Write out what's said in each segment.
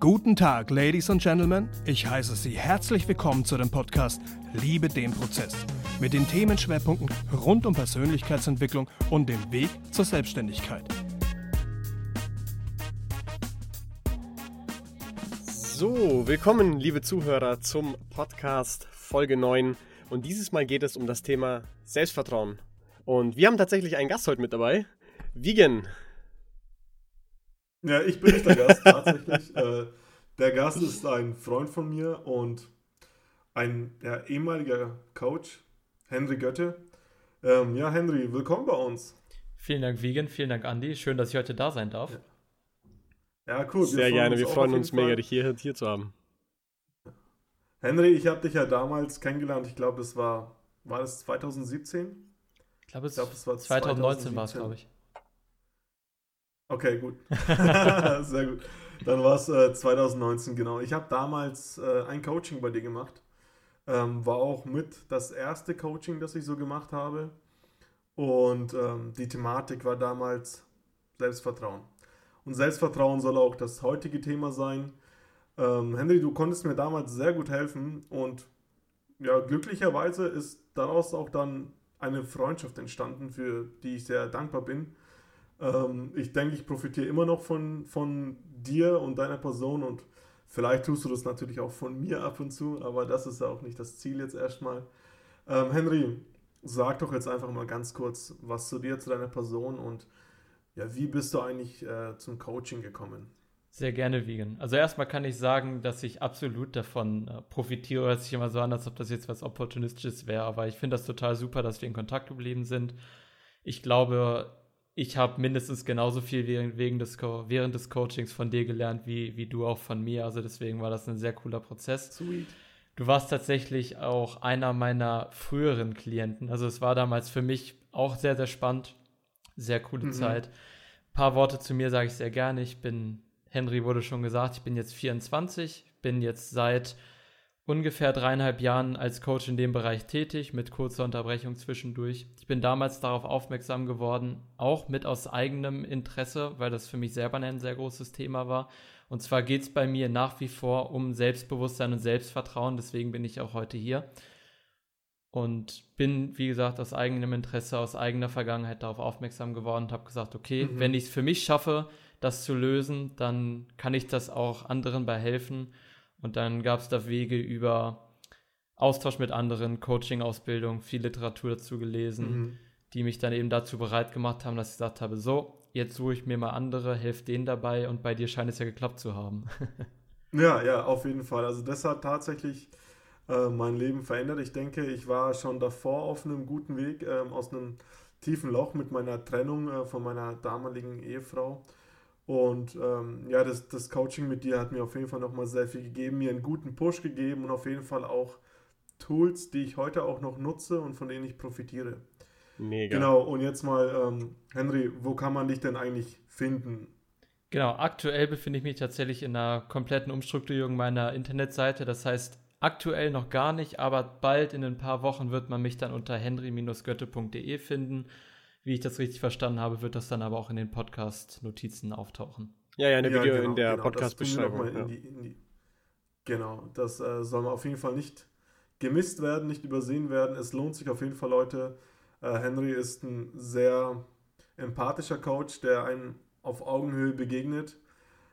Guten Tag, Ladies and Gentlemen. Ich heiße Sie herzlich willkommen zu dem Podcast Liebe den Prozess mit den Themenschwerpunkten rund um Persönlichkeitsentwicklung und dem Weg zur Selbstständigkeit. So, willkommen, liebe Zuhörer, zum Podcast Folge 9. Und dieses Mal geht es um das Thema Selbstvertrauen. Und wir haben tatsächlich einen Gast heute mit dabei. Wiegen, ja, ich bin nicht der Gast, tatsächlich. Äh, der Gast ist ein Freund von mir und ein ja, ehemaliger Coach, Henry Götte. Ähm, ja, Henry, willkommen bei uns. Vielen Dank, Vegan. Vielen Dank, Andy. Schön, dass ich heute da sein darf. Ja, ja cool. Sehr gerne. Wir freuen uns mega, dich hier, hier zu haben. Henry, ich habe dich ja damals kennengelernt. Ich glaube, das war, war das 2017? Ich glaube, es, ich glaub, es war 2019 war es, glaube ich. Okay, gut. Sehr gut. Dann war es äh, 2019, genau. Ich habe damals äh, ein Coaching bei dir gemacht. Ähm, war auch mit das erste Coaching, das ich so gemacht habe. Und ähm, die Thematik war damals Selbstvertrauen. Und Selbstvertrauen soll auch das heutige Thema sein. Ähm, Henry, du konntest mir damals sehr gut helfen und ja, glücklicherweise ist daraus auch dann eine Freundschaft entstanden, für die ich sehr dankbar bin. Ähm, ich denke, ich profitiere immer noch von, von dir und deiner Person und vielleicht tust du das natürlich auch von mir ab und zu, aber das ist ja auch nicht das Ziel jetzt erstmal. Ähm, Henry, sag doch jetzt einfach mal ganz kurz was zu dir, zu deiner Person und ja, wie bist du eigentlich äh, zum Coaching gekommen? Sehr gerne, Vegan. Also erstmal kann ich sagen, dass ich absolut davon äh, profitiere. Hört sich immer so an, als ob das jetzt was Opportunistisches wäre, aber ich finde das total super, dass wir in Kontakt geblieben sind. Ich glaube, ich habe mindestens genauso viel während, des während des Coachings von dir gelernt, wie, wie du auch von mir. Also deswegen war das ein sehr cooler Prozess. Sweet. Du warst tatsächlich auch einer meiner früheren Klienten. Also es war damals für mich auch sehr, sehr spannend. Sehr coole mhm. Zeit. Ein paar Worte zu mir sage ich sehr gerne. Ich bin, Henry wurde schon gesagt, ich bin jetzt 24, bin jetzt seit ungefähr dreieinhalb Jahren als Coach in dem Bereich tätig, mit kurzer Unterbrechung zwischendurch. Ich bin damals darauf aufmerksam geworden, auch mit aus eigenem Interesse, weil das für mich selber ein sehr großes Thema war. Und zwar geht es bei mir nach wie vor um Selbstbewusstsein und Selbstvertrauen, deswegen bin ich auch heute hier. Und bin, wie gesagt, aus eigenem Interesse, aus eigener Vergangenheit darauf aufmerksam geworden und habe gesagt, okay, mhm. wenn ich es für mich schaffe, das zu lösen, dann kann ich das auch anderen bei helfen und dann gab es da Wege über Austausch mit anderen, Coaching-Ausbildung, viel Literatur dazu gelesen, mhm. die mich dann eben dazu bereit gemacht haben, dass ich gesagt habe, so, jetzt suche ich mir mal andere, helfe denen dabei und bei dir scheint es ja geklappt zu haben. ja, ja, auf jeden Fall. Also das hat tatsächlich äh, mein Leben verändert. Ich denke, ich war schon davor auf einem guten Weg äh, aus einem tiefen Loch mit meiner Trennung äh, von meiner damaligen Ehefrau. Und ähm, ja, das, das Coaching mit dir hat mir auf jeden Fall nochmal sehr viel gegeben, mir einen guten Push gegeben und auf jeden Fall auch Tools, die ich heute auch noch nutze und von denen ich profitiere. Mega. Genau, und jetzt mal, ähm, Henry, wo kann man dich denn eigentlich finden? Genau, aktuell befinde ich mich tatsächlich in einer kompletten Umstrukturierung meiner Internetseite. Das heißt, aktuell noch gar nicht, aber bald in ein paar Wochen wird man mich dann unter henry-götte.de finden. Wie ich das richtig verstanden habe, wird das dann aber auch in den Podcast-Notizen auftauchen. Ja, ja, in der ja, Video, genau, in der genau, Podcast-Beschreibung. Ja. Genau, das äh, soll auf jeden Fall nicht gemisst werden, nicht übersehen werden. Es lohnt sich auf jeden Fall, Leute. Äh, Henry ist ein sehr empathischer Coach, der einem auf Augenhöhe begegnet.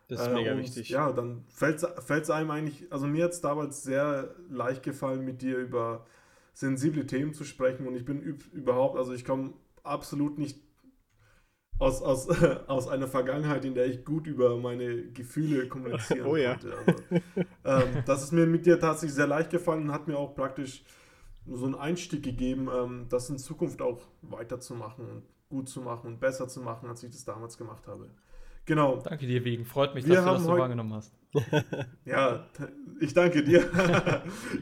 Das ist äh, mega und, wichtig. Ja, dann fällt es einem eigentlich, also mir hat es damals sehr leicht gefallen, mit dir über sensible Themen zu sprechen und ich bin überhaupt, also ich komme absolut nicht aus, aus, aus einer Vergangenheit, in der ich gut über meine Gefühle kommunizieren oh, ja. konnte. Also, ähm, das ist mir mit dir tatsächlich sehr leicht gefallen und hat mir auch praktisch so einen Einstieg gegeben, ähm, das in Zukunft auch weiterzumachen und gut zu machen und besser zu machen, als ich das damals gemacht habe. Genau. Danke dir, Wegen. Freut mich, wir dass du das so wahrgenommen hast. ja, ich danke dir.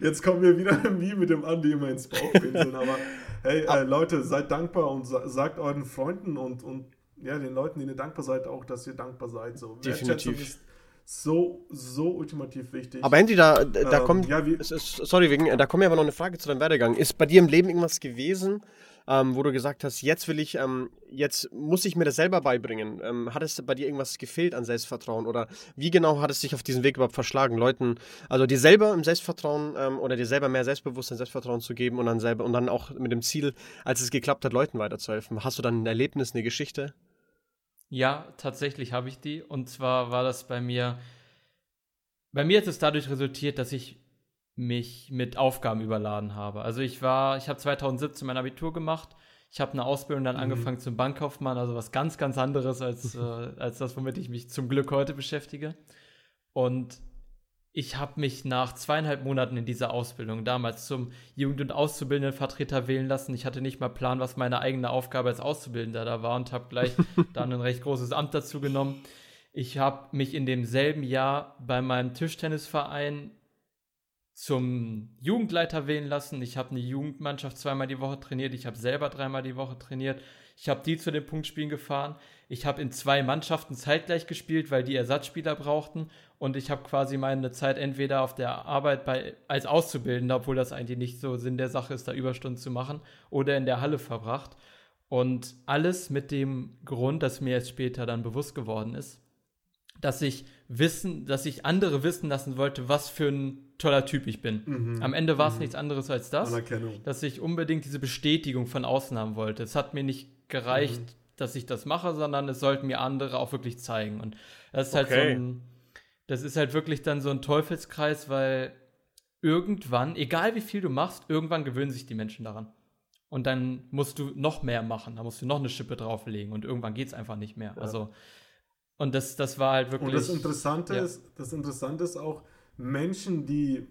Jetzt kommen wir wieder wie mit dem Andi immer ins Bauchpinseln. Aber hey, äh, Leute, seid dankbar und sa sagt euren Freunden und, und ja, den Leuten, denen ihr dankbar seid, auch, dass ihr dankbar seid. So, Wertschätzung ist so, so ultimativ wichtig. Aber Andy, da, da ähm, kommt, ja, sorry, wegen, da kommt mir aber noch eine Frage zu deinem Werdegang. Ist bei dir im Leben irgendwas gewesen, ähm, wo du gesagt hast, jetzt will ich, ähm, jetzt muss ich mir das selber beibringen. Ähm, hat es bei dir irgendwas gefehlt an Selbstvertrauen oder wie genau hat es dich auf diesen Weg überhaupt verschlagen, Leuten, also dir selber im Selbstvertrauen ähm, oder dir selber mehr Selbstbewusstsein, Selbstvertrauen zu geben und dann selber und dann auch mit dem Ziel, als es geklappt hat, Leuten weiterzuhelfen. Hast du dann ein Erlebnis, eine Geschichte? Ja, tatsächlich habe ich die. Und zwar war das bei mir. Bei mir ist es dadurch resultiert, dass ich mich mit Aufgaben überladen habe. Also ich war, ich habe 2017 mein Abitur gemacht. Ich habe eine Ausbildung dann mhm. angefangen zum Bankkaufmann, also was ganz, ganz anderes als, äh, als das, womit ich mich zum Glück heute beschäftige. Und ich habe mich nach zweieinhalb Monaten in dieser Ausbildung damals zum Jugend- und Auszubildendenvertreter wählen lassen. Ich hatte nicht mal Plan, was meine eigene Aufgabe als Auszubildender da war und habe gleich dann ein recht großes Amt dazu genommen. Ich habe mich in demselben Jahr bei meinem Tischtennisverein zum Jugendleiter wählen lassen. Ich habe eine Jugendmannschaft zweimal die Woche trainiert. Ich habe selber dreimal die Woche trainiert. Ich habe die zu den Punktspielen gefahren. Ich habe in zwei Mannschaften zeitgleich gespielt, weil die Ersatzspieler brauchten. Und ich habe quasi meine Zeit entweder auf der Arbeit bei, als Auszubildender, obwohl das eigentlich nicht so Sinn der Sache ist, da Überstunden zu machen, oder in der Halle verbracht. Und alles mit dem Grund, dass mir jetzt später dann bewusst geworden ist, dass ich wissen, dass ich andere wissen lassen wollte, was für ein toller Typ ich bin. Mhm. Am Ende war es mhm. nichts anderes als das, dass ich unbedingt diese Bestätigung von außen haben wollte. Es hat mir nicht gereicht, mhm. dass ich das mache, sondern es sollten mir andere auch wirklich zeigen. Und das ist okay. halt so ein, das ist halt wirklich dann so ein Teufelskreis, weil irgendwann, egal wie viel du machst, irgendwann gewöhnen sich die Menschen daran. Und dann musst du noch mehr machen, da musst du noch eine Schippe drauflegen und irgendwann geht es einfach nicht mehr. Ja. Also und das, das war halt wirklich. Und das Interessante ja. ist, das Interessante ist auch, Menschen, die,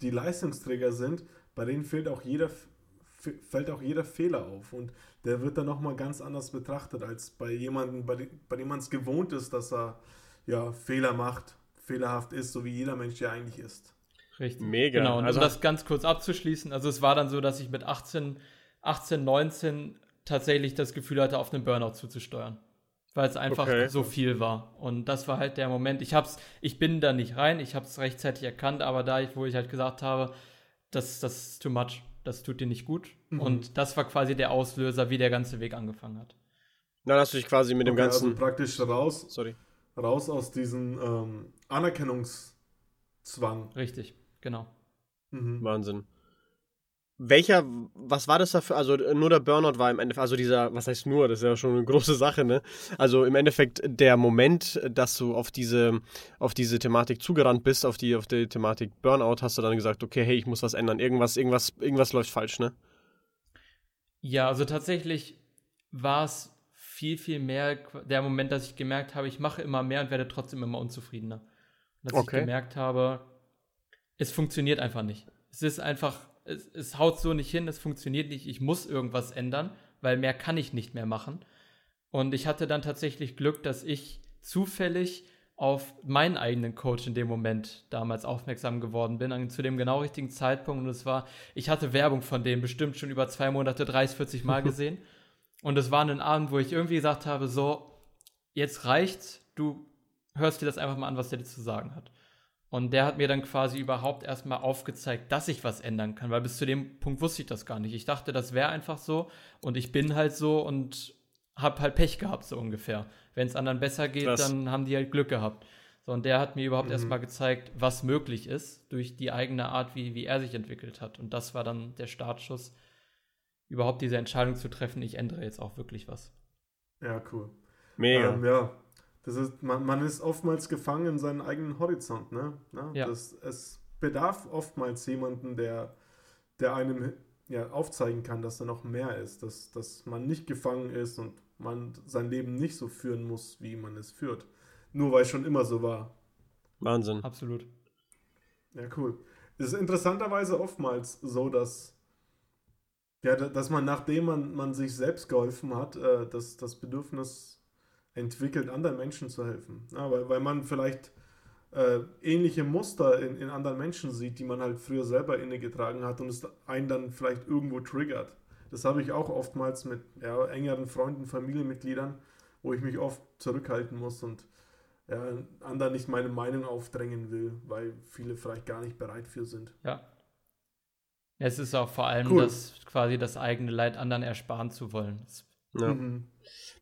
die Leistungsträger sind, bei denen fehlt auch jeder, fällt auch jeder Fehler auf. Und der wird dann nochmal ganz anders betrachtet, als bei jemandem, bei, bei dem man es gewohnt ist, dass er ja, Fehler macht, fehlerhaft ist, so wie jeder Mensch ja eigentlich ist. Richtig. Mega. Genau, und also, um das ganz kurz abzuschließen, also es war dann so, dass ich mit 18, 18, 19 tatsächlich das Gefühl hatte, auf einen Burnout zuzusteuern weil es einfach okay. so viel war. Und das war halt der Moment. Ich hab's, ich bin da nicht rein, ich habe es rechtzeitig erkannt, aber da, ich, wo ich halt gesagt habe, das, das ist too much, das tut dir nicht gut. Mhm. Und das war quasi der Auslöser, wie der ganze Weg angefangen hat. Dann hast du dich quasi mit dem okay, ganzen. Also praktisch raus, Sorry. raus aus diesem ähm, Anerkennungszwang. Richtig, genau. Mhm. Wahnsinn. Welcher, was war das dafür? Also nur der Burnout war im Endeffekt, also dieser, was heißt nur, das ist ja schon eine große Sache, ne? Also im Endeffekt der Moment, dass du auf diese, auf diese Thematik zugerannt bist, auf die, auf die Thematik Burnout, hast du dann gesagt, okay, hey, ich muss was ändern, irgendwas, irgendwas, irgendwas läuft falsch, ne? Ja, also tatsächlich war es viel, viel mehr der Moment, dass ich gemerkt habe, ich mache immer mehr und werde trotzdem immer unzufriedener. dass okay. ich gemerkt habe, es funktioniert einfach nicht. Es ist einfach es, es haut so nicht hin, es funktioniert nicht, ich muss irgendwas ändern, weil mehr kann ich nicht mehr machen. Und ich hatte dann tatsächlich Glück, dass ich zufällig auf meinen eigenen Coach in dem Moment damals aufmerksam geworden bin, zu dem genau richtigen Zeitpunkt. Und es war, ich hatte Werbung von dem bestimmt schon über zwei Monate 30, 40 Mal gesehen. Und es war ein Abend, wo ich irgendwie gesagt habe, so, jetzt reicht's, du hörst dir das einfach mal an, was der dir zu sagen hat. Und der hat mir dann quasi überhaupt erstmal aufgezeigt, dass ich was ändern kann, weil bis zu dem Punkt wusste ich das gar nicht. Ich dachte, das wäre einfach so und ich bin halt so und hab halt Pech gehabt, so ungefähr. Wenn es anderen besser geht, Krass. dann haben die halt Glück gehabt. So, und der hat mir überhaupt mhm. erstmal gezeigt, was möglich ist durch die eigene Art, wie, wie er sich entwickelt hat. Und das war dann der Startschuss, überhaupt diese Entscheidung zu treffen, ich ändere jetzt auch wirklich was. Ja, cool. Mega. Ähm, ja, das ist, man, man ist oftmals gefangen in seinen eigenen Horizont, ne? Ja. Das, es bedarf oftmals jemanden, der, der einem ja, aufzeigen kann, dass da noch mehr ist, dass, dass man nicht gefangen ist und man sein Leben nicht so führen muss, wie man es führt. Nur weil es schon immer so war. Wahnsinn. Absolut. Ja, cool. Es ist interessanterweise oftmals so, dass, ja, dass man, nachdem man, man sich selbst geholfen hat, äh, das, das Bedürfnis entwickelt, anderen Menschen zu helfen. Ja, weil, weil man vielleicht äh, ähnliche Muster in, in anderen Menschen sieht, die man halt früher selber innegetragen hat und es einen dann vielleicht irgendwo triggert. Das habe ich auch oftmals mit ja, engeren Freunden, Familienmitgliedern, wo ich mich oft zurückhalten muss und ja, anderen nicht meine Meinung aufdrängen will, weil viele vielleicht gar nicht bereit für sind. Ja. Es ist auch vor allem cool. das quasi das eigene Leid anderen ersparen zu wollen. Ja. Mhm.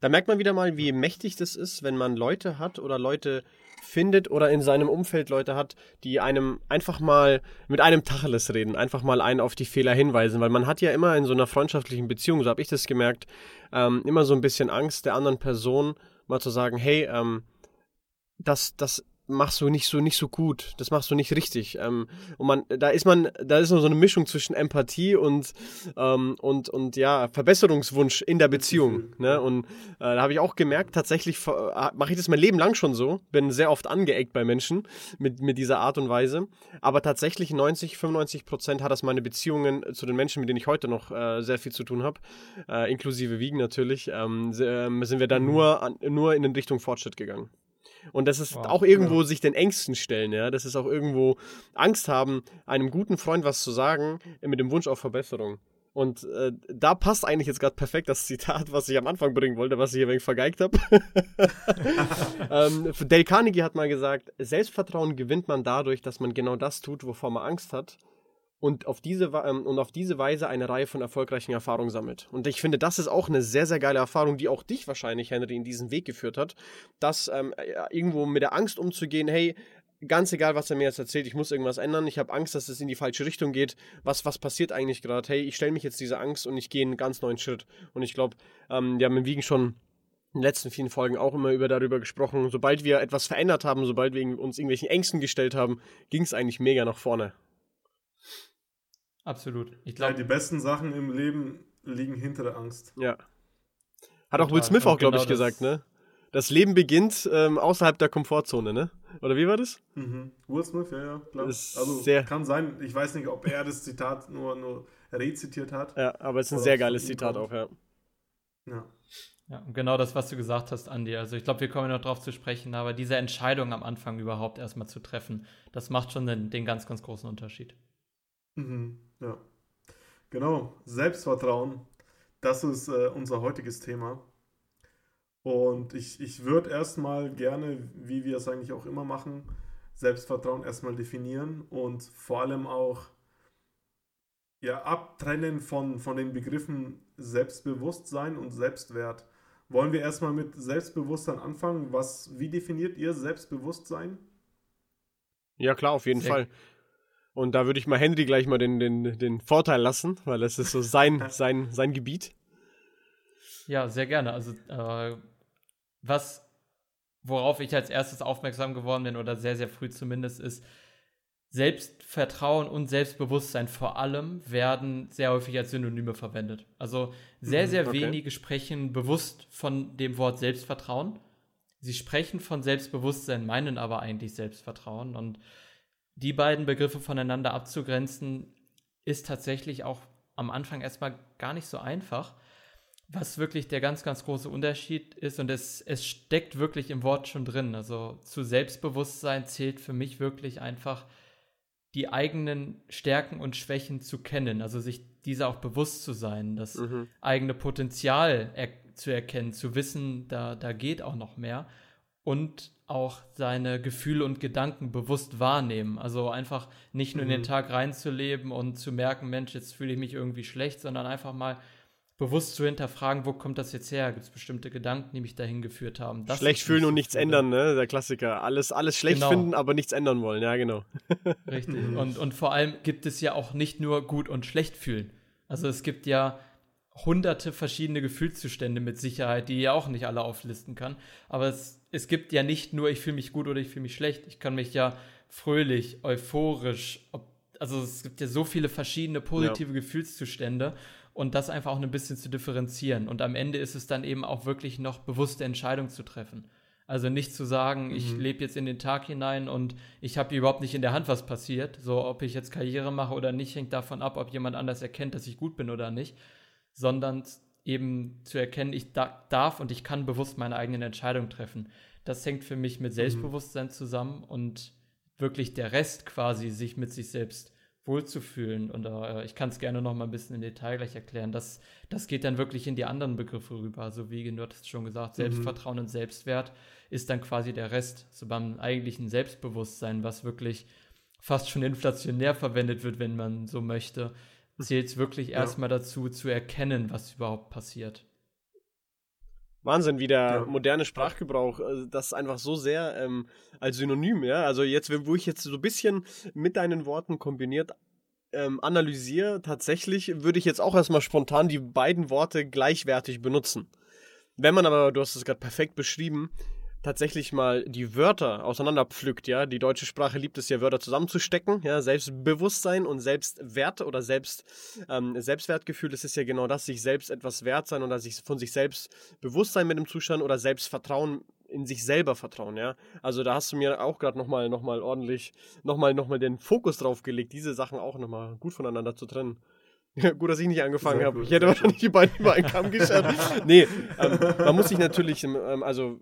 Da merkt man wieder mal, wie mächtig das ist, wenn man Leute hat oder Leute findet oder in seinem Umfeld Leute hat, die einem einfach mal mit einem Tacheles reden, einfach mal einen auf die Fehler hinweisen, weil man hat ja immer in so einer freundschaftlichen Beziehung, so habe ich das gemerkt, ähm, immer so ein bisschen Angst der anderen Person mal zu sagen, hey, ähm, das, das machst du nicht so nicht so gut, das machst du nicht richtig. Ähm, und man, da ist man, da ist noch so eine Mischung zwischen Empathie und ähm, und und ja Verbesserungswunsch in der Beziehung. Ne? Und äh, da habe ich auch gemerkt, tatsächlich äh, mache ich das mein Leben lang schon so, bin sehr oft angeeckt bei Menschen mit mit dieser Art und Weise. Aber tatsächlich 90, 95 Prozent hat das meine Beziehungen zu den Menschen, mit denen ich heute noch äh, sehr viel zu tun habe, äh, inklusive Wiegen natürlich, ähm, sind wir dann mhm. nur an, nur in Richtung Fortschritt gegangen. Und das ist wow. auch irgendwo ja. sich den Ängsten stellen, ja. Das ist auch irgendwo Angst haben, einem guten Freund was zu sagen, mit dem Wunsch auf Verbesserung. Und äh, da passt eigentlich jetzt gerade perfekt das Zitat, was ich am Anfang bringen wollte, was ich hier wenig vergeigt habe. ähm, Dale Carnegie hat mal gesagt, Selbstvertrauen gewinnt man dadurch, dass man genau das tut, wovor man Angst hat und auf diese, ähm, und auf diese Weise eine Reihe von erfolgreichen Erfahrungen sammelt. Und ich finde, das ist auch eine sehr, sehr geile Erfahrung, die auch dich wahrscheinlich, Henry, in diesen Weg geführt hat, dass ähm, irgendwo mit der Angst umzugehen, hey, ganz egal, was er mir jetzt erzählt, ich muss irgendwas ändern, ich habe Angst, dass es in die falsche Richtung geht, was, was passiert eigentlich gerade? Hey, ich stelle mich jetzt dieser Angst und ich gehe einen ganz neuen Schritt. Und ich glaube, ähm, wir haben im Wiegen schon in den letzten vielen Folgen auch immer über darüber gesprochen, sobald wir etwas verändert haben, sobald wir uns irgendwelchen Ängsten gestellt haben, ging es eigentlich mega nach vorne. Absolut. Ich glaube, ja, die besten Sachen im Leben liegen hinter der Angst. Ja. Hat auch Will Smith auch, glaube genau ich, gesagt, ne? Das Leben beginnt ähm, außerhalb der Komfortzone, ne? Oder wie war das? Mhm. Will Smith, ja, ja, klar. also sehr kann sein, ich weiß nicht, ob er das Zitat nur, nur rezitiert hat. Ja, aber es ist ein sehr geiles Zitat kommt. auch, ja. Ja. Ja, und genau das, was du gesagt hast, Andi. Also ich glaube, wir kommen noch drauf zu sprechen, aber diese Entscheidung am Anfang überhaupt erstmal zu treffen, das macht schon den, den ganz, ganz großen Unterschied. Mhm. Ja. Genau, Selbstvertrauen, das ist äh, unser heutiges Thema. Und ich, ich würde erstmal gerne, wie wir es eigentlich auch immer machen, Selbstvertrauen erstmal definieren und vor allem auch ja, abtrennen von, von den Begriffen Selbstbewusstsein und Selbstwert. Wollen wir erstmal mit Selbstbewusstsein anfangen? Was, wie definiert ihr Selbstbewusstsein? Ja, klar, auf jeden Sehr Fall. Und da würde ich mal Henry gleich mal den, den, den Vorteil lassen, weil das ist so sein, sein, sein Gebiet. Ja, sehr gerne. Also, äh, was, worauf ich als erstes aufmerksam geworden bin, oder sehr, sehr früh zumindest, ist, Selbstvertrauen und Selbstbewusstsein vor allem werden sehr häufig als Synonyme verwendet. Also sehr, mhm, sehr okay. wenige sprechen bewusst von dem Wort Selbstvertrauen. Sie sprechen von Selbstbewusstsein, meinen aber eigentlich Selbstvertrauen. Und die beiden Begriffe voneinander abzugrenzen, ist tatsächlich auch am Anfang erstmal gar nicht so einfach. Was wirklich der ganz, ganz große Unterschied ist, und es, es steckt wirklich im Wort schon drin. Also zu Selbstbewusstsein zählt für mich wirklich einfach die eigenen Stärken und Schwächen zu kennen, also sich dieser auch bewusst zu sein, das mhm. eigene Potenzial er zu erkennen, zu wissen, da, da geht auch noch mehr und auch seine Gefühle und Gedanken bewusst wahrnehmen. Also einfach nicht nur mhm. in den mhm. Tag reinzuleben und zu merken, Mensch, jetzt fühle ich mich irgendwie schlecht, sondern einfach mal bewusst zu hinterfragen, wo kommt das jetzt her? Gibt es bestimmte Gedanken, die mich dahin geführt haben? Das schlecht fühlen und nichts ändern, ne? Der Klassiker. Alles, alles schlecht genau. finden, aber nichts ändern wollen, ja, genau. Richtig. Und, und vor allem gibt es ja auch nicht nur gut und schlecht fühlen. Also es gibt ja hunderte verschiedene Gefühlszustände mit Sicherheit, die ihr auch nicht alle auflisten kann. Aber es, es gibt ja nicht nur, ich fühle mich gut oder ich fühle mich schlecht. Ich kann mich ja fröhlich, euphorisch, ob, also es gibt ja so viele verschiedene positive ja. Gefühlszustände und das einfach auch ein bisschen zu differenzieren. Und am Ende ist es dann eben auch wirklich noch bewusste Entscheidungen zu treffen. Also nicht zu sagen, mhm. ich lebe jetzt in den Tag hinein und ich habe überhaupt nicht in der Hand, was passiert. So, ob ich jetzt Karriere mache oder nicht, hängt davon ab, ob jemand anders erkennt, dass ich gut bin oder nicht sondern eben zu erkennen, ich da darf und ich kann bewusst meine eigenen Entscheidungen treffen. Das hängt für mich mit mhm. Selbstbewusstsein zusammen und wirklich der Rest quasi sich mit sich selbst wohlzufühlen. Und äh, ich kann es gerne noch mal ein bisschen im Detail gleich erklären. Das, das geht dann wirklich in die anderen Begriffe rüber. So wie du hast schon gesagt, mhm. Selbstvertrauen mhm. und Selbstwert ist dann quasi der Rest. So beim eigentlichen Selbstbewusstsein, was wirklich fast schon inflationär verwendet wird, wenn man so möchte, zählt es wirklich ja. erstmal dazu, zu erkennen, was überhaupt passiert. Wahnsinn, wie der ja. moderne Sprachgebrauch, äh, das ist einfach so sehr ähm, als Synonym, ja. Also jetzt, wo ich jetzt so ein bisschen mit deinen Worten kombiniert ähm, analysiere, tatsächlich würde ich jetzt auch erstmal spontan die beiden Worte gleichwertig benutzen. Wenn man aber, du hast es gerade perfekt beschrieben, tatsächlich mal die Wörter auseinanderpflückt, ja. Die deutsche Sprache liebt es ja, Wörter zusammenzustecken, ja. Selbstbewusstsein und Selbstwert oder Selbst, ähm, Selbstwertgefühl, das ist ja genau das, sich selbst etwas wert sein oder sich von sich selbst bewusst sein mit dem Zustand oder Selbstvertrauen in sich selber vertrauen, ja. Also da hast du mir auch gerade nochmal noch mal ordentlich, nochmal noch mal den Fokus drauf gelegt, diese Sachen auch nochmal gut voneinander zu trennen. Gut, dass ich nicht angefangen habe. Ich hätte wahrscheinlich die beiden über einen Kamm geschert. nee, ähm, man muss sich natürlich, ähm, also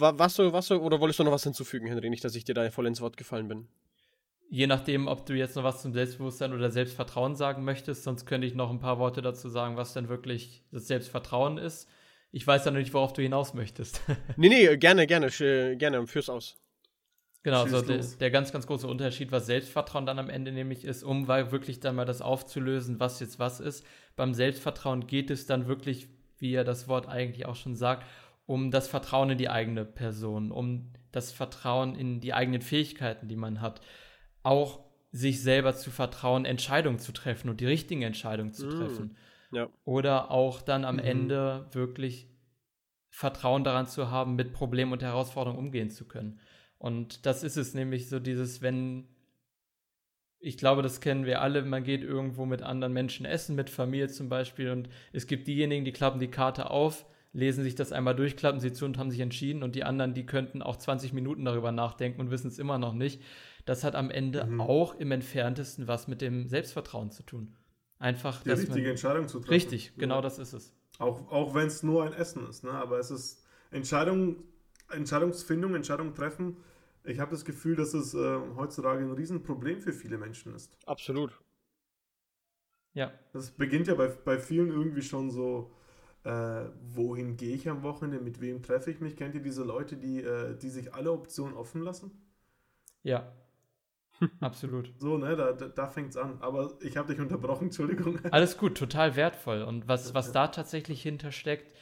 was so, was so, oder wolltest du noch was hinzufügen, Henry? Nicht, dass ich dir da voll ins Wort gefallen bin. Je nachdem, ob du jetzt noch was zum Selbstbewusstsein oder Selbstvertrauen sagen möchtest, sonst könnte ich noch ein paar Worte dazu sagen, was denn wirklich das Selbstvertrauen ist. Ich weiß ja noch nicht, worauf du hinaus möchtest. nee, nee, gerne, gerne, gerne, führ's aus. Genau, also der, der, ganz, ganz große Unterschied, was Selbstvertrauen dann am Ende nämlich ist, um wirklich dann mal das aufzulösen, was jetzt was ist. Beim Selbstvertrauen geht es dann wirklich, wie ja das Wort eigentlich auch schon sagt, um das Vertrauen in die eigene Person, um das Vertrauen in die eigenen Fähigkeiten, die man hat, auch sich selber zu vertrauen, Entscheidungen zu treffen und die richtigen Entscheidungen zu mm. treffen. Ja. Oder auch dann am mhm. Ende wirklich Vertrauen daran zu haben, mit Problemen und Herausforderungen umgehen zu können. Und das ist es nämlich so dieses, wenn ich glaube, das kennen wir alle. Man geht irgendwo mit anderen Menschen essen, mit Familie zum Beispiel, und es gibt diejenigen, die klappen die Karte auf, lesen sich das einmal durch, klappen sie zu und haben sich entschieden. Und die anderen, die könnten auch 20 Minuten darüber nachdenken und wissen es immer noch nicht. Das hat am Ende mhm. auch im entferntesten was mit dem Selbstvertrauen zu tun. Einfach, die richtige man, Entscheidung zu treffen. Richtig, genau ja. das ist es. Auch, auch wenn es nur ein Essen ist, ne? aber es ist Entscheidung, Entscheidungsfindung, Entscheidung treffen. Ich habe das Gefühl, dass es äh, heutzutage ein Riesenproblem für viele Menschen ist. Absolut. Ja. Das beginnt ja bei, bei vielen irgendwie schon so, äh, wohin gehe ich am Wochenende, mit wem treffe ich mich? Kennt ihr diese Leute, die, äh, die sich alle Optionen offen lassen? Ja, absolut. So, ne, da, da, da fängt es an. Aber ich habe dich unterbrochen, Entschuldigung. Alles gut, total wertvoll. Und was, was da tatsächlich hintersteckt,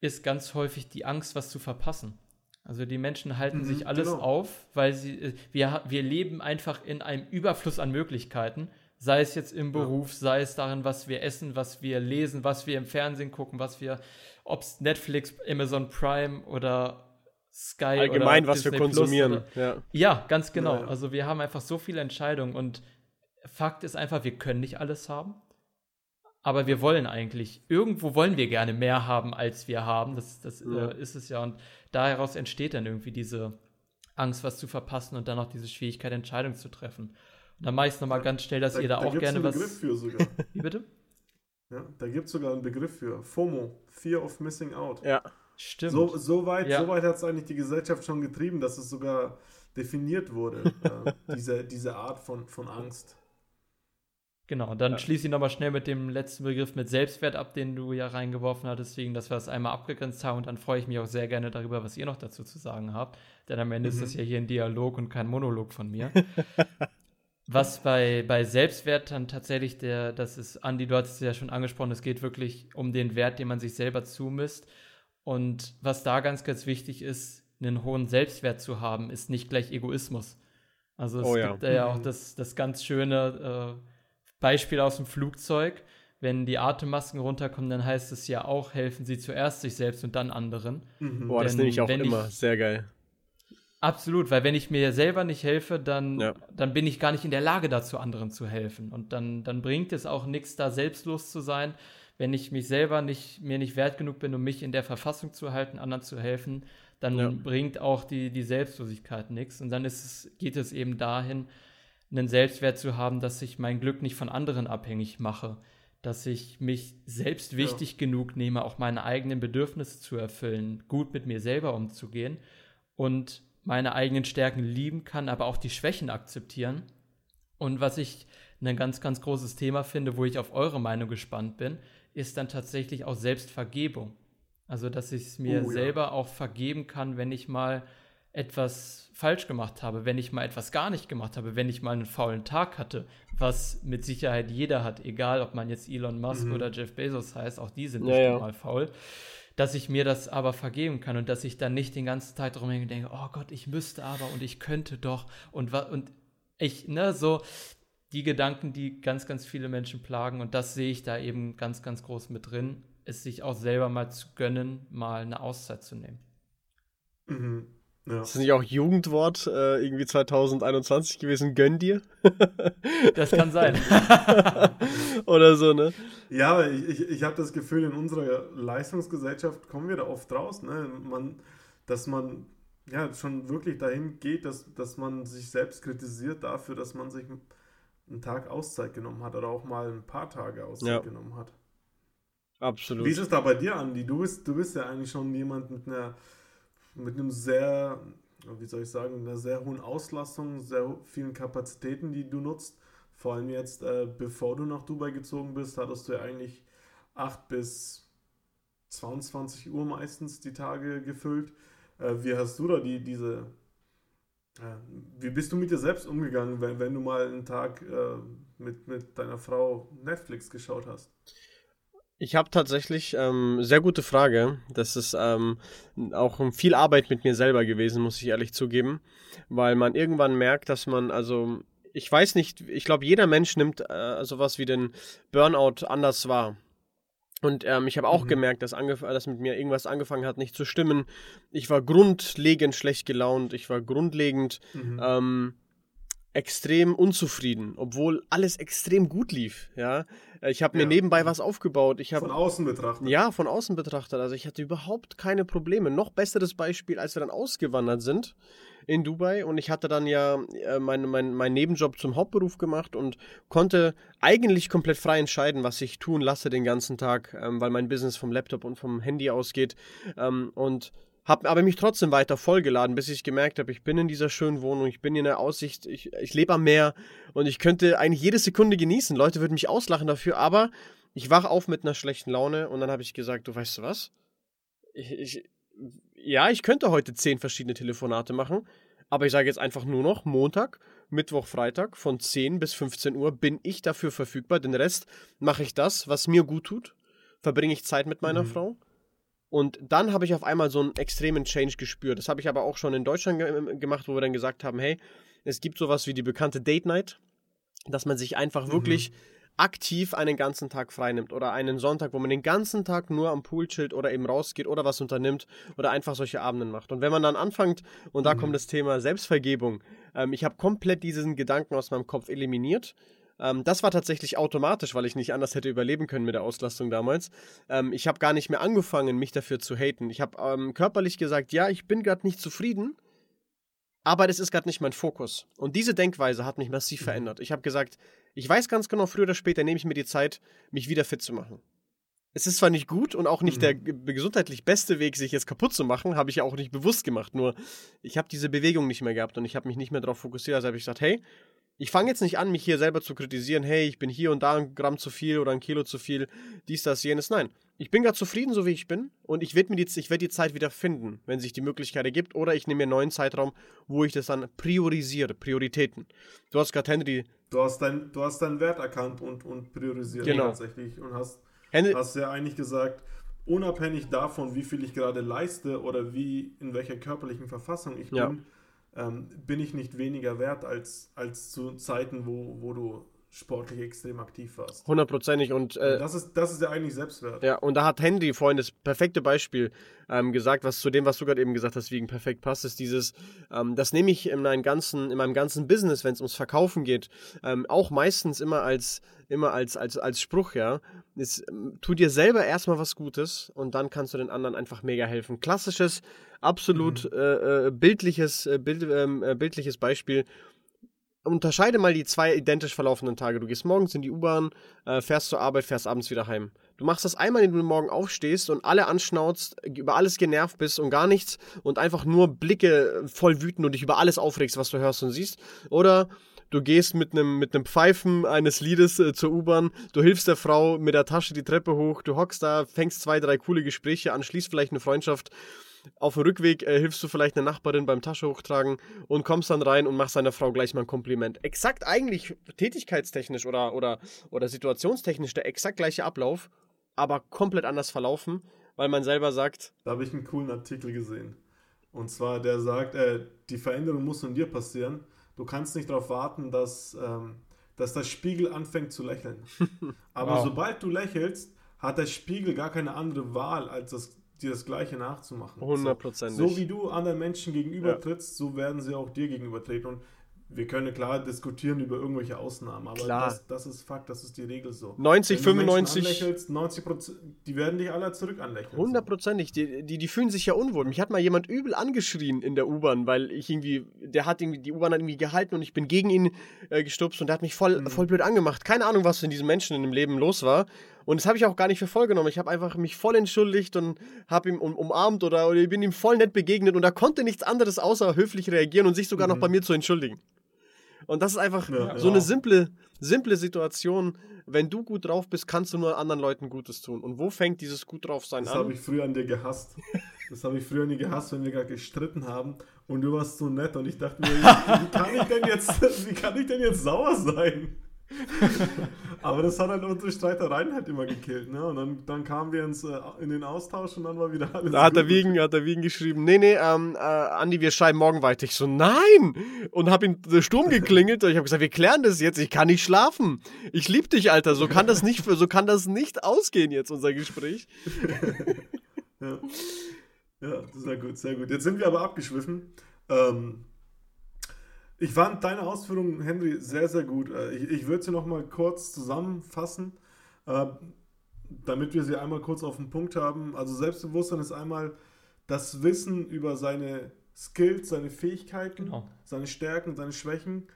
ist ganz häufig die Angst, was zu verpassen. Also die Menschen halten mhm, sich alles genau. auf, weil sie, äh, wir, wir leben einfach in einem Überfluss an Möglichkeiten Sei es jetzt im Beruf, ja. sei es darin, was wir essen, was wir lesen, was wir im Fernsehen gucken, was wir, ob es Netflix, Amazon Prime oder Sky Allgemein, oder was Disney wir konsumieren. Oder, ja. ja. ganz genau. Ja, also wir haben einfach so viele Entscheidungen und Fakt ist einfach, wir können nicht alles haben. Aber wir wollen eigentlich, irgendwo wollen wir gerne mehr haben, als wir haben. Das, das äh, ist es ja. Und daraus entsteht dann irgendwie diese Angst, was zu verpassen und dann auch diese Schwierigkeit, Entscheidungen zu treffen. Und dann mache ich es nochmal ganz schnell, dass da, ihr da, da auch gerne was. Da gibt es einen Begriff für sogar. Wie bitte? Ja, da gibt es sogar einen Begriff für. FOMO, Fear of Missing Out. Ja. Stimmt. So, so weit, ja. so weit hat es eigentlich die Gesellschaft schon getrieben, dass es sogar definiert wurde, äh, diese, diese Art von, von Angst. Genau, dann ja. schließe ich nochmal schnell mit dem letzten Begriff mit Selbstwert ab, den du ja reingeworfen hattest, deswegen, dass wir es einmal abgegrenzt haben und dann freue ich mich auch sehr gerne darüber, was ihr noch dazu zu sagen habt, denn am Ende mhm. ist das ja hier ein Dialog und kein Monolog von mir. Was bei, bei Selbstwert dann tatsächlich der, das ist, Andi, du hast es ja schon angesprochen, es geht wirklich um den Wert, den man sich selber zumisst. Und was da ganz, ganz wichtig ist, einen hohen Selbstwert zu haben, ist nicht gleich Egoismus. Also es oh, ja. gibt ja auch mhm. das, das ganz schöne äh, Beispiel aus dem Flugzeug. Wenn die Atemmasken runterkommen, dann heißt es ja auch, helfen Sie zuerst sich selbst und dann anderen. Mhm. Boah, das nehme ich auch immer. Ich, Sehr geil. Absolut, weil wenn ich mir selber nicht helfe, dann, ja. dann bin ich gar nicht in der Lage dazu, anderen zu helfen. Und dann, dann bringt es auch nichts, da selbstlos zu sein, wenn ich mich selber nicht, mir nicht wert genug bin, um mich in der Verfassung zu halten, anderen zu helfen, dann ja. bringt auch die, die Selbstlosigkeit nichts. Und dann es, geht es eben dahin, einen Selbstwert zu haben, dass ich mein Glück nicht von anderen abhängig mache, dass ich mich selbst wichtig ja. genug nehme, auch meine eigenen Bedürfnisse zu erfüllen, gut mit mir selber umzugehen und meine eigenen Stärken lieben kann, aber auch die Schwächen akzeptieren Und was ich ein ganz, ganz großes Thema finde, wo ich auf eure Meinung gespannt bin, ist dann tatsächlich auch Selbstvergebung. Also, dass ich es mir oh, selber ja. auch vergeben kann, wenn ich mal etwas falsch gemacht habe, wenn ich mal etwas gar nicht gemacht habe, wenn ich mal einen faulen Tag hatte, was mit Sicherheit jeder hat, egal ob man jetzt Elon Musk mhm. oder Jeff Bezos heißt, auch die sind ja, nicht ja. mal faul, dass ich mir das aber vergeben kann und dass ich dann nicht den ganzen Tag drum denke, oh Gott, ich müsste aber und ich könnte doch und und ich, ne, so die Gedanken, die ganz, ganz viele Menschen plagen und das sehe ich da eben ganz, ganz groß mit drin, es sich auch selber mal zu gönnen, mal eine Auszeit zu nehmen. Mhm. Ja. Ist das nicht auch Jugendwort äh, irgendwie 2021 gewesen? Gönn dir? das kann sein. Oder so, ne? Ja, aber ich, ich, ich habe das Gefühl, in unserer Leistungsgesellschaft kommen wir da oft raus, ne? Man, dass man ja schon wirklich dahin geht, dass, dass man sich selbst kritisiert dafür, dass man sich einen Tag Auszeit genommen hat oder auch mal ein paar Tage Auszeit ja. genommen hat. Absolut. Wie ist es da bei dir, Andi? Du bist, du bist ja eigentlich schon jemand mit einer mit einem sehr, wie soll ich sagen, einer sehr hohen Auslastung, sehr vielen Kapazitäten, die du nutzt. Vor allem jetzt, äh, bevor du nach Dubai gezogen bist, hattest du ja eigentlich 8 bis 22 Uhr meistens die Tage gefüllt. Äh, wie hast du da die, diese, äh, wie bist du mit dir selbst umgegangen, wenn, wenn du mal einen Tag äh, mit, mit deiner Frau Netflix geschaut hast? Ich habe tatsächlich ähm, sehr gute Frage. Das ist ähm, auch viel Arbeit mit mir selber gewesen, muss ich ehrlich zugeben, weil man irgendwann merkt, dass man also ich weiß nicht, ich glaube, jeder Mensch nimmt äh, sowas wie den Burnout anders wahr. Und ähm, ich habe auch mhm. gemerkt, dass, dass mit mir irgendwas angefangen hat, nicht zu stimmen. Ich war grundlegend schlecht gelaunt. Ich war grundlegend mhm. ähm, extrem unzufrieden, obwohl alles extrem gut lief. Ja, ich habe mir ja. nebenbei was aufgebaut. Ich hab, von außen betrachtet. Ja, von außen betrachtet. Also ich hatte überhaupt keine Probleme. Noch besseres Beispiel, als wir dann ausgewandert sind in Dubai und ich hatte dann ja äh, meinen mein, mein Nebenjob zum Hauptberuf gemacht und konnte eigentlich komplett frei entscheiden, was ich tun lasse den ganzen Tag, ähm, weil mein Business vom Laptop und vom Handy ausgeht. Ähm, und habe aber mich trotzdem weiter vollgeladen, bis ich gemerkt habe, ich bin in dieser schönen Wohnung, ich bin in der Aussicht, ich, ich lebe am Meer und ich könnte eigentlich jede Sekunde genießen. Leute würden mich auslachen dafür, aber ich wache auf mit einer schlechten Laune und dann habe ich gesagt, du weißt du was? Ich, ich, ja, ich könnte heute zehn verschiedene Telefonate machen, aber ich sage jetzt einfach nur noch Montag, Mittwoch, Freitag von 10 bis 15 Uhr bin ich dafür verfügbar. Den Rest mache ich das, was mir gut tut. Verbringe ich Zeit mit meiner mhm. Frau und dann habe ich auf einmal so einen extremen Change gespürt. Das habe ich aber auch schon in Deutschland ge gemacht, wo wir dann gesagt haben, hey, es gibt sowas wie die bekannte Date Night, dass man sich einfach mhm. wirklich aktiv einen ganzen Tag freinimmt oder einen Sonntag, wo man den ganzen Tag nur am Pool chillt oder eben rausgeht oder was unternimmt oder einfach solche Abenden macht. Und wenn man dann anfängt, und da mhm. kommt das Thema Selbstvergebung, ähm, ich habe komplett diesen Gedanken aus meinem Kopf eliminiert ähm, das war tatsächlich automatisch, weil ich nicht anders hätte überleben können mit der Auslastung damals. Ähm, ich habe gar nicht mehr angefangen, mich dafür zu haten. Ich habe ähm, körperlich gesagt, ja, ich bin gerade nicht zufrieden, aber das ist gerade nicht mein Fokus. Und diese Denkweise hat mich massiv mhm. verändert. Ich habe gesagt, ich weiß ganz genau, früher oder später nehme ich mir die Zeit, mich wieder fit zu machen. Es ist zwar nicht gut und auch nicht mhm. der gesundheitlich beste Weg, sich jetzt kaputt zu machen, habe ich ja auch nicht bewusst gemacht. Nur ich habe diese Bewegung nicht mehr gehabt und ich habe mich nicht mehr darauf fokussiert. Also habe ich gesagt, hey, ich fange jetzt nicht an, mich hier selber zu kritisieren, hey, ich bin hier und da ein Gramm zu viel oder ein Kilo zu viel, dies, das, jenes. Nein, ich bin gerade zufrieden, so wie ich bin und ich werde die, werd die Zeit wieder finden, wenn sich die Möglichkeit ergibt oder ich nehme mir einen neuen Zeitraum, wo ich das dann priorisiere, Prioritäten. Du hast gerade Henry... Du hast, dein, du hast deinen Wert erkannt und, und priorisiert genau. tatsächlich und hast, Henry, hast ja eigentlich gesagt, unabhängig davon, wie viel ich gerade leiste oder wie, in welcher körperlichen Verfassung ich ja. bin, ähm, bin ich nicht weniger wert als, als zu Zeiten, wo, wo du sportlich extrem aktiv warst. Hundertprozentig und, äh, und das ist das ist ja eigentlich Selbstwert. Ja und da hat Henry vorhin das perfekte Beispiel ähm, gesagt, was zu dem, was du gerade eben gesagt hast, wegen perfekt passt, ist dieses, ähm, das nehme ich in meinem ganzen in meinem ganzen Business, wenn es ums Verkaufen geht, ähm, auch meistens immer als immer als als als Spruch, ja, ist, ähm, tu dir selber erstmal was Gutes und dann kannst du den anderen einfach mega helfen. Klassisches, absolut mhm. äh, äh, bildliches äh, Bild, ähm, äh, bildliches Beispiel unterscheide mal die zwei identisch verlaufenden Tage. Du gehst morgens in die U-Bahn, äh, fährst zur Arbeit, fährst abends wieder heim. Du machst das einmal, indem du morgen aufstehst und alle anschnauzt, über alles genervt bist und gar nichts und einfach nur Blicke voll wütend und dich über alles aufregst, was du hörst und siehst. Oder du gehst mit einem mit Pfeifen eines Liedes äh, zur U-Bahn, du hilfst der Frau mit der Tasche die Treppe hoch, du hockst da, fängst zwei, drei coole Gespräche an, schließt vielleicht eine Freundschaft. Auf dem Rückweg äh, hilfst du vielleicht einer Nachbarin beim Tasche hochtragen und kommst dann rein und machst deiner Frau gleich mal ein Kompliment. Exakt eigentlich tätigkeitstechnisch oder, oder, oder situationstechnisch der exakt gleiche Ablauf, aber komplett anders verlaufen, weil man selber sagt. Da habe ich einen coolen Artikel gesehen. Und zwar, der sagt, äh, die Veränderung muss in dir passieren. Du kannst nicht darauf warten, dass, ähm, dass der Spiegel anfängt zu lächeln. Aber wow. sobald du lächelst, hat der Spiegel gar keine andere Wahl, als das, dir das Gleiche nachzumachen. Hundertprozentig. So, so, wie du anderen Menschen gegenüber ja. trittst, so werden sie auch dir gegenüber treten. Und wir können klar diskutieren über irgendwelche Ausnahmen, aber das, das, ist Fakt, das ist die Regel so. 90, 95. 90 die werden dich alle zurück anlächeln. Hundertprozentig. Die, die, die, fühlen sich ja unwohl. Mich hat mal jemand übel angeschrien in der U-Bahn, weil ich irgendwie, der hat irgendwie, die U-Bahn hat irgendwie gehalten und ich bin gegen ihn äh, gestupst und der hat mich voll, mhm. voll blöd angemacht. Keine Ahnung, was in diesem Menschen in dem Leben los war. Und das habe ich auch gar nicht für voll genommen. Ich habe einfach mich voll entschuldigt und habe ihm um, umarmt oder, oder ich bin ihm voll nett begegnet und er konnte nichts anderes außer höflich reagieren und sich sogar mhm. noch bei mir zu entschuldigen. Und das ist einfach ja, so ja. eine simple, simple Situation. Wenn du gut drauf bist, kannst du nur anderen Leuten Gutes tun. Und wo fängt dieses gut drauf sein das an? Das habe ich früher an dir gehasst. Das habe ich früher an dir gehasst, wenn wir gerade gestritten haben und du warst so nett und ich dachte mir, wie kann ich denn jetzt, wie kann ich denn jetzt sauer sein? Aber das hat halt unsere Streitereien halt immer gekillt, ne? Und dann, dann kamen wir ins, äh, in den Austausch und dann war wieder alles. Da hat der Wiegen, hat der Wiegen geschrieben, nee, nee, ähm, äh, Andi, wir schreiben morgen weiter. Ich so, nein! Und hab ihn der Sturm geklingelt und ich habe gesagt, wir klären das jetzt, ich kann nicht schlafen. Ich lieb dich, Alter, so kann das nicht, so kann das nicht ausgehen jetzt, unser Gespräch. ja. ja, sehr gut, sehr gut. Jetzt sind wir aber abgeschwiffen. Ähm, ich fand deine Ausführungen, Henry, sehr, sehr gut. Äh, ich, ich würde sie noch mal kurz zusammenfassen, äh, damit wir sie einmal kurz auf den Punkt haben. Also Selbstbewusstsein ist einmal das Wissen über seine Skills, seine Fähigkeiten, genau. seine Stärken, seine Schwächen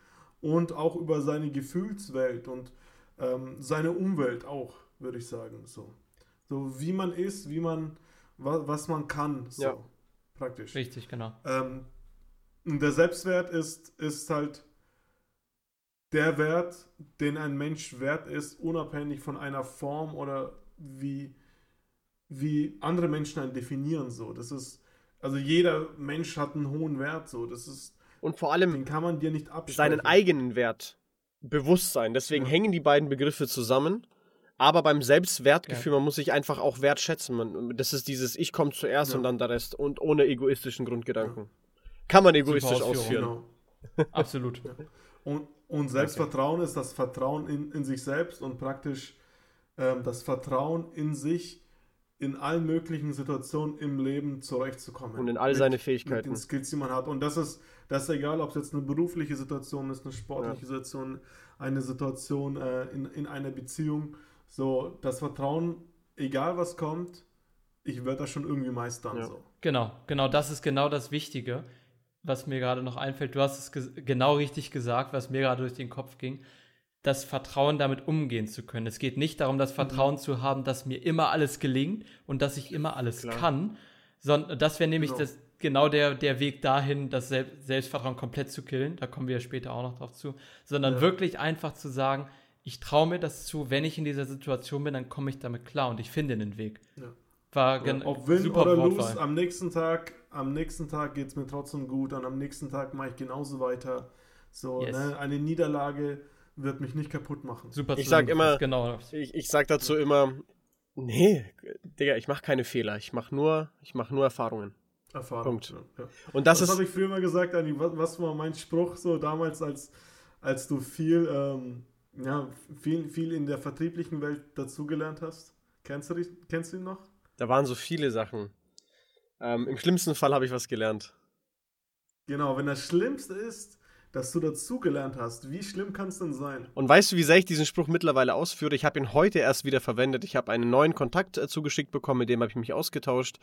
und auch über seine Gefühlswelt und ähm, seine Umwelt auch, würde ich sagen. So. so wie man ist, wie man, wa was man kann. So. Ja. Praktisch. Richtig, genau. Ähm, und der Selbstwert ist, ist halt der Wert, den ein Mensch wert ist, unabhängig von einer Form oder wie, wie andere Menschen einen definieren. So. Das ist, also jeder Mensch hat einen hohen Wert. So. Das ist, und vor allem den kann man dir nicht seinen eigenen Wert bewusst sein. Deswegen ja. hängen die beiden Begriffe zusammen. Aber beim Selbstwertgefühl, ja. man muss sich einfach auch wertschätzen. Man, das ist dieses Ich komme zuerst ja. und dann der Rest und ohne egoistischen Grundgedanken. Kann man egoistisch ausführen. Genau. Absolut. Und, und Selbstvertrauen okay. ist das Vertrauen in, in sich selbst und praktisch ähm, das Vertrauen in sich in allen möglichen Situationen im Leben zurechtzukommen. Und in all mit, seine Fähigkeiten. Mit den Skills, die man hat. Und das ist, das ist egal, ob es jetzt eine berufliche Situation ist, eine sportliche ja. Situation, eine Situation äh, in, in einer Beziehung. So, das Vertrauen, egal was kommt, ich werde das schon irgendwie meistern. Ja. So. Genau, genau, das ist genau das Wichtige was mir gerade noch einfällt, du hast es genau richtig gesagt, was mir gerade durch den Kopf ging, das Vertrauen damit umgehen zu können. Es geht nicht darum, das Vertrauen mhm. zu haben, dass mir immer alles gelingt und dass ich immer alles Klar. kann, sondern das wäre nämlich genau. Das, genau der, der Weg dahin, das Sel Selbstvertrauen komplett zu killen. Da kommen wir ja später auch noch drauf zu. Sondern ja. wirklich einfach zu sagen, ich traue mir das zu, wenn ich in dieser Situation bin, dann komme ich damit klar und ich finde einen Weg. Ja. War ja, ob Win super oder Lose, am nächsten Tag am nächsten Tag geht es mir trotzdem gut und am nächsten Tag mache ich genauso weiter. So, yes. ne? eine Niederlage wird mich nicht kaputt machen. Super. Ich sag immer, genau. ich, ich sag dazu immer, nee, Digga, ich mache keine Fehler. Ich mache nur, ich mache nur Erfahrungen. Erfahrung. Punkt. Ja. Und das, das habe ich früher mal gesagt, Anni. Was, was, war mein Spruch so damals, als, als du viel, ähm, ja, viel, viel in der vertrieblichen Welt dazugelernt hast? Kennst du, kennst du ihn noch? Da waren so viele Sachen. Ähm, Im schlimmsten Fall habe ich was gelernt. Genau, wenn das Schlimmste ist, dass du dazugelernt hast, wie schlimm kann es denn sein? Und weißt du, wie sehr ich diesen Spruch mittlerweile ausführe? Ich habe ihn heute erst wieder verwendet. Ich habe einen neuen Kontakt äh, zugeschickt bekommen, mit dem habe ich mich ausgetauscht.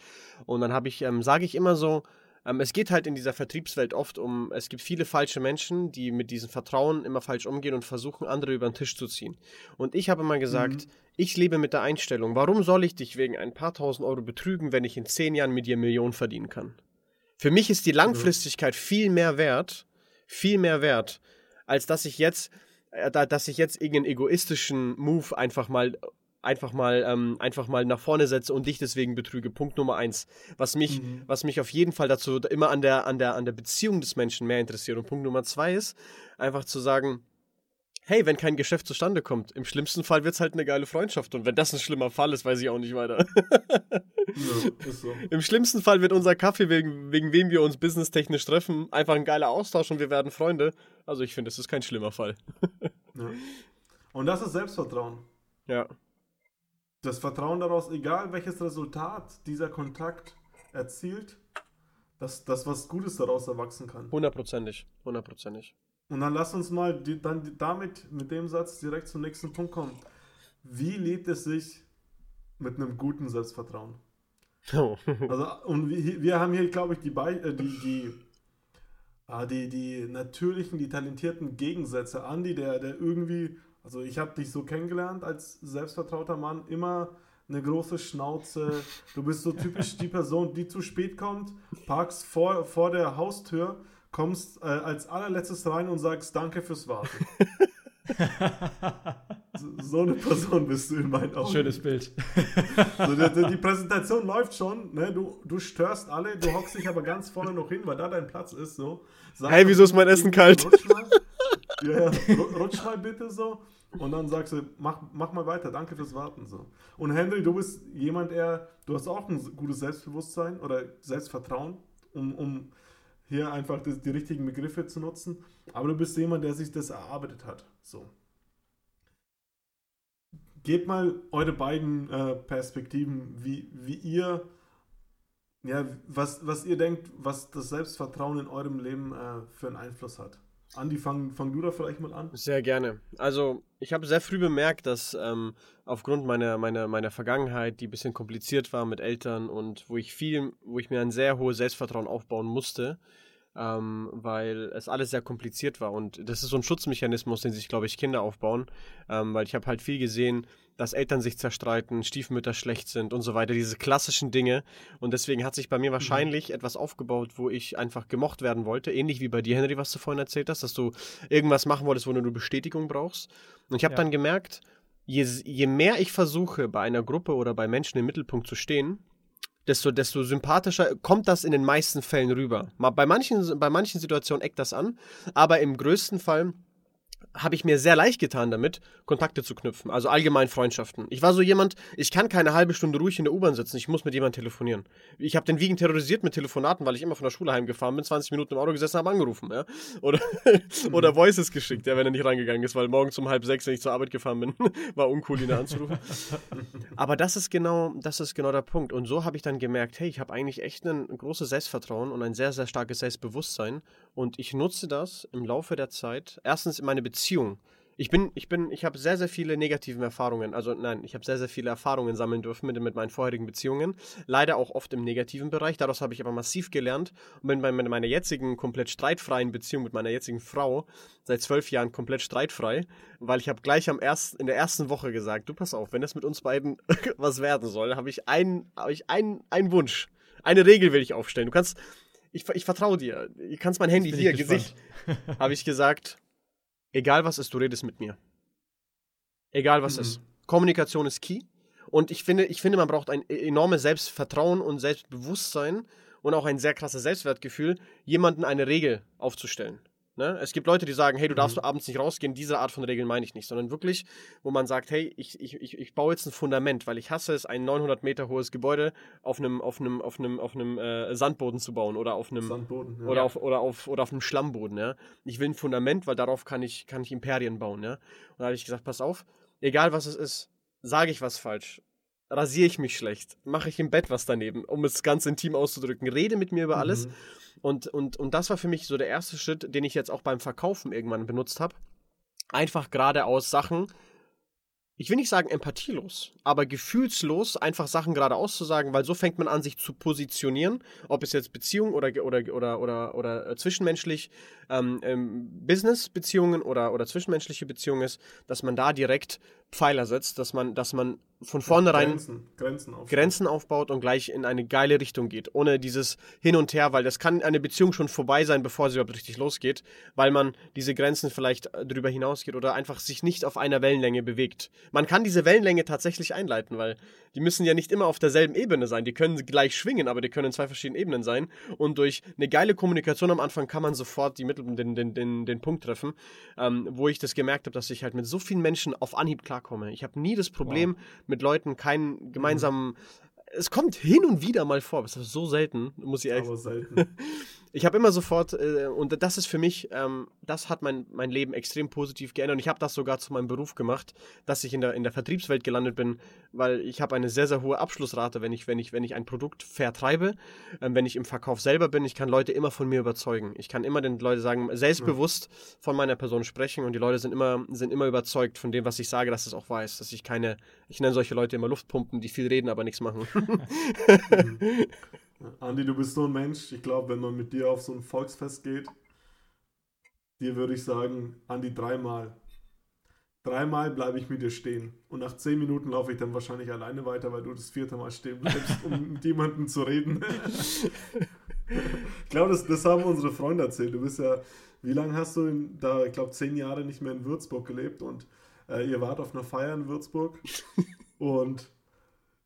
Und dann habe ich, ähm, sage ich immer so, ähm, es geht halt in dieser Vertriebswelt oft um, es gibt viele falsche Menschen, die mit diesem Vertrauen immer falsch umgehen und versuchen, andere über den Tisch zu ziehen. Und ich habe immer gesagt, mhm. ich lebe mit der Einstellung, warum soll ich dich wegen ein paar tausend Euro betrügen, wenn ich in zehn Jahren mit dir Millionen verdienen kann? Für mich ist die Langfristigkeit mhm. viel mehr wert, viel mehr wert, als dass ich jetzt, äh, dass ich jetzt irgendeinen egoistischen Move einfach mal einfach mal, ähm, einfach mal nach vorne setze und dich deswegen betrüge. Punkt Nummer eins. Was mich, mhm. was mich auf jeden Fall dazu immer an der, an der, an der Beziehung des Menschen mehr interessiert. Und Punkt Nummer zwei ist, einfach zu sagen, hey, wenn kein Geschäft zustande kommt, im schlimmsten Fall wird es halt eine geile Freundschaft. Und wenn das ein schlimmer Fall ist, weiß ich auch nicht weiter. ja, so. Im schlimmsten Fall wird unser Kaffee, wegen, wegen wem wir uns businesstechnisch treffen, einfach ein geiler Austausch und wir werden Freunde. Also ich finde, es ist kein schlimmer Fall. ja. Und das ist Selbstvertrauen. Ja. Das Vertrauen daraus, egal welches Resultat dieser Kontakt erzielt, dass das was Gutes daraus erwachsen kann. Hundertprozentig, hundertprozentig. Und dann lass uns mal die, dann damit mit dem Satz direkt zum nächsten Punkt kommen. Wie lebt es sich mit einem guten Selbstvertrauen? Oh. also, und wir, wir haben hier, glaube ich, die, Be äh, die, die, ah, die, die natürlichen, die talentierten Gegensätze. Andi, der, der irgendwie, also ich habe dich so kennengelernt als selbstvertrauter Mann, immer eine große Schnauze. Du bist so typisch die Person, die zu spät kommt, parkst vor, vor der Haustür kommst äh, als allerletztes rein und sagst Danke fürs Warten. so, eine Person bist du in meinen Augen. Schönes Bild. so, die, die, Präsentation läuft schon, ne? du, du störst alle, du hockst dich aber ganz vorne noch hin, weil da dein Platz ist. So. Sag, hey, wieso ist mein Essen kalt? Rutsch mal, ja, ja, rutsch mal bitte so. Und dann sagst du, mach, mach mal weiter, danke fürs Warten. So. Und Henry, du bist jemand, der, du hast auch ein gutes Selbstbewusstsein oder Selbstvertrauen, um, um hier einfach die, die richtigen Begriffe zu nutzen. Aber du bist jemand, der sich das erarbeitet hat. So. Gebt mal eure beiden äh, Perspektiven, wie, wie ihr, ja, was, was ihr denkt, was das Selbstvertrauen in eurem Leben äh, für einen Einfluss hat. Andi, fang, fang du da vielleicht mal an. Sehr gerne. Also, ich habe sehr früh bemerkt, dass ähm, aufgrund meiner, meiner, meiner Vergangenheit, die ein bisschen kompliziert war mit Eltern und wo ich viel, wo ich mir ein sehr hohes Selbstvertrauen aufbauen musste, ähm, weil es alles sehr kompliziert war. Und das ist so ein Schutzmechanismus, den sich, glaube ich, Kinder aufbauen, ähm, weil ich habe halt viel gesehen, dass Eltern sich zerstreiten, Stiefmütter schlecht sind und so weiter, diese klassischen Dinge. Und deswegen hat sich bei mir mhm. wahrscheinlich mhm. etwas aufgebaut, wo ich einfach gemocht werden wollte, ähnlich wie bei dir, Henry, was du vorhin erzählt hast, dass du irgendwas machen wolltest, wo du Bestätigung brauchst. Und ich habe ja. dann gemerkt, je, je mehr ich versuche, bei einer Gruppe oder bei Menschen im Mittelpunkt zu stehen, desto, desto sympathischer kommt das in den meisten Fällen rüber. Bei manchen, bei manchen Situationen eckt das an, aber im größten Fall habe ich mir sehr leicht getan damit, Kontakte zu knüpfen, also allgemein Freundschaften. Ich war so jemand, ich kann keine halbe Stunde ruhig in der U-Bahn sitzen, ich muss mit jemandem telefonieren. Ich habe den Wiegen terrorisiert mit Telefonaten, weil ich immer von der Schule heimgefahren bin, 20 Minuten im Auto gesessen habe, angerufen, ja. Oder, mhm. oder Voices geschickt, ja, wenn er nicht reingegangen ist, weil morgens um halb sechs, wenn ich zur Arbeit gefahren bin, war uncool, ihn anzurufen. Aber das ist genau, das ist genau der Punkt. Und so habe ich dann gemerkt, hey, ich habe eigentlich echt ein großes Selbstvertrauen und ein sehr, sehr starkes Selbstbewusstsein. Und ich nutze das im Laufe der Zeit, erstens in meine Beziehung. Ich bin, ich bin, ich habe sehr, sehr viele negative Erfahrungen. Also nein, ich habe sehr, sehr viele Erfahrungen sammeln dürfen mit, mit meinen vorherigen Beziehungen. Leider auch oft im negativen Bereich. Daraus habe ich aber massiv gelernt und bin bei meiner jetzigen komplett streitfreien Beziehung mit meiner jetzigen Frau seit zwölf Jahren komplett streitfrei, weil ich habe gleich am ersten, in der ersten Woche gesagt, du pass auf, wenn das mit uns beiden was werden soll, habe ich einen, habe ich einen, einen Wunsch. Eine Regel will ich aufstellen. Du kannst, ich, ich vertraue dir. Du kannst mein Handy hier, Gesicht, habe ich gesagt Egal was ist, du redest mit mir. Egal was mhm. ist. Kommunikation ist key. Und ich finde, ich finde, man braucht ein e-, enormes Selbstvertrauen und Selbstbewusstsein und auch ein sehr krasses Selbstwertgefühl, jemanden eine Regel aufzustellen. Ne? Es gibt Leute, die sagen, hey, du darfst mhm. abends nicht rausgehen, diese Art von Regeln meine ich nicht, sondern wirklich, wo man sagt, hey, ich, ich, ich, ich baue jetzt ein Fundament, weil ich hasse es, ein 900 Meter hohes Gebäude auf einem, auf einem, auf einem, auf einem äh, Sandboden zu bauen oder auf einem Sandboden, ja. oder, auf, oder, auf, oder auf einem Schlammboden. Ja? Ich will ein Fundament, weil darauf kann ich, kann ich Imperien bauen. Ja? Und da habe ich gesagt, pass auf, egal was es ist, sage ich was falsch, rasiere ich mich schlecht, mache ich im Bett was daneben, um es ganz intim auszudrücken, rede mit mir über alles. Mhm und, und, und das war für mich so der erste Schritt, den ich jetzt auch beim Verkaufen irgendwann benutzt habe. Einfach geradeaus Sachen, ich will nicht sagen empathielos, aber gefühlslos einfach Sachen geradeaus zu sagen, weil so fängt man an, sich zu positionieren, ob es jetzt Beziehung oder, oder, oder, oder, oder äh, zwischenmenschlich, ähm, ähm, Business-Beziehungen oder, oder zwischenmenschliche Beziehungen ist, dass man da direkt Pfeiler setzt, dass man, dass man von vornherein Grenzen, Grenzen aufbaut. Grenzen aufbaut und gleich in eine geile Richtung geht, ohne dieses Hin und Her, weil das kann eine Beziehung schon vorbei sein, bevor sie überhaupt richtig losgeht, weil man diese Grenzen vielleicht äh, drüber hinausgeht oder einfach sich nicht auf einer Wellenlänge bewegt. Man kann diese Wellenlänge tatsächlich einleiten, weil die müssen ja nicht immer auf derselben Ebene sein. Die können gleich schwingen, aber die können in zwei verschiedenen Ebenen sein. Und durch eine geile Kommunikation am Anfang kann man sofort die Mittel, den, den, den, den Punkt treffen, ähm, wo ich das gemerkt habe, dass ich halt mit so vielen Menschen auf Anhieb klarkomme. Ich habe nie das Problem, wow. Mit Leuten keinen gemeinsamen. Mhm. Es kommt hin und wieder mal vor, aber es ist so selten, muss ich ehrlich sagen. ich habe immer sofort, äh, und das ist für mich, ähm, das hat mein, mein Leben extrem positiv geändert. Und ich habe das sogar zu meinem Beruf gemacht, dass ich in der, in der Vertriebswelt gelandet bin, weil ich habe eine sehr, sehr hohe Abschlussrate, wenn ich, wenn ich, wenn ich ein Produkt vertreibe, ähm, wenn ich im Verkauf selber bin. Ich kann Leute immer von mir überzeugen. Ich kann immer den Leuten sagen, selbstbewusst von meiner Person sprechen und die Leute sind immer, sind immer überzeugt von dem, was ich sage, dass es auch weiß, dass ich keine, ich nenne solche Leute immer Luftpumpen, die viel reden, aber nichts machen. Andi, du bist so ein Mensch. Ich glaube, wenn man mit dir auf so ein Volksfest geht, dir würde ich sagen, Andi, dreimal. Dreimal bleibe ich mit dir stehen. Und nach zehn Minuten laufe ich dann wahrscheinlich alleine weiter, weil du das vierte Mal stehen bleibst, um mit jemandem zu reden. ich glaube, das, das haben unsere Freunde erzählt. Du bist ja, wie lange hast du in, da, ich glaube, zehn Jahre nicht mehr in Würzburg gelebt und äh, ihr wart auf einer Feier in Würzburg und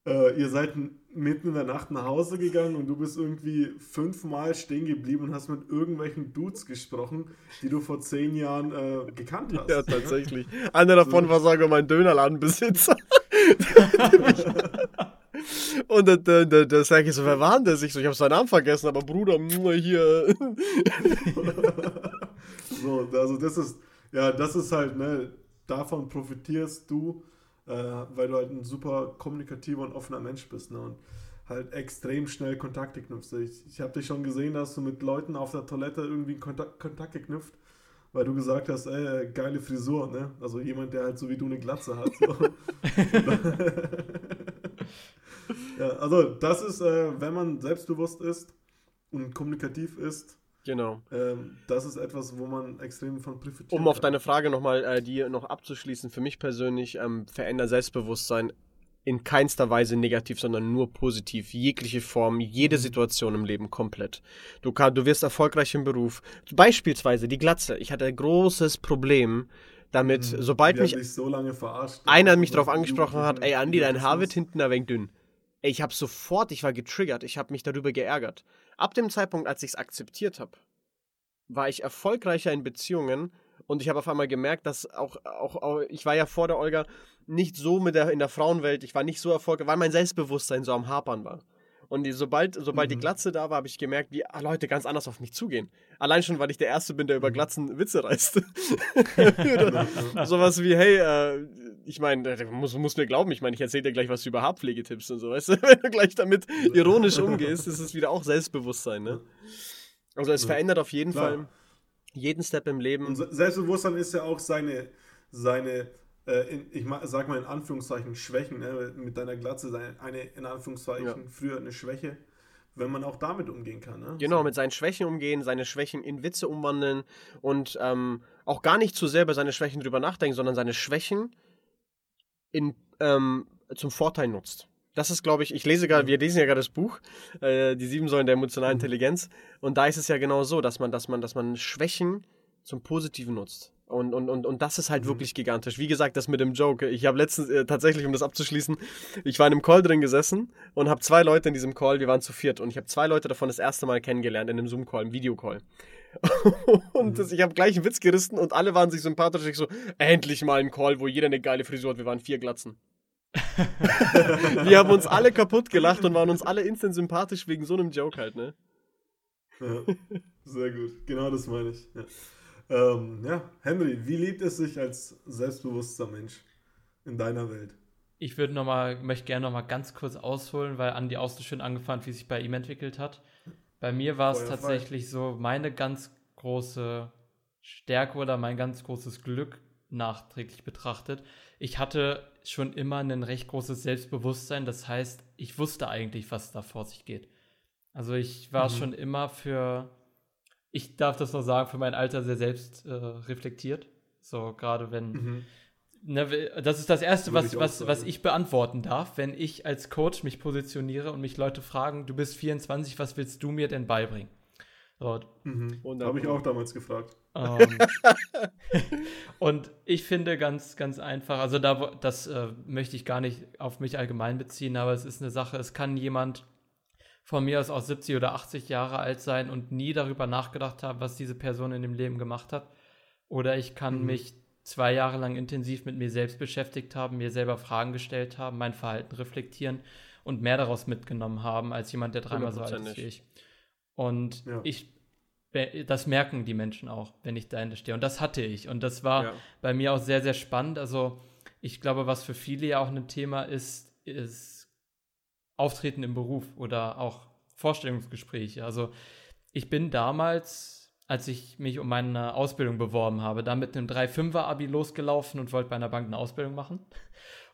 äh, ihr seid mitten in der Nacht nach Hause gegangen und du bist irgendwie fünfmal stehen geblieben und hast mit irgendwelchen Dudes gesprochen, die du vor zehn Jahren äh, gekannt hast. Ja, tatsächlich. Einer davon so. war sogar mein Dönerladenbesitzer. und da, da, da, da sage ich so, wer war denn das? Ich so, ich habe seinen Namen vergessen, aber Bruder, hier. so, also das ist, ja, das ist halt, ne, davon profitierst du äh, weil du halt ein super kommunikativer und offener Mensch bist ne? und halt extrem schnell Kontakte knüpfst. Ich, ich habe dich schon gesehen, dass du mit Leuten auf der Toilette irgendwie Kontakt, Kontakt geknüpft, weil du gesagt hast, ey, geile Frisur, ne? Also jemand, der halt so wie du eine Glatze hat. So. ja, also das ist, äh, wenn man selbstbewusst ist und kommunikativ ist, Genau. Ähm, das ist etwas, wo man extrem von profitiert. Um auf deine Frage nochmal, äh, die noch abzuschließen, für mich persönlich ähm, verändert Selbstbewusstsein in keinster Weise negativ, sondern nur positiv. Jegliche Form, jede mhm. Situation im Leben komplett. Du, kann, du wirst erfolgreich im Beruf. Beispielsweise die Glatze. Ich hatte ein großes Problem damit, mhm. sobald mich so einer mich darauf angesprochen hat, ey Andi, dein Haar wird hinten ein wenig dünn. Ich habe sofort, ich war getriggert, ich habe mich darüber geärgert. Ab dem Zeitpunkt, als ich es akzeptiert habe, war ich erfolgreicher in Beziehungen und ich habe auf einmal gemerkt, dass auch, auch, auch, ich war ja vor der Olga nicht so mit der, in der Frauenwelt, ich war nicht so erfolgreich, weil mein Selbstbewusstsein so am Hapern war. Und die, sobald, sobald mhm. die Glatze da war, habe ich gemerkt, wie Leute ganz anders auf mich zugehen. Allein schon, weil ich der Erste bin, der über mhm. Glatzen Witze reißt. Sowas wie, hey, äh, ich meine, du musst, musst mir glauben, ich meine, ich erzähle dir gleich was über Haarpflegetipps und so, weißt du? Wenn du gleich damit ironisch umgehst, ist es wieder auch Selbstbewusstsein, ne? Also es verändert auf jeden Klar. Fall jeden Step im Leben. Und Selbstbewusstsein ist ja auch seine, seine äh, in, ich sag mal in Anführungszeichen Schwächen, ne? mit deiner Glatze, eine in Anführungszeichen ja. früher eine Schwäche, wenn man auch damit umgehen kann. Ne? Genau, so. mit seinen Schwächen umgehen, seine Schwächen in Witze umwandeln und ähm, auch gar nicht zu sehr über seine Schwächen drüber nachdenken, sondern seine Schwächen in, ähm, zum Vorteil nutzt. Das ist, glaube ich, ich lese gerade, wir lesen ja gerade das Buch, äh, die sieben Säulen der emotionalen mhm. Intelligenz. Und da ist es ja genau so, dass man, dass man, dass man Schwächen zum Positiven nutzt. Und, und, und, und das ist halt mhm. wirklich gigantisch. Wie gesagt, das mit dem Joke. Ich habe letztens äh, tatsächlich, um das abzuschließen, ich war in einem Call drin gesessen und habe zwei Leute in diesem Call, wir waren zu viert und ich habe zwei Leute davon das erste Mal kennengelernt in einem Zoom-Call, im Videocall. und das, ich habe gleich einen Witz gerissen und alle waren sich sympathisch. Ich so, endlich mal ein Call, wo jeder eine geile Frisur hat. Wir waren vier Glatzen. wir haben uns alle kaputt gelacht und waren uns alle instant sympathisch wegen so einem Joke halt, ne? Ja, sehr gut. Genau das meine ich. Ja. Ähm, ja, Henry, wie lebt es sich als selbstbewusster Mensch in deiner Welt? Ich würde noch mal, möchte gerne noch mal ganz kurz ausholen, weil Andi auch so schön angefangen, wie sich bei ihm entwickelt hat. Bei mir war es tatsächlich so, meine ganz große Stärke oder mein ganz großes Glück nachträglich betrachtet. Ich hatte schon immer ein recht großes Selbstbewusstsein. Das heißt, ich wusste eigentlich, was da vor sich geht. Also ich war mhm. schon immer für, ich darf das noch sagen, für mein Alter sehr selbst äh, reflektiert. So gerade wenn, mhm. ne, das ist das Erste, was, was, was ich beantworten darf, wenn ich als Coach mich positioniere und mich Leute fragen, du bist 24, was willst du mir denn beibringen? So. Mhm. Habe ich auch damals gefragt. Ähm, und ich finde ganz, ganz einfach, also da, das äh, möchte ich gar nicht auf mich allgemein beziehen, aber es ist eine Sache, es kann jemand von mir aus auch 70 oder 80 Jahre alt sein und nie darüber nachgedacht haben, was diese Person in dem Leben gemacht hat. Oder ich kann mhm. mich zwei Jahre lang intensiv mit mir selbst beschäftigt haben, mir selber Fragen gestellt haben, mein Verhalten reflektieren und mehr daraus mitgenommen haben, als jemand, der dreimal so alt ist wie ich. Und ja. ich, das merken die Menschen auch, wenn ich dahinter stehe. Und das hatte ich. Und das war ja. bei mir auch sehr, sehr spannend. Also ich glaube, was für viele ja auch ein Thema ist, ist Auftreten im Beruf oder auch Vorstellungsgespräche. Also ich bin damals als ich mich um meine Ausbildung beworben habe, da mit einem 3-5er-Abi losgelaufen und wollte bei einer Bank eine Ausbildung machen.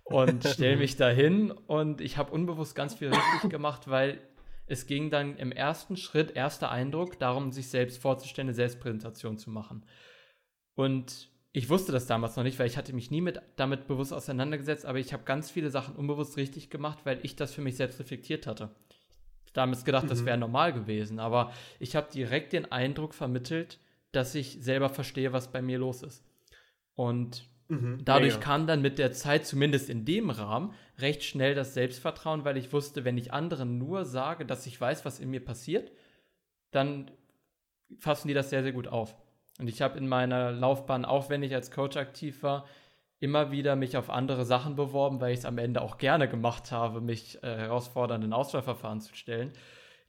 Und stelle mich dahin und ich habe unbewusst ganz viel richtig gemacht, weil es ging dann im ersten Schritt, erster Eindruck, darum, sich selbst vorzustellen, eine Selbstpräsentation zu machen. Und ich wusste das damals noch nicht, weil ich hatte mich nie mit, damit bewusst auseinandergesetzt, aber ich habe ganz viele Sachen unbewusst richtig gemacht, weil ich das für mich selbst reflektiert hatte damals gedacht, mhm. das wäre normal gewesen. Aber ich habe direkt den Eindruck vermittelt, dass ich selber verstehe, was bei mir los ist. Und mhm. dadurch ja, ja. kam dann mit der Zeit, zumindest in dem Rahmen, recht schnell das Selbstvertrauen, weil ich wusste, wenn ich anderen nur sage, dass ich weiß, was in mir passiert, dann fassen die das sehr, sehr gut auf. Und ich habe in meiner Laufbahn, auch wenn ich als Coach aktiv war, immer wieder mich auf andere Sachen beworben, weil ich es am Ende auch gerne gemacht habe, mich äh, herausfordernden Auswahlverfahren zu stellen.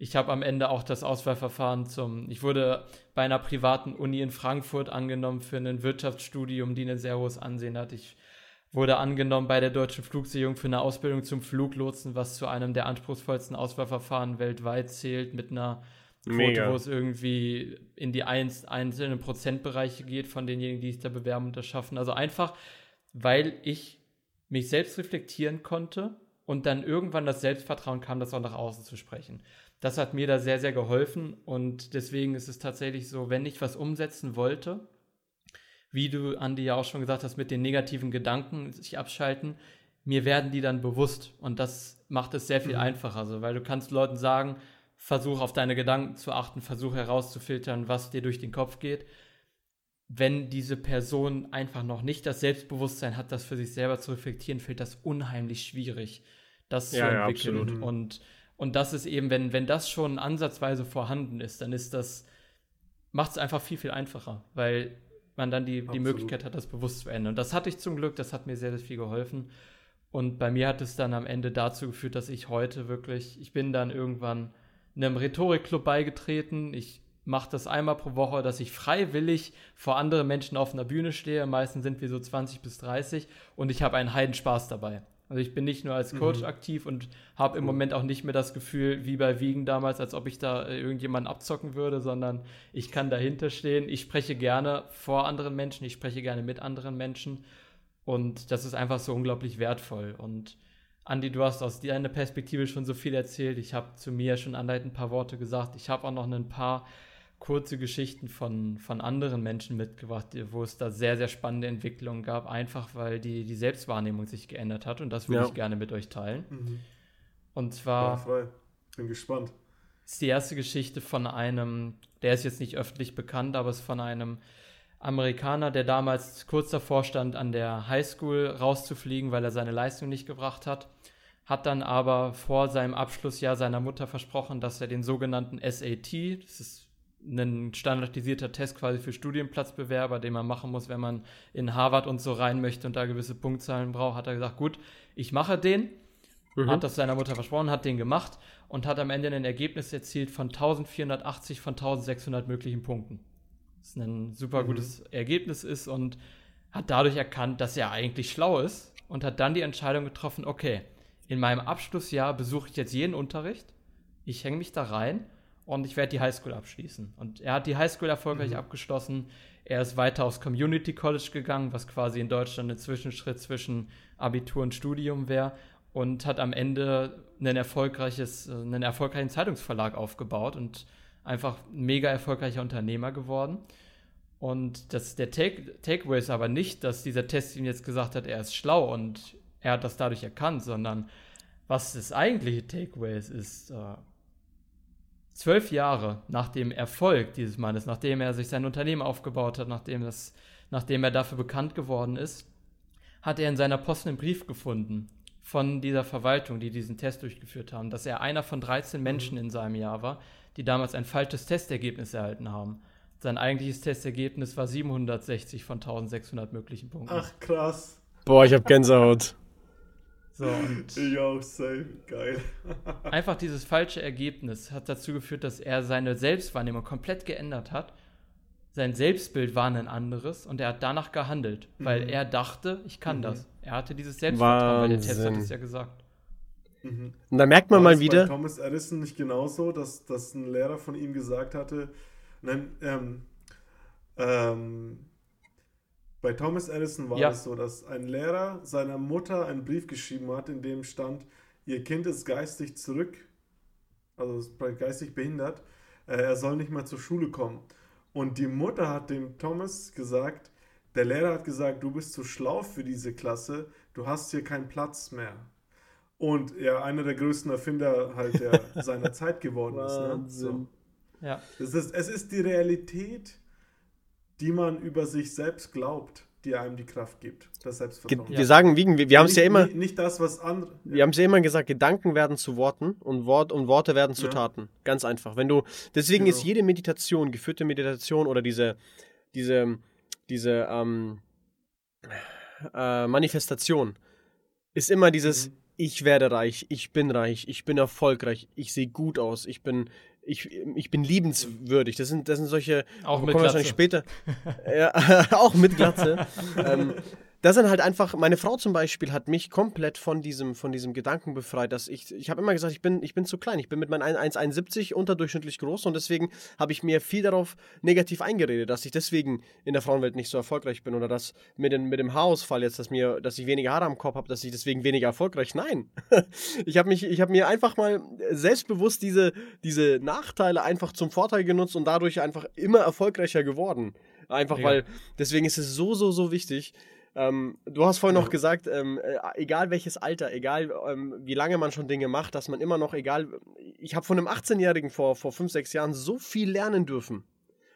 Ich habe am Ende auch das Auswahlverfahren zum, ich wurde bei einer privaten Uni in Frankfurt angenommen für ein Wirtschaftsstudium, die ein sehr hohes Ansehen hat. Ich wurde angenommen bei der Deutschen Flugsicherung für eine Ausbildung zum Fluglotsen, was zu einem der anspruchsvollsten Auswahlverfahren weltweit zählt, mit einer Quote, wo es irgendwie in die einzelnen Prozentbereiche geht von denjenigen, die sich da bewerben und das schaffen. Also einfach weil ich mich selbst reflektieren konnte und dann irgendwann das Selbstvertrauen kam, das auch nach außen zu sprechen. Das hat mir da sehr, sehr geholfen und deswegen ist es tatsächlich so, wenn ich was umsetzen wollte, wie du, Andi, ja auch schon gesagt hast, mit den negativen Gedanken sich abschalten, mir werden die dann bewusst und das macht es sehr viel mhm. einfacher, so, weil du kannst Leuten sagen, versuch auf deine Gedanken zu achten, versuch herauszufiltern, was dir durch den Kopf geht wenn diese Person einfach noch nicht das Selbstbewusstsein hat, das für sich selber zu reflektieren, fällt das unheimlich schwierig, das ja, zu entwickeln. Ja, mhm. und, und das ist eben, wenn, wenn das schon ansatzweise vorhanden ist, dann ist das, macht es einfach viel, viel einfacher, weil man dann die, die Möglichkeit hat, das bewusst zu ändern. Und das hatte ich zum Glück, das hat mir sehr, sehr viel geholfen. Und bei mir hat es dann am Ende dazu geführt, dass ich heute wirklich, ich bin dann irgendwann einem Rhetorikclub beigetreten. Ich mache das einmal pro Woche, dass ich freiwillig vor anderen Menschen auf einer Bühne stehe. Meistens sind wir so 20 bis 30 und ich habe einen Heidenspaß dabei. Also ich bin nicht nur als Coach mhm. aktiv und habe im Moment auch nicht mehr das Gefühl, wie bei Wiegen damals, als ob ich da äh, irgendjemanden abzocken würde, sondern ich kann dahinter stehen. Ich spreche gerne vor anderen Menschen, ich spreche gerne mit anderen Menschen und das ist einfach so unglaublich wertvoll. Und Andi, du hast aus deiner Perspektive schon so viel erzählt. Ich habe zu mir schon anleitend ein paar Worte gesagt. Ich habe auch noch ein paar kurze Geschichten von, von anderen Menschen mitgebracht, wo es da sehr, sehr spannende Entwicklungen gab, einfach weil die, die Selbstwahrnehmung sich geändert hat und das würde ja. ich gerne mit euch teilen. Mhm. Und zwar. Ja, voll. Bin gespannt. Ist die erste Geschichte von einem, der ist jetzt nicht öffentlich bekannt, aber es ist von einem Amerikaner, der damals kurz davor stand, an der Highschool rauszufliegen, weil er seine Leistung nicht gebracht hat hat dann aber vor seinem Abschlussjahr seiner Mutter versprochen, dass er den sogenannten SAT, das ist ein standardisierter Test quasi für Studienplatzbewerber, den man machen muss, wenn man in Harvard und so rein möchte und da gewisse Punktzahlen braucht, hat er gesagt, gut, ich mache den. Mhm. Hat das seiner Mutter versprochen, hat den gemacht und hat am Ende ein Ergebnis erzielt von 1480 von 1600 möglichen Punkten. Was ein super mhm. gutes Ergebnis ist und hat dadurch erkannt, dass er eigentlich schlau ist und hat dann die Entscheidung getroffen, okay, in meinem Abschlussjahr besuche ich jetzt jeden Unterricht, ich hänge mich da rein und ich werde die Highschool abschließen. Und er hat die Highschool erfolgreich mhm. abgeschlossen. Er ist weiter aufs Community College gegangen, was quasi in Deutschland ein Zwischenschritt zwischen Abitur und Studium wäre und hat am Ende ein erfolgreiches, einen erfolgreichen Zeitungsverlag aufgebaut und einfach ein mega erfolgreicher Unternehmer geworden. Und das, der Take, Takeaway ist aber nicht, dass dieser Test ihm jetzt gesagt hat, er ist schlau und er hat das dadurch erkannt, sondern was das eigentliche Takeaway ist, ist äh, zwölf Jahre nach dem Erfolg dieses Mannes, nachdem er sich sein Unternehmen aufgebaut hat, nachdem, das, nachdem er dafür bekannt geworden ist, hat er in seiner Post einen Brief gefunden von dieser Verwaltung, die diesen Test durchgeführt haben, dass er einer von 13 Menschen mhm. in seinem Jahr war, die damals ein falsches Testergebnis erhalten haben. Sein eigentliches Testergebnis war 760 von 1600 möglichen Punkten. Ach, krass. Boah, ich hab Gänsehaut. So, und ich auch, safe. Geil. einfach dieses falsche Ergebnis hat dazu geführt, dass er seine Selbstwahrnehmung komplett geändert hat. Sein Selbstbild war ein anderes und er hat danach gehandelt, weil mhm. er dachte, ich kann mhm. das. Er hatte dieses Selbstvertrauen, weil der Test hat es ja gesagt. Mhm. Und da merkt man War mal wieder. Bei Thomas Edison nicht genauso, dass, dass ein Lehrer von ihm gesagt hatte, nein, ähm, ähm, bei Thomas Edison war ja. es so, dass ein Lehrer seiner Mutter einen Brief geschrieben hat, in dem stand, ihr Kind ist geistig zurück, also ist geistig behindert, äh, er soll nicht mehr zur Schule kommen. Und die Mutter hat dem Thomas gesagt, der Lehrer hat gesagt, du bist zu schlau für diese Klasse, du hast hier keinen Platz mehr. Und er einer der größten Erfinder halt der seiner Zeit geworden ist. Ne? So. Ja. Das ist. Es ist die Realität, die man über sich selbst glaubt, die einem die Kraft gibt. Das Selbstvertrauen. Wir sagen, wir, wir haben es ja immer. Nicht, nicht, das, was andere. Wir haben es ja immer gesagt, Gedanken werden zu Worten und, Wort, und Worte werden zu ja. Taten. Ganz einfach. Wenn du. Deswegen genau. ist jede Meditation, geführte Meditation oder diese, diese, diese ähm, äh, Manifestation, ist immer dieses. Mhm ich werde reich, ich bin reich, ich bin erfolgreich, ich sehe gut aus, ich bin, ich, ich bin liebenswürdig. Das sind, das sind solche. Auch mit Glatze. später. ja, auch mit Glatze. ähm, das sind halt einfach, meine Frau zum Beispiel hat mich komplett von diesem, von diesem Gedanken befreit, dass ich, ich habe immer gesagt, ich bin, ich bin zu klein, ich bin mit meinen 1,71 unterdurchschnittlich groß und deswegen habe ich mir viel darauf negativ eingeredet, dass ich deswegen in der Frauenwelt nicht so erfolgreich bin oder dass mit, den, mit dem Haarausfall jetzt, dass, mir, dass ich weniger Haare am Kopf habe, dass ich deswegen weniger erfolgreich, nein. ich habe habe mir einfach mal selbstbewusst diese, diese Nachteile einfach zum Vorteil genutzt und dadurch einfach immer erfolgreicher geworden. Einfach ja. weil, deswegen ist es so, so, so wichtig, ähm, du hast vorhin noch gesagt, ähm, äh, egal welches Alter, egal ähm, wie lange man schon Dinge macht, dass man immer noch, egal. Ich habe von einem 18-Jährigen vor, vor 5, 6 Jahren so viel lernen dürfen.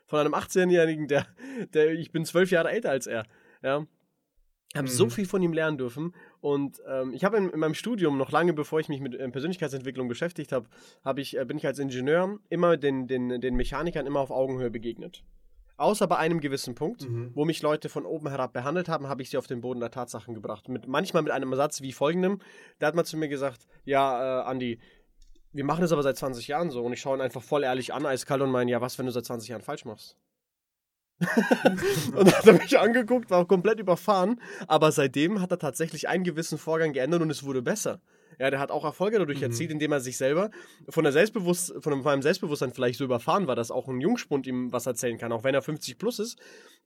Von einem 18-Jährigen, der, der, ich bin zwölf Jahre älter als er. Ja. Ich habe mhm. so viel von ihm lernen dürfen. Und ähm, ich habe in, in, meinem Studium, noch lange bevor ich mich mit äh, Persönlichkeitsentwicklung beschäftigt habe, hab ich, äh, bin ich als Ingenieur immer den, den, den Mechanikern immer auf Augenhöhe begegnet. Außer bei einem gewissen Punkt, mhm. wo mich Leute von oben herab behandelt haben, habe ich sie auf den Boden der Tatsachen gebracht. Mit, manchmal mit einem Satz wie folgendem. Da hat man zu mir gesagt, ja, äh, Andi, wir machen das aber seit 20 Jahren so. Und ich schaue ihn einfach voll ehrlich an, eiskalt und meine, ja, was, wenn du seit 20 Jahren falsch machst? und hat er mich angeguckt, war auch komplett überfahren. Aber seitdem hat er tatsächlich einen gewissen Vorgang geändert und es wurde besser. Ja, der hat auch Erfolge dadurch mhm. erzielt, indem er sich selber von, der Selbstbewusst von einem Selbstbewusstsein vielleicht so überfahren war, dass auch ein Jungspund ihm was erzählen kann, auch wenn er 50 plus ist,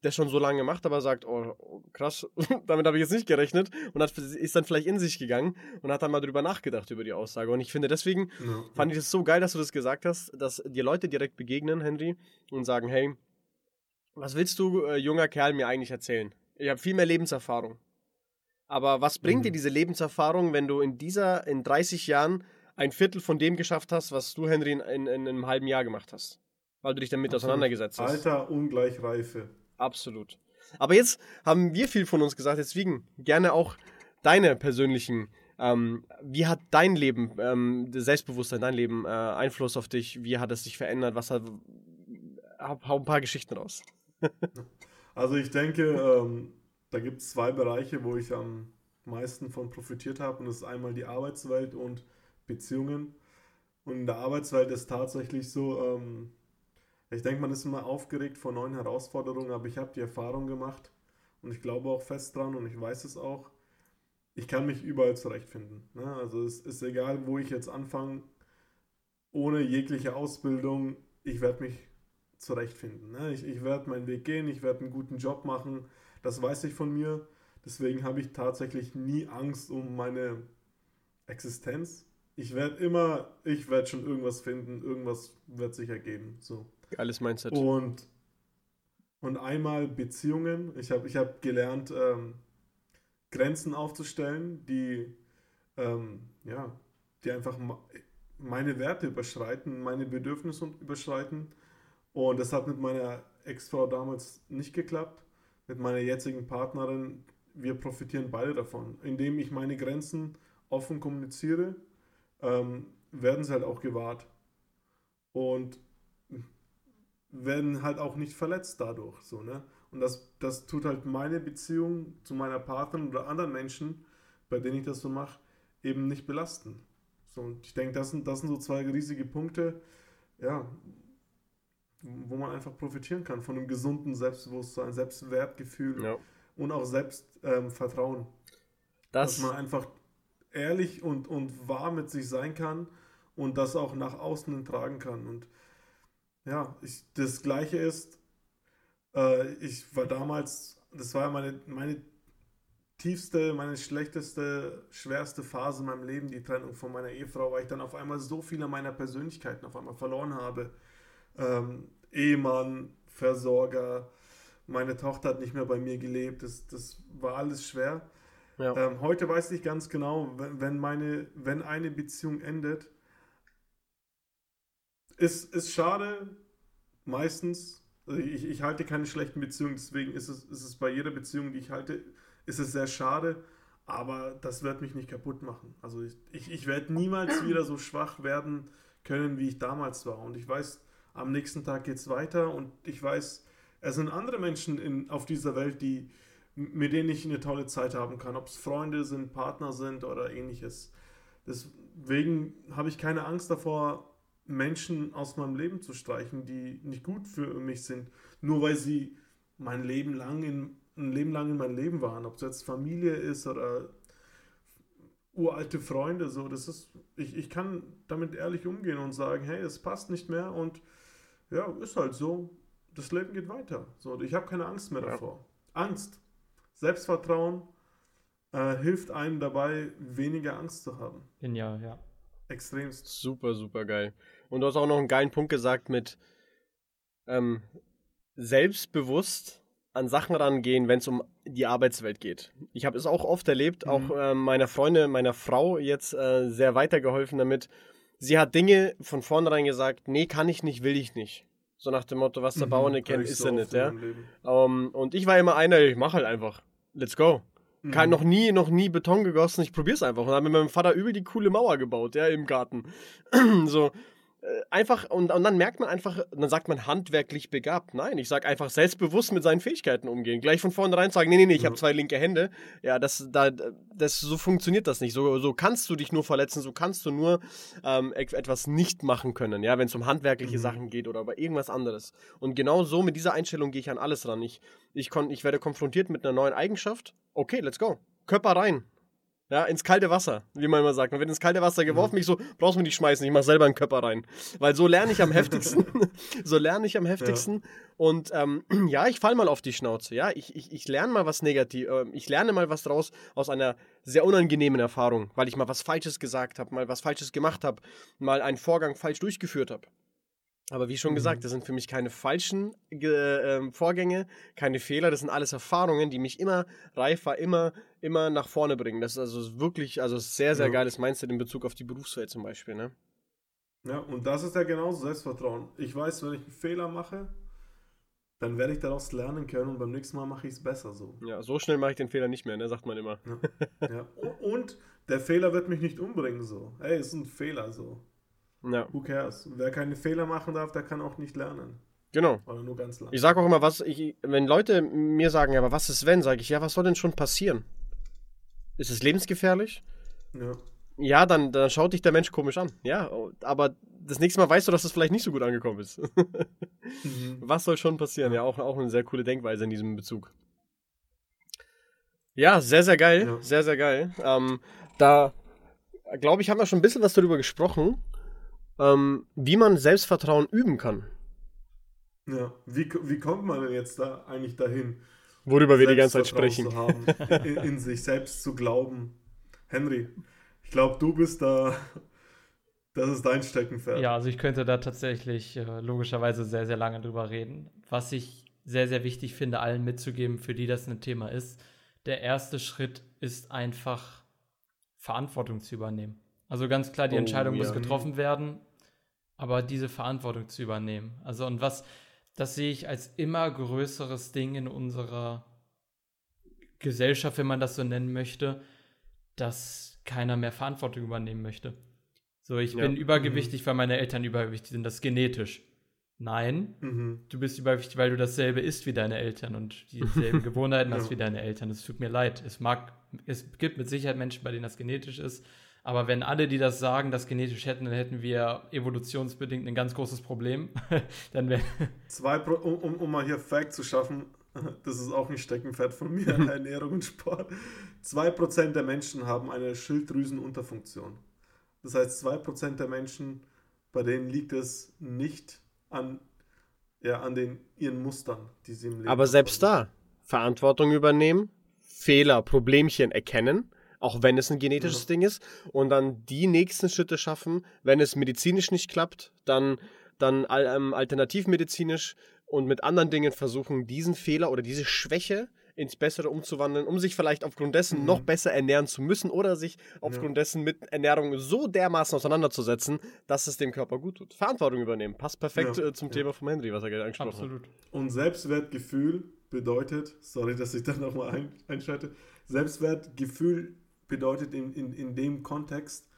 der schon so lange macht, aber sagt, oh, oh krass, damit habe ich jetzt nicht gerechnet und hat, ist dann vielleicht in sich gegangen und hat dann mal drüber nachgedacht über die Aussage. Und ich finde, deswegen ja. fand ich es so geil, dass du das gesagt hast, dass dir Leute direkt begegnen, Henry, und sagen, hey, was willst du, äh, junger Kerl, mir eigentlich erzählen? Ich habe viel mehr Lebenserfahrung. Aber was bringt mhm. dir diese Lebenserfahrung, wenn du in dieser, in 30 Jahren ein Viertel von dem geschafft hast, was du, Henry, in, in, in einem halben Jahr gemacht hast? Weil du dich damit Absolut. auseinandergesetzt hast. Alter, ungleich Reife. Absolut. Aber jetzt haben wir viel von uns gesagt, deswegen gerne auch deine persönlichen. Ähm, wie hat dein Leben, ähm, Selbstbewusstsein, dein Leben äh, Einfluss auf dich? Wie hat es dich verändert? Was hat. Hau, hau ein paar Geschichten raus. also, ich denke, ähm, da gibt es zwei Bereiche, wo ich am meisten von profitiert habe. Und das ist einmal die Arbeitswelt und Beziehungen. Und in der Arbeitswelt ist tatsächlich so, ähm, ich denke, man ist immer aufgeregt vor neuen Herausforderungen, aber ich habe die Erfahrung gemacht und ich glaube auch fest dran und ich weiß es auch. Ich kann mich überall zurechtfinden. Ne? Also es ist egal, wo ich jetzt anfange, ohne jegliche Ausbildung, ich werde mich zurechtfinden. Ne? Ich, ich werde meinen Weg gehen, ich werde einen guten Job machen das weiß ich von mir. Deswegen habe ich tatsächlich nie Angst um meine Existenz. Ich werde immer, ich werde schon irgendwas finden, irgendwas wird sich ergeben. So. Alles Mindset. Und, und einmal Beziehungen. Ich habe ich hab gelernt, ähm, Grenzen aufzustellen, die, ähm, ja, die einfach meine Werte überschreiten, meine Bedürfnisse überschreiten. Und das hat mit meiner Ex-Frau damals nicht geklappt. Mit meiner jetzigen Partnerin, wir profitieren beide davon. Indem ich meine Grenzen offen kommuniziere, ähm, werden sie halt auch gewahrt. Und werden halt auch nicht verletzt dadurch. So, ne? Und das, das tut halt meine Beziehung zu meiner Partnerin oder anderen Menschen, bei denen ich das so mache, eben nicht belasten. So, und ich denke, das sind, das sind so zwei riesige Punkte, ja, wo man einfach profitieren kann von einem gesunden Selbstbewusstsein, Selbstwertgefühl ja. und auch Selbstvertrauen. Ähm, das Dass man einfach ehrlich und, und wahr mit sich sein kann und das auch nach außen tragen kann. Und ja, ich, das Gleiche ist, äh, ich war damals, das war meine, meine tiefste, meine schlechteste, schwerste Phase in meinem Leben, die Trennung von meiner Ehefrau, weil ich dann auf einmal so viele meiner Persönlichkeiten auf einmal verloren habe. Ähm, Ehemann, Versorger, meine Tochter hat nicht mehr bei mir gelebt, das, das war alles schwer. Ja. Ähm, heute weiß ich ganz genau, wenn, meine, wenn eine Beziehung endet, ist, ist schade, meistens. Also ich, ich halte keine schlechten Beziehungen, deswegen ist es, ist es bei jeder Beziehung, die ich halte, ist es sehr schade, aber das wird mich nicht kaputt machen. Also ich, ich, ich werde niemals wieder so schwach werden können, wie ich damals war. Und ich weiß, am nächsten Tag geht es weiter und ich weiß, es sind andere Menschen in, auf dieser Welt, die, mit denen ich eine tolle Zeit haben kann, ob es Freunde sind, Partner sind oder ähnliches. Deswegen habe ich keine Angst davor, Menschen aus meinem Leben zu streichen, die nicht gut für mich sind, nur weil sie mein Leben lang in, ein Leben lang in meinem Leben waren, ob es jetzt Familie ist oder uralte Freunde, so, das ist, ich, ich kann damit ehrlich umgehen und sagen, hey, es passt nicht mehr und ja, ist halt so, das Leben geht weiter. So, ich habe keine Angst mehr davor. Ja. Angst, Selbstvertrauen äh, hilft einem dabei, weniger Angst zu haben. Genial, ja. Extremst. Super, super geil. Und du hast auch noch einen geilen Punkt gesagt mit ähm, selbstbewusst an Sachen rangehen, wenn es um die Arbeitswelt geht. Ich habe es auch oft erlebt, mhm. auch äh, meiner Freundin, meiner Frau jetzt äh, sehr weitergeholfen damit. Sie hat Dinge von vornherein gesagt, nee, kann ich nicht, will ich nicht. So nach dem Motto, was der mhm, Bauer nicht kennt, ist so er nicht, ja. Um, ähm, und ich war immer einer, ich mach halt einfach. Let's go. Mhm. Kein, noch nie, noch nie Beton gegossen, ich probier's einfach. Und dann habe mit meinem Vater übel die coole Mauer gebaut, ja, im Garten. so, einfach, und, und dann merkt man einfach, dann sagt man handwerklich begabt. Nein, ich sage einfach selbstbewusst mit seinen Fähigkeiten umgehen. Gleich von vornherein sagen, nee, nee, nee, ich mhm. habe zwei linke Hände. Ja, das, da, das, so funktioniert das nicht. So, so kannst du dich nur verletzen, so kannst du nur ähm, etwas nicht machen können, ja, wenn es um handwerkliche mhm. Sachen geht oder über irgendwas anderes. Und genau so mit dieser Einstellung gehe ich an alles ran. Ich, ich, kon, ich werde konfrontiert mit einer neuen Eigenschaft. Okay, let's go. Körper rein. Ja, ins kalte Wasser, wie man immer sagt. Man wird ins kalte Wasser geworfen, mhm. mich so, brauchst du mir nicht schmeißen, ich mach selber einen Körper rein. Weil so lerne ich am heftigsten. so lerne ich am heftigsten. Ja. Und ähm, ja, ich fall mal auf die Schnauze. Ja, ich, ich, ich lerne mal was negativ, äh, ich lerne mal was draus aus einer sehr unangenehmen Erfahrung, weil ich mal was Falsches gesagt habe, mal was Falsches gemacht habe, mal einen Vorgang falsch durchgeführt habe. Aber wie schon mhm. gesagt, das sind für mich keine falschen äh, Vorgänge, keine Fehler, das sind alles Erfahrungen, die mich immer reifer, immer, immer nach vorne bringen. Das ist also wirklich, also sehr, sehr ja. geiles Mindset in Bezug auf die Berufswelt zum Beispiel, ne? Ja, und das ist ja genauso Selbstvertrauen. Ich weiß, wenn ich einen Fehler mache, dann werde ich daraus lernen können und beim nächsten Mal mache ich es besser so. Ja, so schnell mache ich den Fehler nicht mehr, ne? Sagt man immer. Ja. ja. Und der Fehler wird mich nicht umbringen so. Ey, es ist ein Fehler so. Ja. Who cares? Wer keine Fehler machen darf, der kann auch nicht lernen. Genau. Oder nur ganz lang. Ich sage auch immer, was ich, wenn Leute mir sagen, ja, aber was ist wenn, sage ich, ja, was soll denn schon passieren? Ist es lebensgefährlich? Ja. Ja, dann, dann schaut dich der Mensch komisch an. Ja, aber das nächste Mal weißt du, dass es das vielleicht nicht so gut angekommen ist. mhm. Was soll schon passieren? Ja, auch, auch eine sehr coole Denkweise in diesem Bezug. Ja, sehr, sehr geil. Ja. Sehr, sehr geil. Ähm, da, glaube ich, haben wir schon ein bisschen was darüber gesprochen ähm, wie man Selbstvertrauen üben kann. Ja, wie, wie kommt man denn jetzt da eigentlich dahin? Worüber wir die ganze Zeit sprechen. Haben, in, in, sich selbst zu glauben. Henry, ich glaube, du bist da, das ist dein Steckenpferd. Ja, also ich könnte da tatsächlich äh, logischerweise sehr, sehr lange drüber reden. Was ich sehr, sehr wichtig finde, allen mitzugeben, für die das ein Thema ist. Der erste Schritt ist einfach Verantwortung zu übernehmen. Also ganz klar, die oh, Entscheidung ja. muss getroffen werden, aber diese Verantwortung zu übernehmen. Also und was, das sehe ich als immer größeres Ding in unserer Gesellschaft, wenn man das so nennen möchte, dass keiner mehr Verantwortung übernehmen möchte. So, ich ja. bin übergewichtig, mhm. weil meine Eltern übergewichtig sind. Das ist genetisch. Nein, mhm. du bist übergewichtig, weil du dasselbe isst wie deine Eltern und dieselben Gewohnheiten ja. hast wie deine Eltern. Es tut mir leid. Es mag, es gibt mit Sicherheit Menschen, bei denen das genetisch ist. Aber wenn alle, die das sagen, das genetisch hätten, dann hätten wir evolutionsbedingt ein ganz großes Problem. dann. Zwei, Pro um, um, um mal hier Fact zu schaffen, das ist auch ein Steckenpferd von mir, Ernährung und Sport. 2% der Menschen haben eine Schilddrüsenunterfunktion. Das heißt, 2% der Menschen, bei denen liegt es nicht an, ja, an den, ihren Mustern, die sie im Leben Aber selbst haben. da, Verantwortung übernehmen, Fehler, Problemchen erkennen, auch wenn es ein genetisches ja. Ding ist, und dann die nächsten Schritte schaffen, wenn es medizinisch nicht klappt, dann, dann ähm, alternativmedizinisch und mit anderen Dingen versuchen, diesen Fehler oder diese Schwäche ins Bessere umzuwandeln, um sich vielleicht aufgrund dessen mhm. noch besser ernähren zu müssen oder sich aufgrund ja. dessen mit Ernährung so dermaßen auseinanderzusetzen, dass es dem Körper gut tut. Verantwortung übernehmen. Passt perfekt ja. äh, zum ja. Thema vom Henry, was er gerade angesprochen Absolut. hat. Und Selbstwertgefühl bedeutet, sorry, dass ich da nochmal ein, einschalte, Selbstwertgefühl bedeutet in, in, in dem Kontext,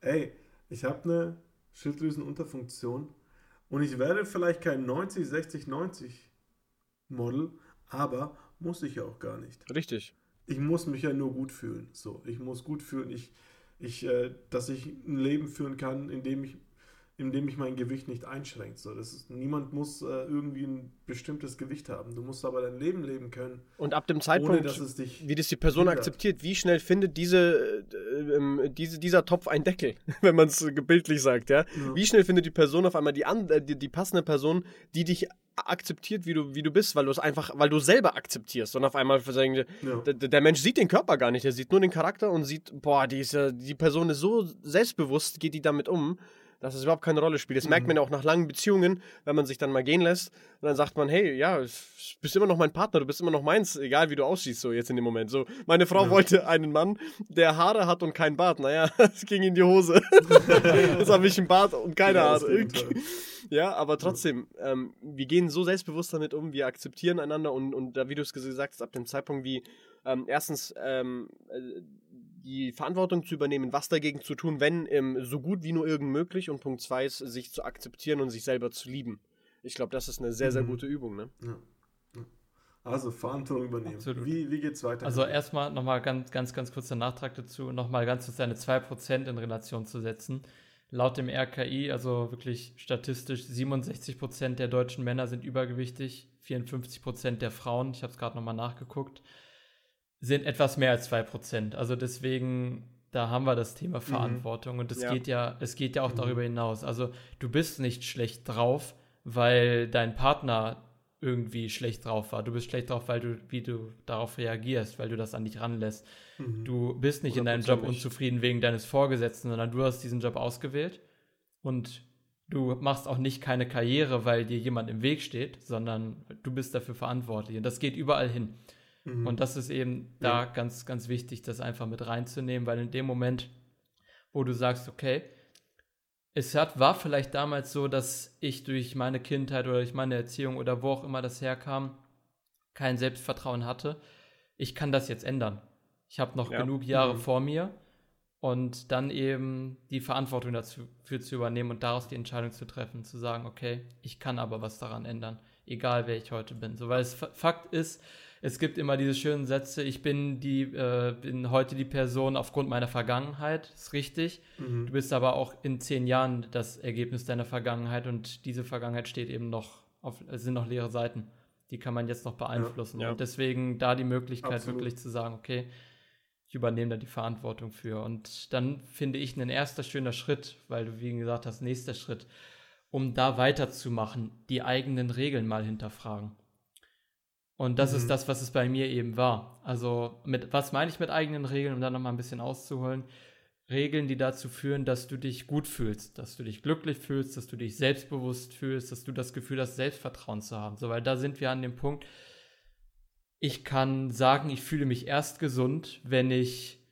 ey, ich habe eine Schilddrüsenunterfunktion und ich werde vielleicht kein 90, 60, 90 Model, aber muss ich ja auch gar nicht. Richtig. Ich muss mich ja nur gut fühlen. So, ich muss gut fühlen, ich, ich, äh, dass ich ein Leben führen kann, in dem ich indem ich mein Gewicht nicht einschränkt. So, das ist, niemand muss äh, irgendwie ein bestimmtes Gewicht haben. Du musst aber dein Leben leben können. Und ab dem Zeitpunkt, ohne, wie das die Person hindert. akzeptiert, wie schnell findet diese, äh, äh, diese, dieser Topf einen Deckel, wenn man es bildlich sagt, ja? ja? Wie schnell findet die Person auf einmal die, äh, die, die passende Person, die dich akzeptiert, wie du, wie du bist, weil du es einfach, weil du selber akzeptierst. Und auf einmal sagen, ja. der, der, Mensch sieht den Körper gar nicht, er sieht nur den Charakter und sieht, boah, die, ist, die Person ist so selbstbewusst, geht die damit um dass es überhaupt keine Rolle spielt. Das mhm. merkt man ja auch nach langen Beziehungen, wenn man sich dann mal gehen lässt und dann sagt man, hey, ja, du bist immer noch mein Partner, du bist immer noch meins, egal wie du aussiehst, so jetzt in dem Moment. So, meine Frau ja. wollte einen Mann, der Haare hat und kein Bart. Naja, es ging in die Hose. jetzt habe ich einen Bart und keine ja, Haare. ja, aber trotzdem, ähm, wir gehen so selbstbewusst damit um, wir akzeptieren einander und, und wie du es gesagt hast, ab dem Zeitpunkt, wie ähm, erstens ähm, äh, die Verantwortung zu übernehmen, was dagegen zu tun, wenn ähm, so gut wie nur irgend möglich. Und Punkt zwei ist, sich zu akzeptieren und sich selber zu lieben. Ich glaube, das ist eine sehr, sehr mhm. gute Übung. Ne? Ja. Also Verantwortung übernehmen. Absolut. Wie, wie geht es weiter? Also erstmal nochmal ganz, ganz, ganz kurz der Nachtrag dazu, nochmal ganz kurz seine 2% in Relation zu setzen. Laut dem RKI, also wirklich statistisch, 67% der deutschen Männer sind übergewichtig, 54% der Frauen, ich habe es gerade nochmal nachgeguckt sind etwas mehr als 2%. Also deswegen, da haben wir das Thema mhm. Verantwortung. Mhm. Und es ja. geht ja, es geht ja auch mhm. darüber hinaus. Also du bist nicht schlecht drauf, weil dein Partner irgendwie schlecht drauf war. Du bist schlecht drauf, weil du, wie du darauf reagierst, weil du das an dich ranlässt. Mhm. Du bist nicht in deinem Job unzufrieden wegen deines Vorgesetzten, sondern du hast diesen Job ausgewählt und du machst auch nicht keine Karriere, weil dir jemand im Weg steht, sondern du bist dafür verantwortlich. Und das geht überall hin. Mhm. Und das ist eben da ja. ganz, ganz wichtig, das einfach mit reinzunehmen, weil in dem Moment, wo du sagst, okay, es hat, war vielleicht damals so, dass ich durch meine Kindheit oder durch meine Erziehung oder wo auch immer das herkam, kein Selbstvertrauen hatte. Ich kann das jetzt ändern. Ich habe noch ja. genug Jahre mhm. vor mir und dann eben die Verantwortung dafür zu übernehmen und daraus die Entscheidung zu treffen, zu sagen, okay, ich kann aber was daran ändern, egal wer ich heute bin. So, weil es Fakt ist, es gibt immer diese schönen Sätze, ich bin die, äh, bin heute die Person aufgrund meiner Vergangenheit, ist richtig. Mhm. Du bist aber auch in zehn Jahren das Ergebnis deiner Vergangenheit und diese Vergangenheit steht eben noch auf, es sind noch leere Seiten. Die kann man jetzt noch beeinflussen. Ja, ja. Und deswegen da die Möglichkeit Absolut. wirklich zu sagen, okay, ich übernehme da die Verantwortung für. Und dann finde ich ein erster schöner Schritt, weil du, wie gesagt hast, nächster Schritt, um da weiterzumachen, die eigenen Regeln mal hinterfragen. Und das mhm. ist das, was es bei mir eben war. Also, mit, was meine ich mit eigenen Regeln, um da nochmal ein bisschen auszuholen? Regeln, die dazu führen, dass du dich gut fühlst, dass du dich glücklich fühlst, dass du dich selbstbewusst fühlst, dass du das Gefühl hast, Selbstvertrauen zu haben. So, weil da sind wir an dem Punkt, ich kann sagen, ich fühle mich erst gesund, wenn ich,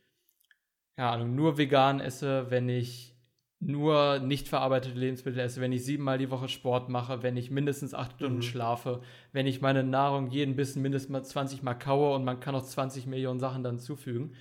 Ahnung, nur vegan esse, wenn ich nur nicht verarbeitete Lebensmittel esse, wenn ich siebenmal die Woche Sport mache, wenn ich mindestens acht Stunden mhm. schlafe, wenn ich meine Nahrung jeden Bissen mindestens 20 Mal kaue und man kann noch 20 Millionen Sachen dann zufügen.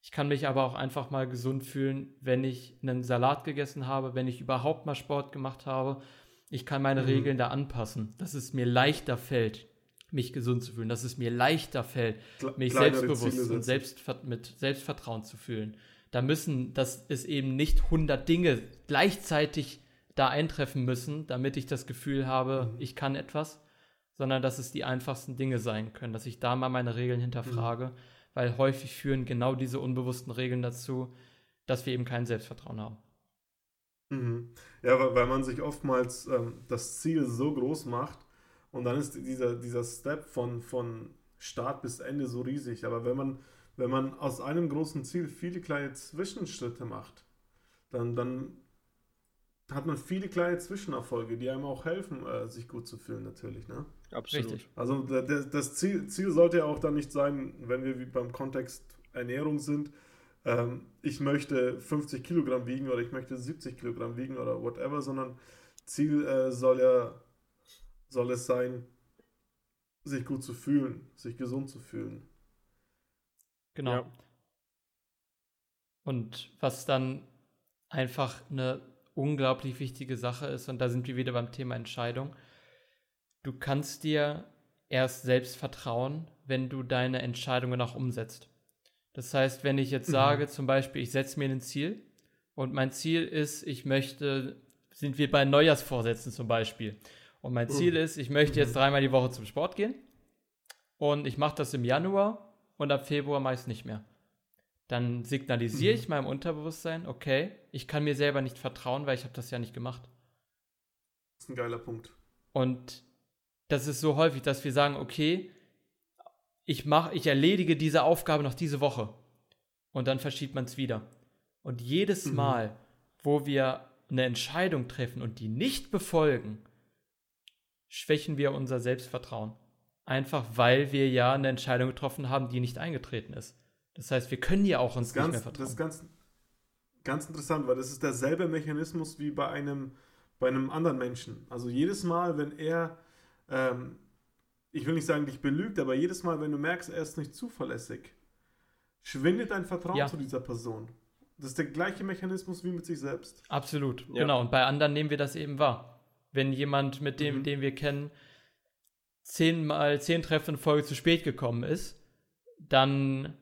Ich kann mich aber auch einfach mal gesund fühlen, wenn ich einen Salat gegessen habe, wenn ich überhaupt mal Sport gemacht habe. Ich kann meine mhm. Regeln da anpassen, dass es mir leichter fällt, mich gesund zu fühlen, dass es mir leichter fällt, mich selbstbewusst und selbst, mit Selbstvertrauen zu fühlen. Da müssen, dass es eben nicht 100 Dinge gleichzeitig da eintreffen müssen, damit ich das Gefühl habe, mhm. ich kann etwas, sondern dass es die einfachsten Dinge sein können, dass ich da mal meine Regeln hinterfrage. Mhm weil häufig führen genau diese unbewussten Regeln dazu, dass wir eben kein Selbstvertrauen haben. Mhm. Ja, weil, man sich oftmals ähm, das Ziel so groß macht und dann ist dieser, dieser Step von, von Start bis Ende so riesig. Aber wenn man, wenn man aus einem großen Ziel viele kleine Zwischenschritte macht, dann, dann hat man viele kleine Zwischenerfolge, die einem auch helfen, äh, sich gut zu fühlen, natürlich. Ne? Absolut. Richtig. Also das Ziel, Ziel sollte ja auch dann nicht sein, wenn wir beim Kontext Ernährung sind, ähm, ich möchte 50 Kilogramm wiegen oder ich möchte 70 Kilogramm wiegen oder whatever, sondern Ziel äh, soll ja soll es sein, sich gut zu fühlen, sich gesund zu fühlen. Genau. Ja. Und was dann einfach eine unglaublich wichtige Sache ist, und da sind wir wieder beim Thema Entscheidung, du kannst dir erst selbst vertrauen, wenn du deine Entscheidungen auch umsetzt. Das heißt, wenn ich jetzt mhm. sage, zum Beispiel, ich setze mir ein Ziel und mein Ziel ist, ich möchte, sind wir bei Neujahrsvorsätzen zum Beispiel. Und mein Ziel ist, ich möchte jetzt mhm. dreimal die Woche zum Sport gehen und ich mache das im Januar und ab Februar meist nicht mehr dann signalisiere ich mhm. meinem Unterbewusstsein, okay, ich kann mir selber nicht vertrauen, weil ich habe das ja nicht gemacht. Das ist ein geiler Punkt. Und das ist so häufig, dass wir sagen, okay, ich mache, ich erledige diese Aufgabe noch diese Woche. Und dann verschiebt man es wieder. Und jedes mhm. Mal, wo wir eine Entscheidung treffen und die nicht befolgen, schwächen wir unser Selbstvertrauen. Einfach weil wir ja eine Entscheidung getroffen haben, die nicht eingetreten ist. Das heißt, wir können ja auch uns ganz, nicht mehr vertrauen. Das ist ganz, ganz interessant, weil das ist derselbe Mechanismus wie bei einem, bei einem anderen Menschen. Also jedes Mal, wenn er, ähm, ich will nicht sagen, dich belügt, aber jedes Mal, wenn du merkst, er ist nicht zuverlässig, schwindet dein Vertrauen ja. zu dieser Person. Das ist der gleiche Mechanismus wie mit sich selbst. Absolut, ja. genau. Und bei anderen nehmen wir das eben wahr. Wenn jemand, mit dem, mhm. den wir kennen, zehnmal zehn Treffen in Folge zu spät gekommen ist, dann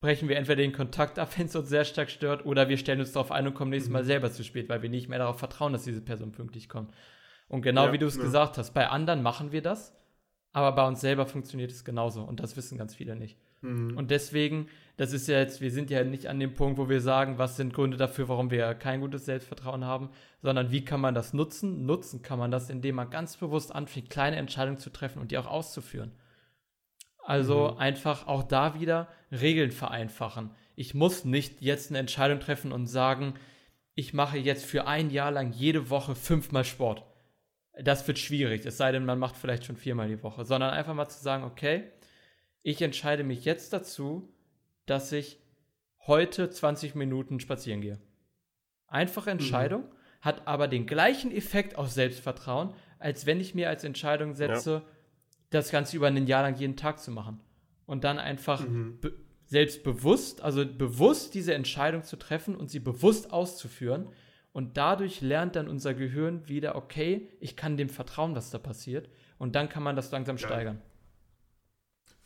brechen wir entweder den Kontakt ab, wenn es uns sehr stark stört, oder wir stellen uns darauf ein und kommen nächstes Mal mhm. selber zu spät, weil wir nicht mehr darauf vertrauen, dass diese Person pünktlich kommt. Und genau ja, wie du es ja. gesagt hast, bei anderen machen wir das, aber bei uns selber funktioniert es genauso und das wissen ganz viele nicht. Mhm. Und deswegen, das ist ja jetzt, wir sind ja nicht an dem Punkt, wo wir sagen, was sind Gründe dafür, warum wir kein gutes Selbstvertrauen haben, sondern wie kann man das nutzen? Nutzen kann man das, indem man ganz bewusst anfängt, kleine Entscheidungen zu treffen und die auch auszuführen. Also mhm. einfach auch da wieder Regeln vereinfachen. Ich muss nicht jetzt eine Entscheidung treffen und sagen, ich mache jetzt für ein Jahr lang jede Woche fünfmal Sport. Das wird schwierig, es sei denn, man macht vielleicht schon viermal die Woche, sondern einfach mal zu sagen, okay, ich entscheide mich jetzt dazu, dass ich heute 20 Minuten spazieren gehe. Einfache mhm. Entscheidung, mhm. hat aber den gleichen Effekt auf Selbstvertrauen, als wenn ich mir als Entscheidung setze, ja das Ganze über ein Jahr lang jeden Tag zu machen. Und dann einfach mhm. selbstbewusst, also bewusst diese Entscheidung zu treffen und sie bewusst auszuführen. Und dadurch lernt dann unser Gehirn wieder, okay, ich kann dem vertrauen, was da passiert. Und dann kann man das langsam geil. steigern.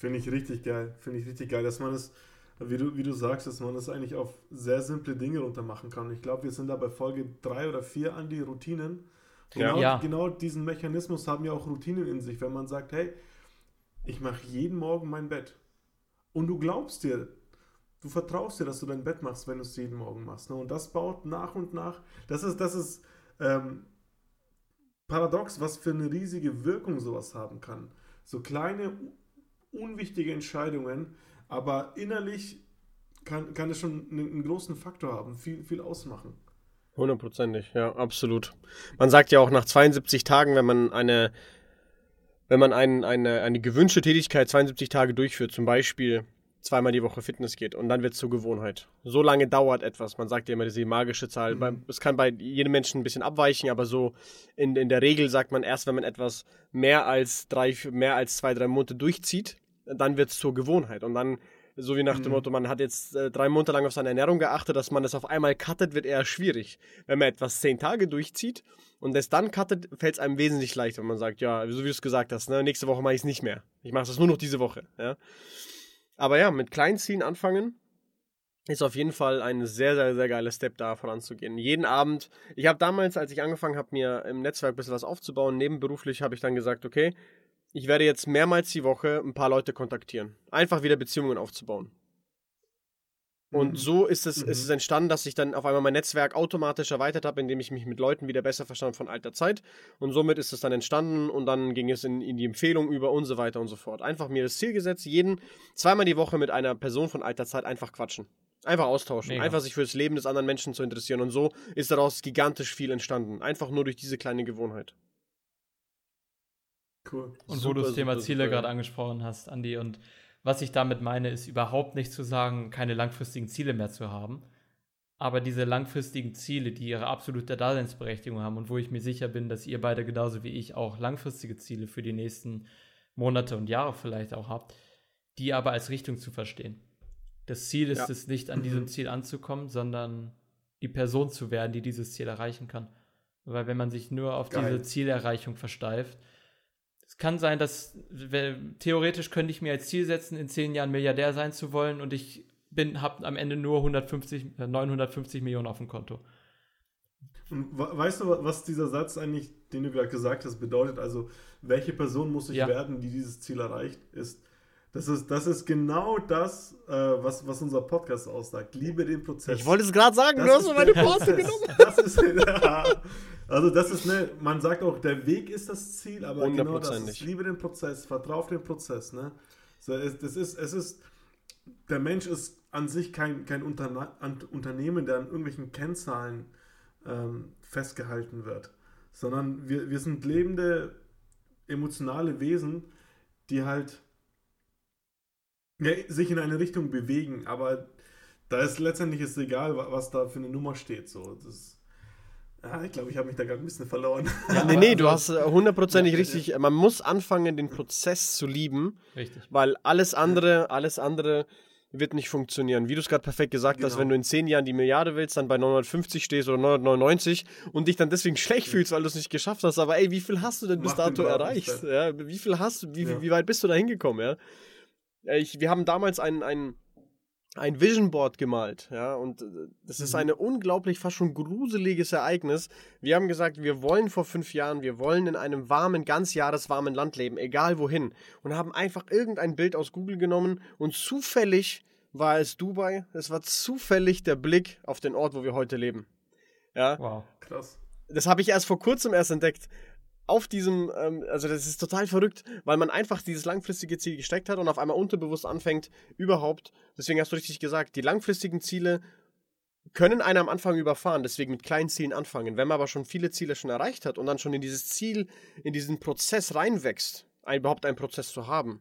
Finde ich richtig geil. Finde ich richtig geil, dass man es, wie du, wie du sagst, dass man es eigentlich auf sehr simple Dinge runter machen kann. Ich glaube, wir sind da bei Folge 3 oder 4 an die Routinen. Genau, ja. genau diesen Mechanismus haben ja auch Routinen in sich, wenn man sagt, hey, ich mache jeden Morgen mein Bett. Und du glaubst dir, du vertraust dir, dass du dein Bett machst, wenn du es jeden Morgen machst. Ne? Und das baut nach und nach, das ist, das ist ähm, paradox, was für eine riesige Wirkung sowas haben kann. So kleine, unwichtige Entscheidungen, aber innerlich kann, kann es schon einen, großen Faktor haben, viel, viel ausmachen. Hundertprozentig, ja, absolut. Man sagt ja auch nach 72 Tagen, wenn man eine, wenn man ein, eine, eine gewünschte Tätigkeit 72 Tage durchführt, zum Beispiel zweimal die Woche Fitness geht und dann wird es zur Gewohnheit. So lange dauert etwas. Man sagt ja immer diese magische Zahl. Mhm. Es kann bei jedem Menschen ein bisschen abweichen, aber so in, in der Regel sagt man erst, wenn man etwas mehr als drei, mehr als zwei, drei Monate durchzieht, dann wird es zur Gewohnheit. Und dann so wie nach dem mhm. Motto, man hat jetzt äh, drei Monate lang auf seine Ernährung geachtet, dass man das auf einmal cuttet, wird eher schwierig. Wenn man etwas zehn Tage durchzieht und es dann cuttet, fällt es einem wesentlich leichter, wenn man sagt, ja, so wie du es gesagt hast, ne, nächste Woche mache ich es nicht mehr. Ich mache das nur noch diese Woche. Ja. Aber ja, mit kleinen Zielen anfangen ist auf jeden Fall ein sehr, sehr, sehr geiler Step da voranzugehen. Jeden Abend, ich habe damals, als ich angefangen habe, mir im Netzwerk ein bisschen was aufzubauen, nebenberuflich habe ich dann gesagt, okay, ich werde jetzt mehrmals die Woche ein paar Leute kontaktieren. Einfach wieder Beziehungen aufzubauen. Und mhm. so ist es, mhm. ist es entstanden, dass ich dann auf einmal mein Netzwerk automatisch erweitert habe, indem ich mich mit Leuten wieder besser verstanden von alter Zeit. Und somit ist es dann entstanden und dann ging es in, in die Empfehlung über und so weiter und so fort. Einfach mir das Ziel gesetzt, jeden zweimal die Woche mit einer Person von alter Zeit einfach quatschen. Einfach austauschen. Mega. Einfach sich für das Leben des anderen Menschen zu interessieren. Und so ist daraus gigantisch viel entstanden. Einfach nur durch diese kleine Gewohnheit. Cool. Und super, wo du das Thema super, Ziele gerade angesprochen hast, Andi, und was ich damit meine, ist überhaupt nicht zu sagen, keine langfristigen Ziele mehr zu haben. Aber diese langfristigen Ziele, die ihre absolute Daseinsberechtigung haben und wo ich mir sicher bin, dass ihr beide genauso wie ich auch langfristige Ziele für die nächsten Monate und Jahre vielleicht auch habt, die aber als Richtung zu verstehen. Das Ziel ist ja. es nicht, an diesem mhm. Ziel anzukommen, sondern die Person zu werden, die dieses Ziel erreichen kann. Weil wenn man sich nur auf Geil. diese Zielerreichung versteift, es kann sein, dass theoretisch könnte ich mir als Ziel setzen, in zehn Jahren Milliardär sein zu wollen und ich bin habe am Ende nur 150, 950 äh, Millionen auf dem Konto. Und weißt du, was dieser Satz eigentlich, den du gerade gesagt hast, bedeutet? Also, welche Person muss ich ja. werden, die dieses Ziel erreicht, ist. Das ist, das ist genau das, äh, was, was unser Podcast aussagt. Liebe den Prozess. Ich wollte es gerade sagen, das du hast meine Poste genommen. Das ist, ja, also das ist, ne, man sagt auch, der Weg ist das Ziel, aber genau das ist, liebe den Prozess, vertraue auf den Prozess, ne. So, es, das ist, es ist, der Mensch ist an sich kein, kein Unterne Unternehmen, der an irgendwelchen Kennzahlen ähm, festgehalten wird, sondern wir, wir sind lebende, emotionale Wesen, die halt ja, sich in eine Richtung bewegen, aber da ist letztendlich ist egal, was da für eine Nummer steht. So. Das, ja, ich glaube, ich habe mich da gerade ein bisschen verloren. Ja, nee, nee, du hast äh, hundertprozentig ja, richtig. Man muss anfangen, den Prozess zu lieben. Richtig. Weil alles andere, alles andere wird nicht funktionieren. Wie du es gerade perfekt gesagt genau. hast, wenn du in zehn Jahren die Milliarde willst, dann bei 950 stehst oder 999 und dich dann deswegen schlecht fühlst, weil du es nicht geschafft hast. Aber ey, wie viel hast du denn bis Mach dato erreicht? Ja, wie viel hast du, wie, ja. wie weit bist du da hingekommen? Ja? Ich, wir haben damals ein, ein, ein Vision Board gemalt, ja, und äh, das ist mhm. ein unglaublich, fast schon gruseliges Ereignis. Wir haben gesagt, wir wollen vor fünf Jahren, wir wollen in einem warmen, ganz jahreswarmen Land leben, egal wohin, und haben einfach irgendein Bild aus Google genommen und zufällig war es Dubai, es war zufällig der Blick auf den Ort, wo wir heute leben. Ja. Wow, krass. Das habe ich erst vor kurzem erst entdeckt auf diesem, ähm, also das ist total verrückt, weil man einfach dieses langfristige Ziel gesteckt hat und auf einmal unterbewusst anfängt, überhaupt, deswegen hast du richtig gesagt, die langfristigen Ziele können einen am Anfang überfahren, deswegen mit kleinen Zielen anfangen. Wenn man aber schon viele Ziele schon erreicht hat und dann schon in dieses Ziel, in diesen Prozess reinwächst, ein, überhaupt einen Prozess zu haben,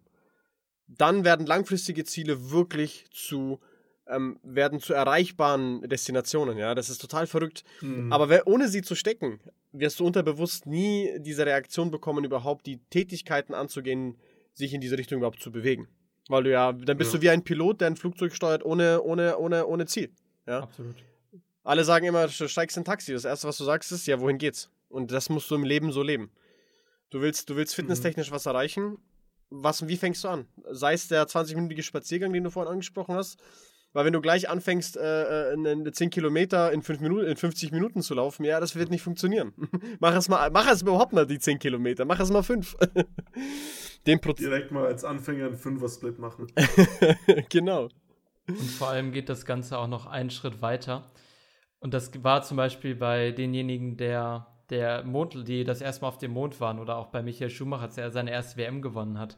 dann werden langfristige Ziele wirklich zu ähm, werden zu erreichbaren Destinationen. Ja, das ist total verrückt. Mhm. Aber wer, ohne sie zu stecken, wirst du unterbewusst nie diese Reaktion bekommen, überhaupt die Tätigkeiten anzugehen, sich in diese Richtung überhaupt zu bewegen. Weil du ja, dann bist ja. du wie ein Pilot, der ein Flugzeug steuert ohne, ohne, ohne, ohne Ziel. Ja? Absolut. Alle sagen immer, du steigst in ein Taxi. Das erste, was du sagst, ist, ja, wohin geht's? Und das musst du im Leben so leben. Du willst, du willst fitnesstechnisch mhm. was erreichen. Was, wie fängst du an? Sei es der 20-minütige Spaziergang, den du vorhin angesprochen hast, weil wenn du gleich anfängst, äh, äh, 10 Kilometer in, 5 Minuten, in 50 Minuten zu laufen, ja, das wird nicht funktionieren. mach es mal, mach es überhaupt mal die 10 Kilometer, mach es mal 5. Direkt mal als Anfänger einen 5er-Split machen. genau. Und vor allem geht das Ganze auch noch einen Schritt weiter. Und das war zum Beispiel bei denjenigen, der, der Mond, die das erste Mal auf dem Mond waren, oder auch bei Michael Schumacher, der seine erste WM gewonnen hat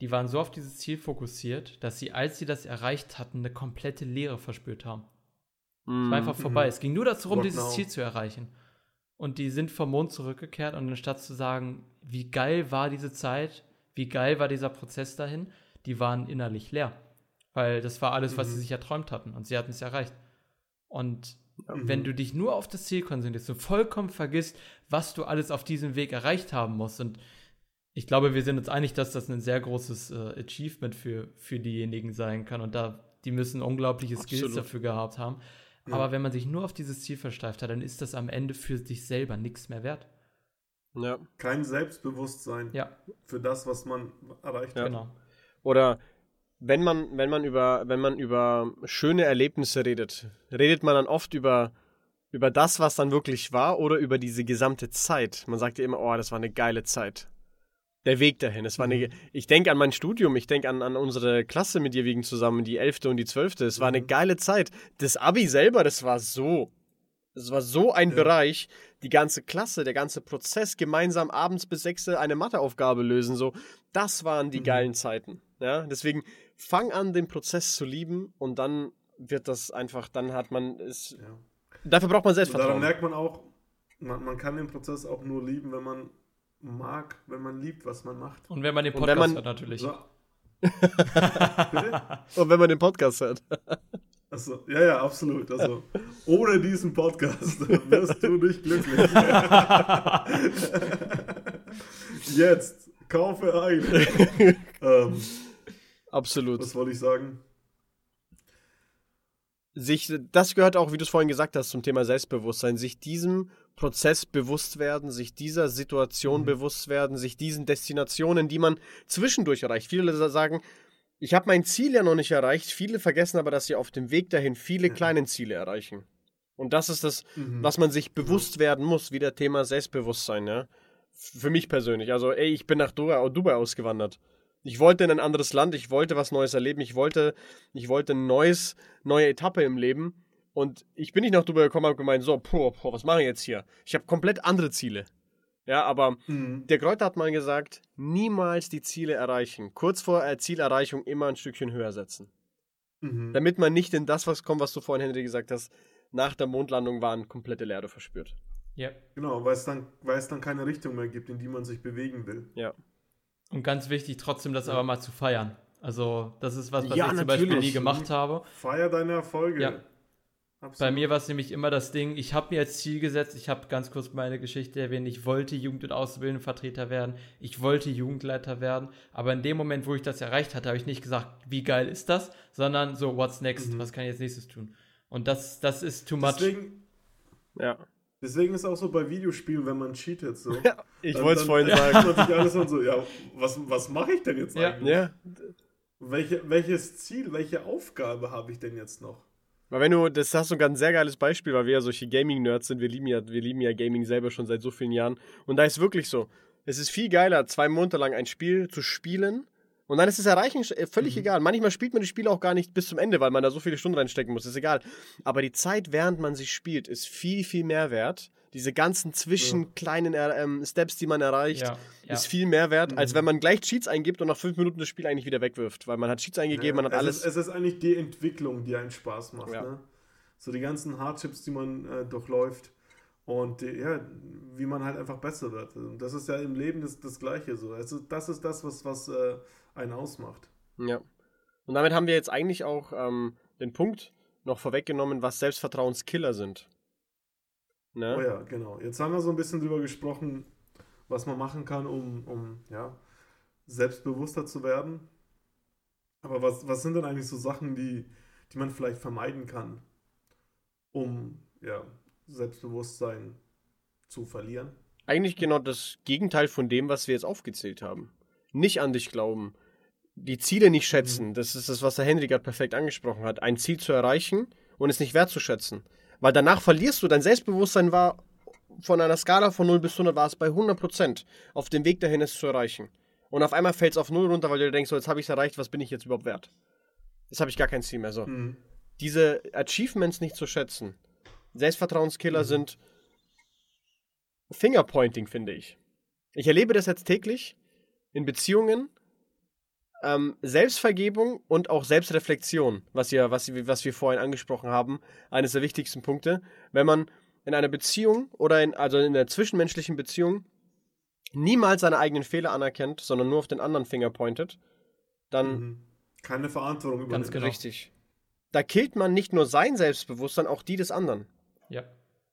die waren so auf dieses Ziel fokussiert, dass sie, als sie das erreicht hatten, eine komplette Leere verspürt haben. Mm, es war einfach vorbei. Mm. Es ging nur darum, What dieses now? Ziel zu erreichen. Und die sind vom Mond zurückgekehrt und anstatt zu sagen, wie geil war diese Zeit, wie geil war dieser Prozess dahin, die waren innerlich leer. Weil das war alles, was mhm. sie sich erträumt hatten und sie hatten es erreicht. Und mhm. wenn du dich nur auf das Ziel konzentrierst und vollkommen vergisst, was du alles auf diesem Weg erreicht haben musst und ich glaube, wir sind uns einig, dass das ein sehr großes äh, Achievement für, für diejenigen sein kann und da die müssen unglaubliche Skills Absolut. dafür gehabt haben. Ja. Aber wenn man sich nur auf dieses Ziel versteift hat, dann ist das am Ende für sich selber nichts mehr wert. Ja. Kein Selbstbewusstsein ja. für das, was man erreicht ja. hat. Genau. Oder wenn man, wenn man über, wenn man über schöne Erlebnisse redet, redet man dann oft über, über das, was dann wirklich war oder über diese gesamte Zeit. Man sagt ja immer, oh, das war eine geile Zeit. Der Weg dahin. Es war eine, mhm. ich denke an mein Studium, ich denke an, an unsere Klasse mit dir wegen zusammen, die 11. und die 12. Es war eine mhm. geile Zeit. Das Abi selber, das war so. Das war so ein ja. Bereich, die ganze Klasse, der ganze Prozess, gemeinsam abends bis 6 eine Matheaufgabe lösen, so. Das waren die mhm. geilen Zeiten. Ja, deswegen fang an, den Prozess zu lieben und dann wird das einfach, dann hat man es. Ja. Dafür braucht man Selbstvertrauen. Daran merkt man auch, man, man kann den Prozess auch nur lieben, wenn man mag, wenn man liebt, was man macht. Und wenn man den Podcast man, hört, natürlich. So. und wenn man den Podcast hört. Achso, ja, ja, absolut. Also, ohne diesen Podcast wirst du nicht glücklich. Jetzt, kaufe ein. ähm, absolut. Was wollte ich sagen? Sich, das gehört auch, wie du es vorhin gesagt hast, zum Thema Selbstbewusstsein, sich diesem Prozess bewusst werden, sich dieser Situation mhm. bewusst werden, sich diesen Destinationen, die man zwischendurch erreicht. Viele sagen, ich habe mein Ziel ja noch nicht erreicht. Viele vergessen aber, dass sie auf dem Weg dahin viele ja. kleine Ziele erreichen. Und das ist das, mhm. was man sich bewusst werden muss, wie der Thema Selbstbewusstsein, ja. Für mich persönlich. Also, ey, ich bin nach Dubai ausgewandert. Ich wollte in ein anderes Land, ich wollte was Neues erleben, ich wollte, ich wollte ein neues, neue Etappe im Leben. Und ich bin nicht nach Dubai gekommen und gemeint, so, boah, boah, was mache ich jetzt hier? Ich habe komplett andere Ziele. Ja, aber mhm. der Kräuter hat mal gesagt, niemals die Ziele erreichen. Kurz vor Zielerreichung immer ein Stückchen höher setzen. Mhm. Damit man nicht in das was kommt, was du vorhin, Henry, gesagt hast, nach der Mondlandung waren komplette Leere verspürt. Ja. Genau, weil es, dann, weil es dann keine Richtung mehr gibt, in die man sich bewegen will. Ja. Und ganz wichtig, trotzdem das ja. aber mal zu feiern. Also, das ist was, was ja, ich zum Beispiel nie gemacht habe. Feier deine Erfolge. Ja. Absolut. Bei mir war es nämlich immer das Ding, ich habe mir als Ziel gesetzt, ich habe ganz kurz meine Geschichte erwähnt, ich wollte Jugend- und Ausbildendenvertreter werden, ich wollte Jugendleiter werden, aber in dem Moment, wo ich das erreicht hatte, habe ich nicht gesagt, wie geil ist das, sondern so, what's next, mhm. was kann ich jetzt nächstes tun? Und das, das ist too much. Deswegen, ja. Deswegen ist auch so bei Videospielen, wenn man cheatet, so. Ja, ich wollte es vorhin sagen. Man sich alles und so, ja, was, was mache ich denn jetzt ja. eigentlich? Ja. Welche, welches Ziel, welche Aufgabe habe ich denn jetzt noch? Weil wenn du, das hast du ein ganz sehr geiles Beispiel, weil wir ja solche Gaming-Nerds sind, wir lieben ja, wir lieben ja Gaming selber schon seit so vielen Jahren. Und da ist wirklich so. Es ist viel geiler, zwei Monate lang ein Spiel zu spielen. Und dann ist das Erreichen äh, völlig mhm. egal. Manchmal spielt man die Spiele auch gar nicht bis zum Ende, weil man da so viele Stunden reinstecken muss. Ist egal. Aber die Zeit, während man sie spielt, ist viel, viel mehr wert, diese ganzen zwischen ja. kleinen äh, ähm, Steps, die man erreicht, ja, ja. ist viel mehr wert, mhm. als wenn man gleich Cheats eingibt und nach fünf Minuten das Spiel eigentlich wieder wegwirft. Weil man hat Cheats eingegeben, man hat es alles. Ist, es ist eigentlich die Entwicklung, die einen Spaß macht. Ne? So die ganzen Hardships, die man äh, durchläuft. Und die, ja, wie man halt einfach besser wird. Und das ist ja im Leben das, das Gleiche so. Also das ist das, was, was äh, einen ausmacht. Ja. Und damit haben wir jetzt eigentlich auch ähm, den Punkt noch vorweggenommen, was Selbstvertrauenskiller sind. Ne? Oh ja, genau. Jetzt haben wir so ein bisschen drüber gesprochen, was man machen kann, um, um ja, selbstbewusster zu werden. Aber was, was sind denn eigentlich so Sachen, die, die man vielleicht vermeiden kann, um ja, Selbstbewusstsein zu verlieren? Eigentlich genau das Gegenteil von dem, was wir jetzt aufgezählt haben. Nicht an dich glauben, die Ziele nicht schätzen. Mhm. Das ist das, was der Henry gerade perfekt angesprochen hat. Ein Ziel zu erreichen und es nicht wertzuschätzen. Weil danach verlierst du, dein Selbstbewusstsein war von einer Skala von 0 bis 100 war es bei 100% auf dem Weg dahin, es zu erreichen. Und auf einmal fällt es auf 0 runter, weil du denkst, so, jetzt habe ich es erreicht, was bin ich jetzt überhaupt wert? Jetzt habe ich gar kein Ziel mehr. So. Mhm. Diese Achievements nicht zu schätzen. Selbstvertrauenskiller mhm. sind Fingerpointing, finde ich. Ich erlebe das jetzt täglich in Beziehungen. Ähm, Selbstvergebung und auch Selbstreflexion, was, ja, was, was wir vorhin angesprochen haben, eines der wichtigsten Punkte. Wenn man in einer Beziehung oder in, also in einer zwischenmenschlichen Beziehung niemals seine eigenen Fehler anerkennt, sondern nur auf den anderen Finger pointet, dann. Mhm. Keine Verantwortung übernimmt. Ganz genau. Richtig. Da killt man nicht nur sein Selbstbewusstsein, auch die des anderen. Ja.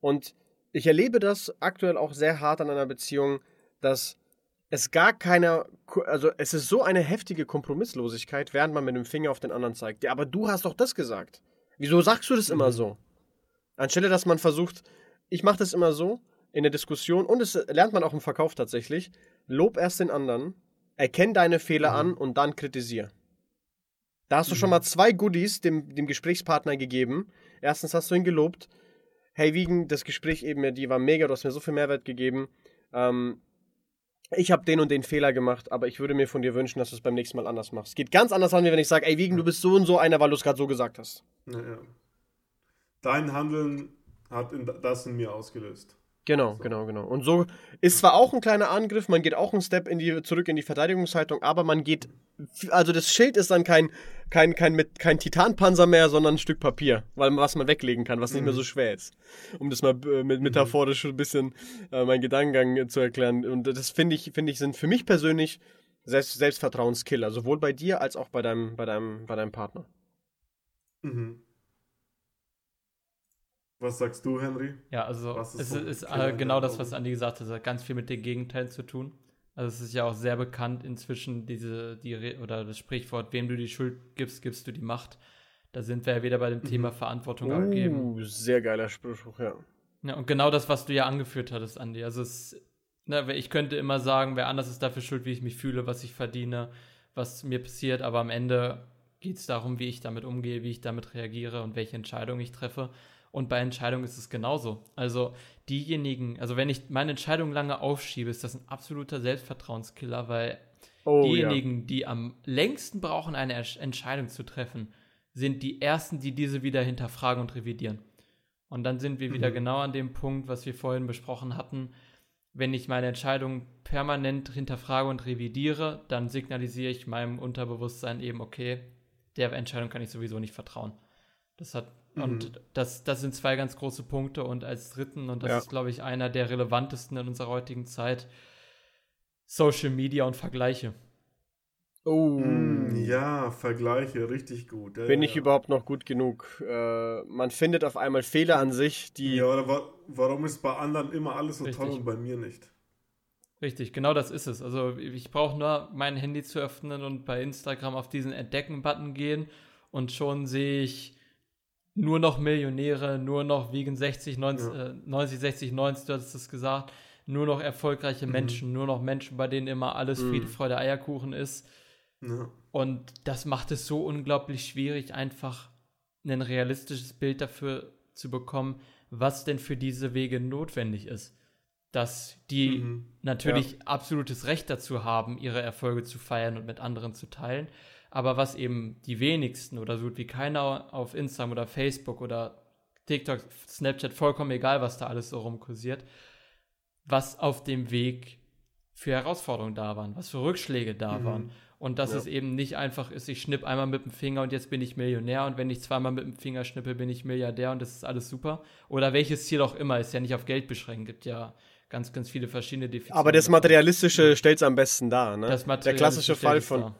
Und ich erlebe das aktuell auch sehr hart an einer Beziehung, dass es gar keine, also es ist so eine heftige Kompromisslosigkeit, während man mit dem Finger auf den anderen zeigt. Ja, aber du hast doch das gesagt. Wieso sagst du das immer mhm. so? Anstelle, dass man versucht, ich mache das immer so in der Diskussion und es lernt man auch im Verkauf tatsächlich, lob erst den anderen, erkenn deine Fehler mhm. an und dann kritisier. Da hast du mhm. schon mal zwei Goodies dem, dem Gesprächspartner gegeben. Erstens hast du ihn gelobt. Hey, Wiegen, das Gespräch eben, die war mega, du hast mir so viel Mehrwert gegeben. Ähm, ich habe den und den Fehler gemacht, aber ich würde mir von dir wünschen, dass du es beim nächsten Mal anders machst. Es geht ganz anders an, wie wenn ich sage, ey Wiegen, du bist so und so einer, weil du es gerade so gesagt hast. Ja, ja. Dein Handeln hat das in mir ausgelöst. Genau, so. genau, genau. Und so ist zwar auch ein kleiner Angriff, man geht auch einen Step in die, zurück in die Verteidigungshaltung, aber man geht, also das Schild ist dann kein, kein, kein, mit, kein Titanpanzer mehr, sondern ein Stück Papier, weil, was man weglegen kann, was mhm. nicht mehr so mhm. schwer ist. Um das mal äh, mit metaphorisch ein bisschen äh, meinen Gedankengang zu erklären. Und das finde ich, finde ich, sind für mich persönlich Selbst, Selbstvertrauenskiller, sowohl bei dir als auch bei deinem, bei deinem, bei deinem Partner. Mhm. Was sagst du, Henry? Ja, also ist es ist äh, genau das, was Andi gesagt hat. Es hat ganz viel mit den Gegenteilen zu tun. Also es ist ja auch sehr bekannt inzwischen, diese, die, oder das Sprichwort, wem du die Schuld gibst, gibst du die Macht. Da sind wir ja wieder bei dem mhm. Thema Verantwortung uh, abgeben. Sehr geiler Spruch, ja. Ja, und genau das, was du ja angeführt hattest, Andi. Also es, ne, ich könnte immer sagen, wer anders ist dafür schuld, wie ich mich fühle, was ich verdiene, was mir passiert, aber am Ende geht es darum, wie ich damit umgehe, wie ich damit reagiere und welche Entscheidungen ich treffe. Und bei Entscheidungen ist es genauso. Also diejenigen, also wenn ich meine Entscheidung lange aufschiebe, ist das ein absoluter Selbstvertrauenskiller, weil oh, diejenigen, ja. die am längsten brauchen, eine Entscheidung zu treffen, sind die ersten, die diese wieder hinterfragen und revidieren. Und dann sind wir wieder mhm. genau an dem Punkt, was wir vorhin besprochen hatten. Wenn ich meine Entscheidung permanent hinterfrage und revidiere, dann signalisiere ich meinem Unterbewusstsein eben, okay, der Entscheidung kann ich sowieso nicht vertrauen. Das hat und mhm. das, das sind zwei ganz große Punkte. Und als dritten, und das ja. ist, glaube ich, einer der relevantesten in unserer heutigen Zeit, Social Media und Vergleiche. Oh. Mm, ja, Vergleiche, richtig gut. Ja, Bin ich überhaupt noch gut genug? Äh, man findet auf einmal Fehler an sich, die. Ja, oder wa warum ist bei anderen immer alles so richtig. toll und bei mir nicht? Richtig, genau das ist es. Also ich brauche nur mein Handy zu öffnen und bei Instagram auf diesen Entdecken-Button gehen und schon sehe ich nur noch Millionäre, nur noch wiegen 60, 90, ja. äh, 90 60, 90, du hast es gesagt, nur noch erfolgreiche mhm. Menschen, nur noch Menschen, bei denen immer alles mhm. Friede, Freude, Eierkuchen ist. Ja. Und das macht es so unglaublich schwierig, einfach ein realistisches Bild dafür zu bekommen, was denn für diese Wege notwendig ist. Dass die mhm. natürlich ja. absolutes Recht dazu haben, ihre Erfolge zu feiern und mit anderen zu teilen aber was eben die wenigsten oder so gut wie keiner auf Instagram oder Facebook oder TikTok, Snapchat, vollkommen egal, was da alles so rumkursiert, was auf dem Weg für Herausforderungen da waren, was für Rückschläge da mhm. waren. Und dass ja. es eben nicht einfach ist, ich schnipp einmal mit dem Finger und jetzt bin ich Millionär und wenn ich zweimal mit dem Finger schnippe, bin ich Milliardär und das ist alles super. Oder welches Ziel auch immer, ist ja nicht auf Geld beschränkt, gibt ja ganz, ganz viele verschiedene Definitionen. Aber das Materialistische stellt es am besten dar, ne? Der klassische Fall von, dar.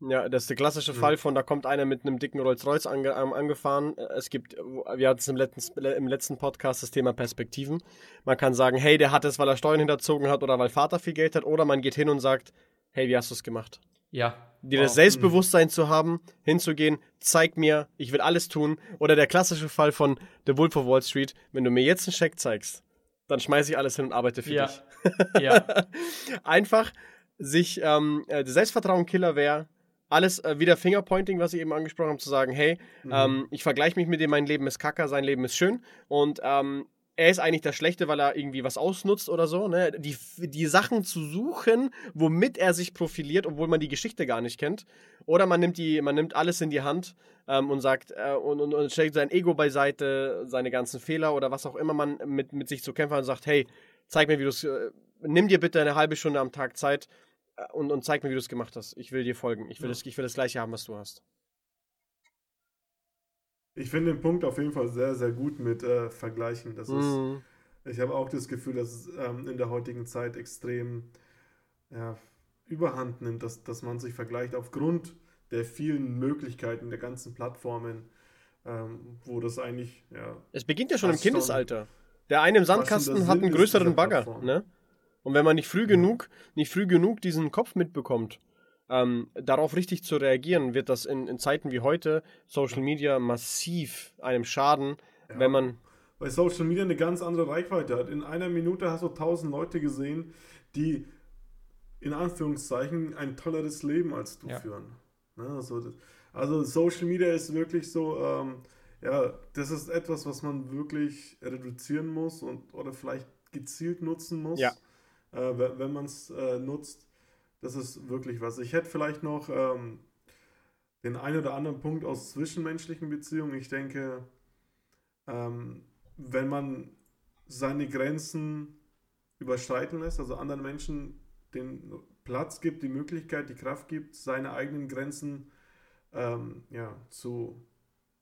Ja, das ist der klassische mhm. Fall von, da kommt einer mit einem dicken Rolls-Royce ange, ähm, angefahren. Es gibt, wir hatten es im letzten, im letzten Podcast das Thema Perspektiven. Man kann sagen, hey, der hat es, weil er Steuern hinterzogen hat oder weil Vater viel Geld hat, oder man geht hin und sagt, hey, wie hast du es gemacht? Ja. Dir wow. das Selbstbewusstsein mhm. zu haben, hinzugehen, zeig mir, ich will alles tun. Oder der klassische Fall von The Wolf of Wall Street, wenn du mir jetzt einen Scheck zeigst, dann schmeiße ich alles hin und arbeite für ja. dich. ja. Einfach sich, ähm, äh, Selbstvertrauen-Killer wäre, alles äh, wieder Fingerpointing, was ich eben angesprochen habe, zu sagen, hey, mhm. ähm, ich vergleiche mich mit dem, mein Leben ist kacke, sein Leben ist schön und ähm, er ist eigentlich das Schlechte, weil er irgendwie was ausnutzt oder so. Ne? Die, die Sachen zu suchen, womit er sich profiliert, obwohl man die Geschichte gar nicht kennt. Oder man nimmt, die, man nimmt alles in die Hand ähm, und sagt äh, und, und, und stellt sein Ego beiseite, seine ganzen Fehler oder was auch immer man mit, mit sich zu kämpfen hat und sagt, hey, zeig mir, wie du es. Äh, nimm dir bitte eine halbe Stunde am Tag Zeit und, und zeig mir, wie du es gemacht hast. Ich will dir folgen. Ich will, Ja. das, ich will das gleiche haben, was du hast. Ich finde den Punkt auf jeden Fall sehr, sehr gut mit äh, Vergleichen. Das ist, Mhm. ich habe auch das Gefühl, dass es ähm, in der heutigen Zeit extrem ja, überhand nimmt, dass, dass man sich vergleicht aufgrund der vielen Möglichkeiten der ganzen Plattformen, ähm, wo das eigentlich, ja, Es beginnt ja schon im Kindesalter. Der eine im Sandkasten hat einen ist größeren Bagger. Ne? Und wenn man nicht früh genug, nicht früh genug diesen Kopf mitbekommt, ähm, darauf richtig zu reagieren, wird das in, in Zeiten wie heute Social Media massiv einem schaden, Ja. wenn man weil Social Media eine ganz andere Reichweite hat. In einer Minute hast du tausend Leute gesehen, die in Anführungszeichen ein tolleres Leben als du Ja. führen. Ne, also, das, also Social Media ist wirklich so, ähm, ja, das ist etwas, was man wirklich reduzieren muss und oder vielleicht gezielt nutzen muss, Ja. Äh, wenn, man es äh, nutzt. Das ist wirklich was. Ich hätte vielleicht noch ähm, den einen oder anderen Punkt aus zwischenmenschlichen Beziehungen. Ich denke, ähm, wenn man seine Grenzen überschreiten lässt, also anderen Menschen den Platz gibt, die Möglichkeit, die Kraft gibt, seine eigenen Grenzen ähm, ja, zu,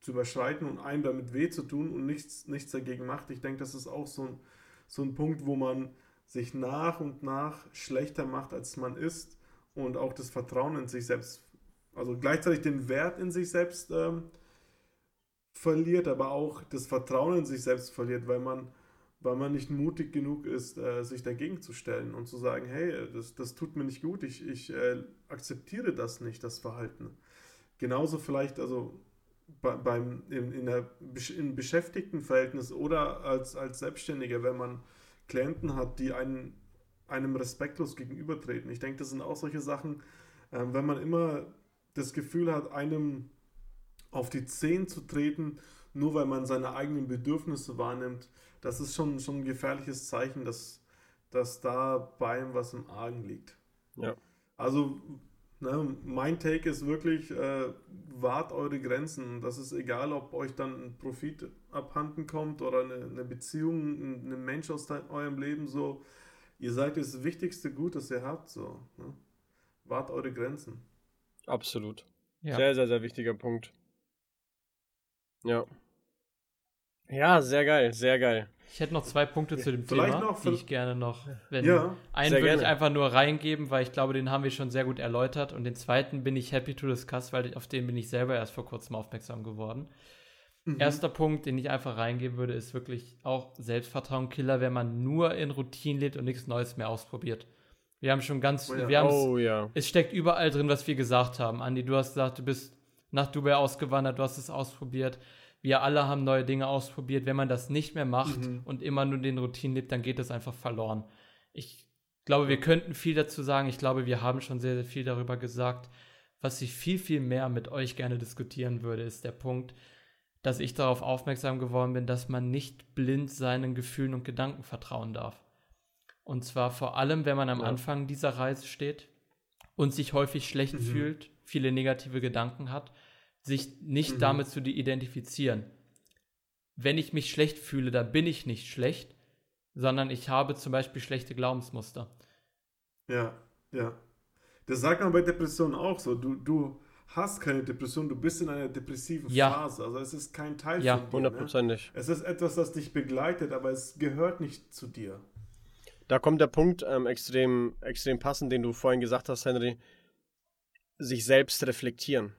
zu überschreiten und einem damit weh zu tun und nichts, nichts dagegen macht. Ich denke, das ist auch so ein, so ein Punkt, wo man sich nach und nach schlechter macht, als man ist und auch das Vertrauen in sich selbst, also gleichzeitig den Wert in sich selbst ähm, verliert, aber auch das Vertrauen in sich selbst verliert, weil man, weil man nicht mutig genug ist, äh, sich dagegen zu stellen und zu sagen, hey, das, das tut mir nicht gut, ich, ich äh, akzeptiere das nicht, das Verhalten. Genauso vielleicht, also bei, beim, in, in der, im Beschäftigtenverhältnis oder als, als Selbstständiger, wenn man Klienten hat, die einen, einem respektlos gegenübertreten. Ich denke, das sind auch solche Sachen, ähm, wenn man immer das Gefühl hat, einem auf die Zehen zu treten, nur weil man seine eigenen Bedürfnisse wahrnimmt, das ist schon, schon ein gefährliches Zeichen, dass, dass da bei ihm was im Argen liegt. Ja. Also, ne, mein Take ist wirklich, äh, wahrt eure Grenzen. Das ist egal, ob euch dann ein Profit abhanden kommt oder eine, eine Beziehung, ein, ein Mensch aus de- eurem Leben so. Ihr seid das wichtigste Gut, das ihr habt. So, ne? Wahrt eure Grenzen. absolut. Ja. Sehr, sehr, sehr wichtiger Punkt. Ja. Ja, sehr geil, sehr geil. Ich hätte noch zwei Punkte zu dem Thema, noch die ich gerne noch, wenn Ja, einen würde ich gerne. einfach nur reingeben, weil ich glaube, den haben wir schon sehr gut erläutert und den zweiten bin ich happy to discuss, weil auf den bin ich selber erst vor kurzem aufmerksam geworden. Mhm. Erster Punkt, den ich einfach reingeben würde, ist wirklich auch Selbstvertrauen-Killer, wenn man nur in Routinen lebt und nichts Neues mehr ausprobiert. Wir haben schon ganz, Oh ja. wir haben Oh ja. es steckt überall drin, was wir gesagt haben. Andi, du hast gesagt, du bist nach Dubai ausgewandert, du hast es ausprobiert. Wir alle haben neue Dinge ausprobiert. Wenn man das nicht mehr macht Mhm. und immer nur den Routinen lebt, dann geht das einfach verloren. Ich glaube, wir könnten viel dazu sagen. Ich glaube, wir haben schon sehr, sehr viel darüber gesagt. Was ich viel, viel mehr mit euch gerne diskutieren würde, ist der Punkt, dass ich darauf aufmerksam geworden bin, dass man nicht blind seinen Gefühlen und Gedanken vertrauen darf. Und zwar vor allem, wenn man am Ja. Anfang dieser Reise steht und sich häufig schlecht Mhm. fühlt, viele negative Gedanken hat, sich nicht Mhm. damit zu identifizieren. Wenn ich mich schlecht fühle, dann bin ich nicht schlecht, sondern ich habe zum Beispiel schlechte Glaubensmuster. Ja, ja. Das sagt man bei Depressionen auch so. Du, du hast keine Depression, du bist in einer depressiven Ja. Phase. Also es ist kein Teil Ja, von dir. Ne? Hundertprozentig. Es ist etwas, das dich begleitet, aber es gehört nicht zu dir. Da kommt der Punkt ähm, extrem, extrem passend, den du vorhin gesagt hast, Henry. Sich selbst reflektieren.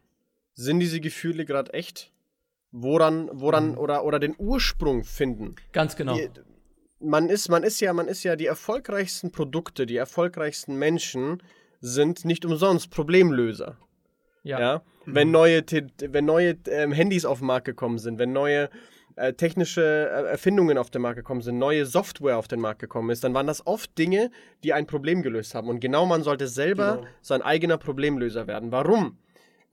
Sind diese Gefühle gerade echt? Woran, woran, Mhm. oder, oder den Ursprung finden. Ganz genau. Die, man ist, man ist ja, man ist ja die erfolgreichsten Produkte, die erfolgreichsten Menschen sind nicht umsonst Problemlöser. ja. Ja. Wenn neue, wenn neue ähm, Handys auf den Markt gekommen sind, wenn neue äh, technische äh, Erfindungen auf den Markt gekommen sind, neue Software auf den Markt gekommen ist, dann waren das oft Dinge, die ein Problem gelöst haben. Und genau man sollte selber Genau. sein eigener Problemlöser werden. Warum?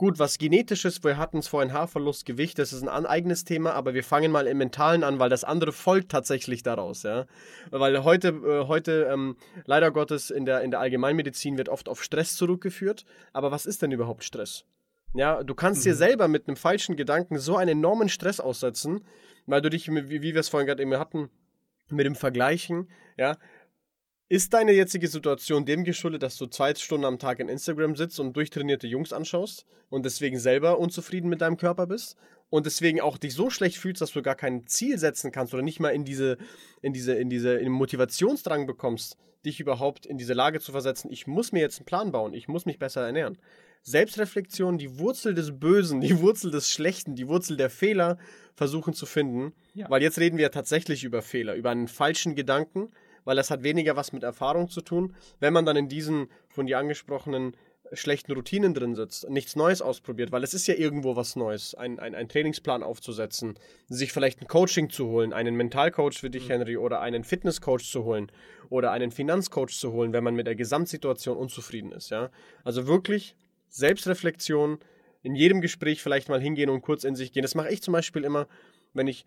Gut, was genetisches, wir hatten es vorhin Haarverlust, Gewicht, das ist ein eigenes Thema, aber wir fangen mal im Mentalen an, weil das andere folgt tatsächlich daraus, ja. Weil heute, äh, heute ähm, leider Gottes in der, in der Allgemeinmedizin wird oft auf Stress zurückgeführt. Aber was ist denn überhaupt Stress? Ja, du kannst dir selber mit einem falschen Gedanken so einen enormen Stress aussetzen, weil du dich, wie, wie wir es vorhin gerade eben hatten, mit dem Vergleichen, ja. Ist deine jetzige Situation dem geschuldet, dass du zwei Stunden am Tag in Instagram sitzt und durchtrainierte Jungs anschaust und deswegen selber unzufrieden mit deinem Körper bist und deswegen auch dich so schlecht fühlst, dass du gar kein Ziel setzen kannst oder nicht mal in diese, in diese, in diese, in den Motivationsdrang bekommst, dich überhaupt in diese Lage zu versetzen, ich muss mir jetzt einen Plan bauen, ich muss mich besser ernähren. Selbstreflexion, die Wurzel des Bösen, die Wurzel des Schlechten, die Wurzel der Fehler versuchen zu finden. Ja. Weil jetzt reden wir tatsächlich über Fehler, über einen falschen Gedanken, weil das hat weniger was mit Erfahrung zu tun. Wenn man dann in diesen von dir angesprochenen schlechten Routinen drin sitzt, nichts Neues ausprobiert, weil es ist ja irgendwo was Neues, ein, ein, ein Trainingsplan aufzusetzen, sich vielleicht ein Coaching zu holen, einen Mentalcoach für dich, mhm. Henry, oder einen Fitnesscoach zu holen oder einen Finanzcoach zu holen, wenn man mit der Gesamtsituation unzufrieden ist. Ja? Also wirklich Selbstreflexion, in jedem Gespräch vielleicht mal hingehen und kurz in sich gehen. Das mache ich zum Beispiel immer, wenn ich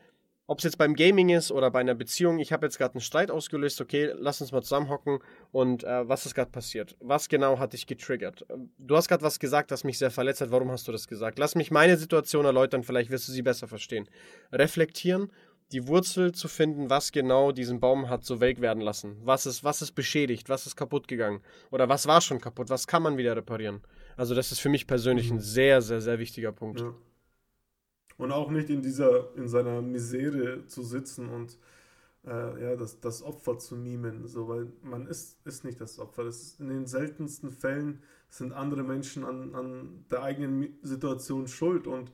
ob es jetzt beim Gaming ist oder bei einer Beziehung, ich habe jetzt gerade einen Streit ausgelöst, okay, lass uns mal zusammenhocken und äh, was ist gerade passiert? Was genau hat dich getriggert? Du hast gerade was gesagt, das mich sehr verletzt hat, warum hast du das gesagt? Lass mich meine Situation erläutern, vielleicht wirst du sie besser verstehen. Reflektieren, die Wurzel zu finden, was genau diesen Baum hat so welk werden lassen. Was ist, was ist beschädigt, was ist kaputt gegangen? Oder was war schon kaputt, was kann man wieder reparieren? Also das ist für mich persönlich ein sehr, sehr, sehr wichtiger Punkt. Ja. Und auch nicht in dieser, in seiner Misere zu sitzen und äh, ja, das, das Opfer zu mimen, so, weil man ist, ist nicht das Opfer. Das ist in den seltensten Fällen sind andere Menschen an, an der eigenen Situation schuld und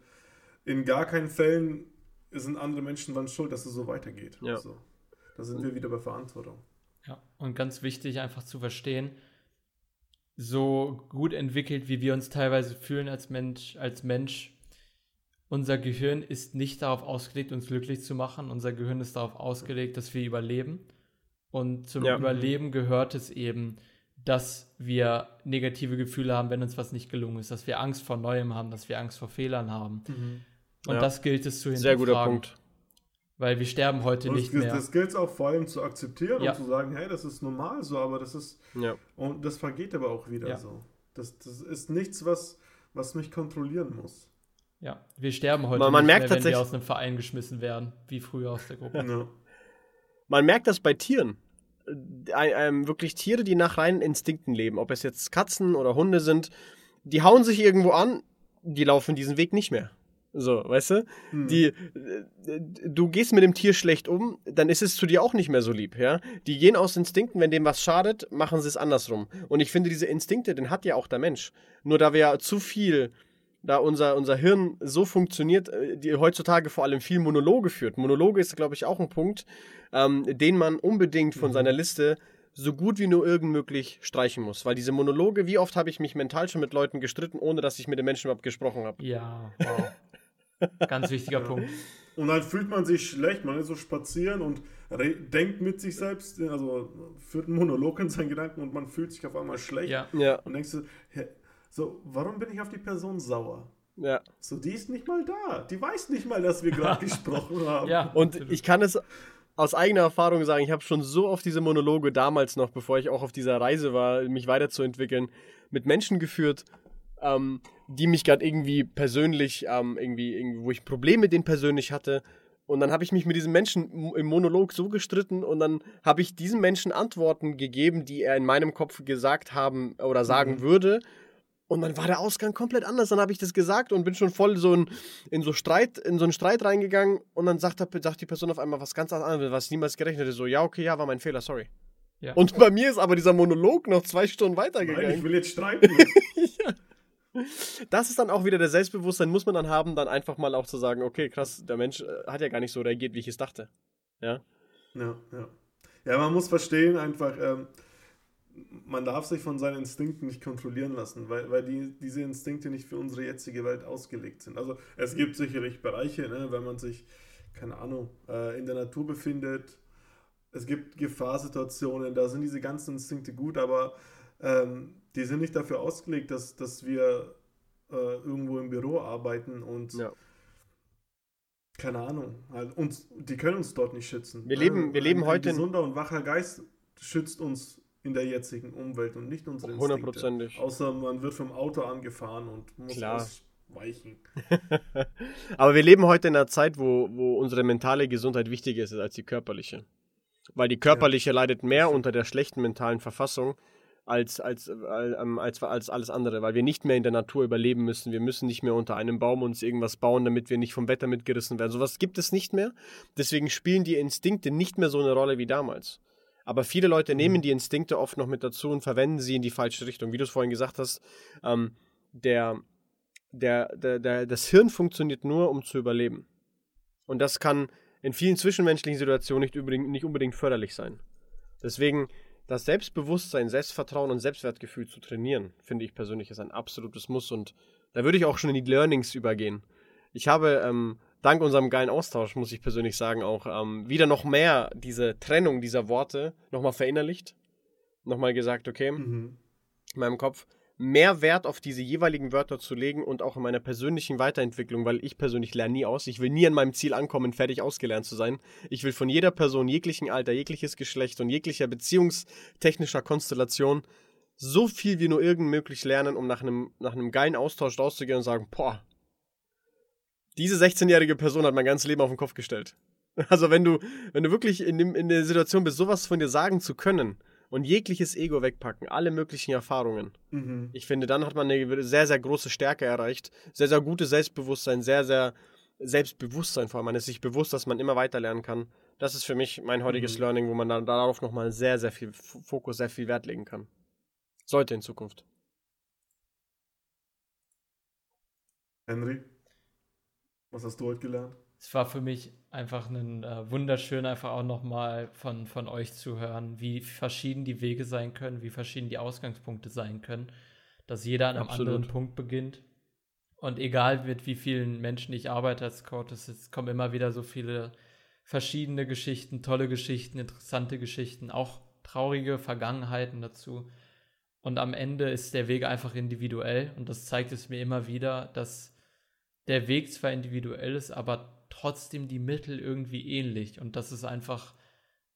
in gar keinen Fällen sind andere Menschen dann schuld, dass es so weitergeht. Ja. Also, da sind wir wieder bei Verantwortung. Ja, und ganz wichtig einfach zu verstehen, so gut entwickelt, wie wir uns teilweise fühlen als Mensch, als Mensch, unser Gehirn ist nicht darauf ausgelegt, uns glücklich zu machen. Unser Gehirn ist darauf ausgelegt, dass wir überleben. Und zum ja. Überleben gehört es eben, dass wir negative Gefühle haben, wenn uns was nicht gelungen ist, dass wir Angst vor Neuem haben, dass wir Angst vor Fehlern haben. Mhm. Und ja. das gilt es zu hinterfragen. Sehr guter Punkt. Weil wir sterben heute und nicht das, mehr. Das gilt es auch vor allem zu akzeptieren ja. und zu sagen, hey, das ist normal so, aber das ist. Ja. Und das vergeht aber auch wieder so. Das, das ist nichts, was, was mich kontrollieren muss. Ja, wir sterben heute man, man merkt mehr, wenn wir aus einem Verein geschmissen werden, wie früher aus der Gruppe. Ja. Man merkt das bei Tieren. Ähm, wirklich Tiere, die nach reinen Instinkten leben, ob es jetzt Katzen oder Hunde sind, die hauen sich irgendwo an, die laufen diesen Weg nicht mehr. So, weißt du? Hm. Die, äh, du gehst mit dem Tier schlecht um, dann ist es zu dir auch nicht mehr so lieb, ja? Die gehen aus Instinkten, wenn dem was schadet, machen sie es andersrum. Und ich finde, diese Instinkte, den hat ja auch der Mensch. Nur da wir ja zu viel da unser, unser Hirn so funktioniert, äh, die heutzutage vor allem viel Monologe führt. Monologe ist, glaube ich, auch ein Punkt, ähm, den man unbedingt von mhm. seiner Liste so gut wie nur irgend möglich streichen muss. Weil diese Monologe, wie oft habe ich mich mental schon mit Leuten gestritten, ohne dass ich mit den Menschen überhaupt gesprochen habe. Ja, wow. Ganz wichtiger ja. Punkt. Und dann fühlt man sich schlecht, man ist so spazieren und denkt mit sich selbst, also führt einen Monolog in seinen Gedanken und man fühlt sich auf einmal schlecht. Ja. ja. Und denkst du, so, warum bin ich auf die Person sauer? Ja. So, die ist nicht mal da. Die weiß nicht mal, dass wir gerade gesprochen haben. Ja, und ich kann es aus eigener Erfahrung sagen, ich habe schon so oft diese Monologe damals noch, bevor ich auch auf dieser Reise war, mich weiterzuentwickeln, mit Menschen geführt, ähm, die mich gerade irgendwie persönlich, ähm, irgendwie, irgendwie, wo ich Probleme mit denen persönlich hatte. Und dann habe ich mich mit diesem Menschen im Monolog so gestritten und dann habe ich diesem Menschen Antworten gegeben, die er in meinem Kopf gesagt haben oder sagen mhm. würde. Und dann war der Ausgang komplett anders. Dann habe ich das gesagt und bin schon voll so in, in so Streit, in so einen Streit reingegangen. Und dann sagt, sagt die Person auf einmal was ganz anderes, was niemals gerechnet hätte. So, ja, okay, ja, war mein Fehler, sorry. Ja. Und bei mir ist aber dieser Monolog noch zwei Stunden weitergegangen. Nein, ich will jetzt streiten. ja. Das ist dann auch wieder der Selbstbewusstsein, muss man dann haben, dann einfach mal auch zu sagen, okay, krass, der Mensch äh, hat ja gar nicht so reagiert, wie ich es dachte. Ja. Ja, ja. Ja, man muss verstehen einfach, ähm, man darf sich von seinen Instinkten nicht kontrollieren lassen, weil, weil die, diese Instinkte nicht für unsere jetzige Welt ausgelegt sind. Also es gibt sicherlich Bereiche, ne, wenn man sich, keine Ahnung, äh, in der Natur befindet, es gibt Gefahrsituationen, da sind diese ganzen Instinkte gut, aber ähm, die sind nicht dafür ausgelegt, dass, dass wir äh, irgendwo im Büro arbeiten und ja. keine Ahnung, halt uns, die können uns dort nicht schützen. Wir leben, wir leben ein, heute. Ein gesunder und wacher Geist schützt uns in der jetzigen Umwelt und nicht unsere Instinkte. Hundertprozentig. Außer man wird vom Auto angefahren und muss Klar. ausweichen. Aber wir leben heute in einer Zeit, wo, wo unsere mentale Gesundheit wichtiger ist als die körperliche. Weil die körperliche ja. leidet mehr unter der schlechten mentalen Verfassung als, als, äh, ähm, als, als alles andere, weil wir nicht mehr in der Natur überleben müssen. Wir müssen nicht mehr unter einem Baum uns irgendwas bauen, damit wir nicht vom Wetter mitgerissen werden. Sowas gibt es nicht mehr. Deswegen spielen die Instinkte nicht mehr so eine Rolle wie damals. Aber viele Leute nehmen mhm. die Instinkte oft noch mit dazu und verwenden sie in die falsche Richtung. Wie du es vorhin gesagt hast, ähm, der, der, der, der, das Hirn funktioniert nur, um zu überleben. Und das kann in vielen zwischenmenschlichen Situationen nicht unbedingt, nicht unbedingt förderlich sein. Deswegen das Selbstbewusstsein, Selbstvertrauen und Selbstwertgefühl zu trainieren, finde ich persönlich ist ein absolutes Muss. Und da würde ich auch schon in die Learnings übergehen. Ich habe ähm, dank unserem geilen Austausch, muss ich persönlich sagen, auch ähm, wieder noch mehr diese Trennung dieser Worte nochmal verinnerlicht. Nochmal gesagt, okay, mhm. in meinem Kopf, mehr Wert auf diese jeweiligen Wörter zu legen und auch in meiner persönlichen Weiterentwicklung, weil ich persönlich lerne nie aus. Ich will nie an meinem Ziel ankommen, fertig ausgelernt zu sein. Ich will von jeder Person, jeglichen Alter, jegliches Geschlecht und jeglicher beziehungstechnischer Konstellation so viel wie nur irgend möglich lernen, um nach einem, nach einem geilen Austausch rauszugehen und sagen, boah, diese 16-jährige Person hat mein ganzes Leben auf den Kopf gestellt. Also wenn du, wenn du wirklich in, dem, in der Situation bist, sowas von dir sagen zu können und jegliches Ego wegpacken, alle möglichen Erfahrungen. Mhm. Ich finde, dann hat man eine sehr, sehr große Stärke erreicht, sehr, sehr gutes Selbstbewusstsein, sehr, sehr Selbstbewusstsein vor allem. Man ist sich bewusst, dass man immer weiter lernen kann. Das ist für mich mein heutiges mhm. Learning, wo man dann darauf nochmal sehr, sehr viel Fokus, sehr viel Wert legen kann. Sollte in Zukunft. Henry? Was hast du heute gelernt? Es war für mich einfach ein äh, wunderschön, einfach auch nochmal von, von euch zu hören, wie verschieden die Wege sein können, wie verschieden die Ausgangspunkte sein können, dass jeder an einem Absolut. anderen Punkt beginnt. Und egal mit wie vielen Menschen ich arbeite als Coach, es kommen immer wieder so viele verschiedene Geschichten, tolle Geschichten, interessante Geschichten, auch traurige Vergangenheiten dazu. Und am Ende ist der Weg einfach individuell und das zeigt es mir immer wieder, dass der Weg zwar individuell ist, aber trotzdem die Mittel irgendwie ähnlich. Und das ist einfach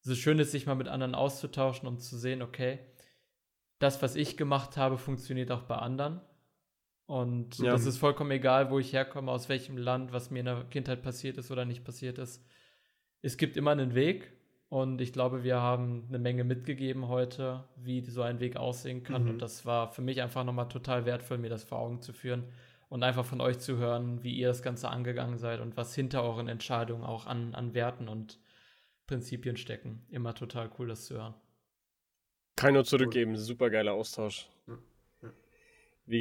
so schön ist, sich mal mit anderen auszutauschen, um zu sehen, okay, das, was ich gemacht habe, funktioniert auch bei anderen. Und ja. das ist vollkommen egal, wo ich herkomme, aus welchem Land, was mir in der Kindheit passiert ist oder nicht passiert ist. Es gibt immer einen Weg und ich glaube, wir haben eine Menge mitgegeben heute, wie so ein Weg aussehen kann. Mhm. Und das war für mich einfach nochmal total wertvoll, mir das vor Augen zu führen und einfach von euch zu hören, wie ihr das Ganze angegangen seid und was hinter euren Entscheidungen auch an, an Werten und Prinzipien stecken. Immer total cool, das zu hören. Kann nur zurückgeben, cool. super geiler Austausch. Ja. Ja. Wie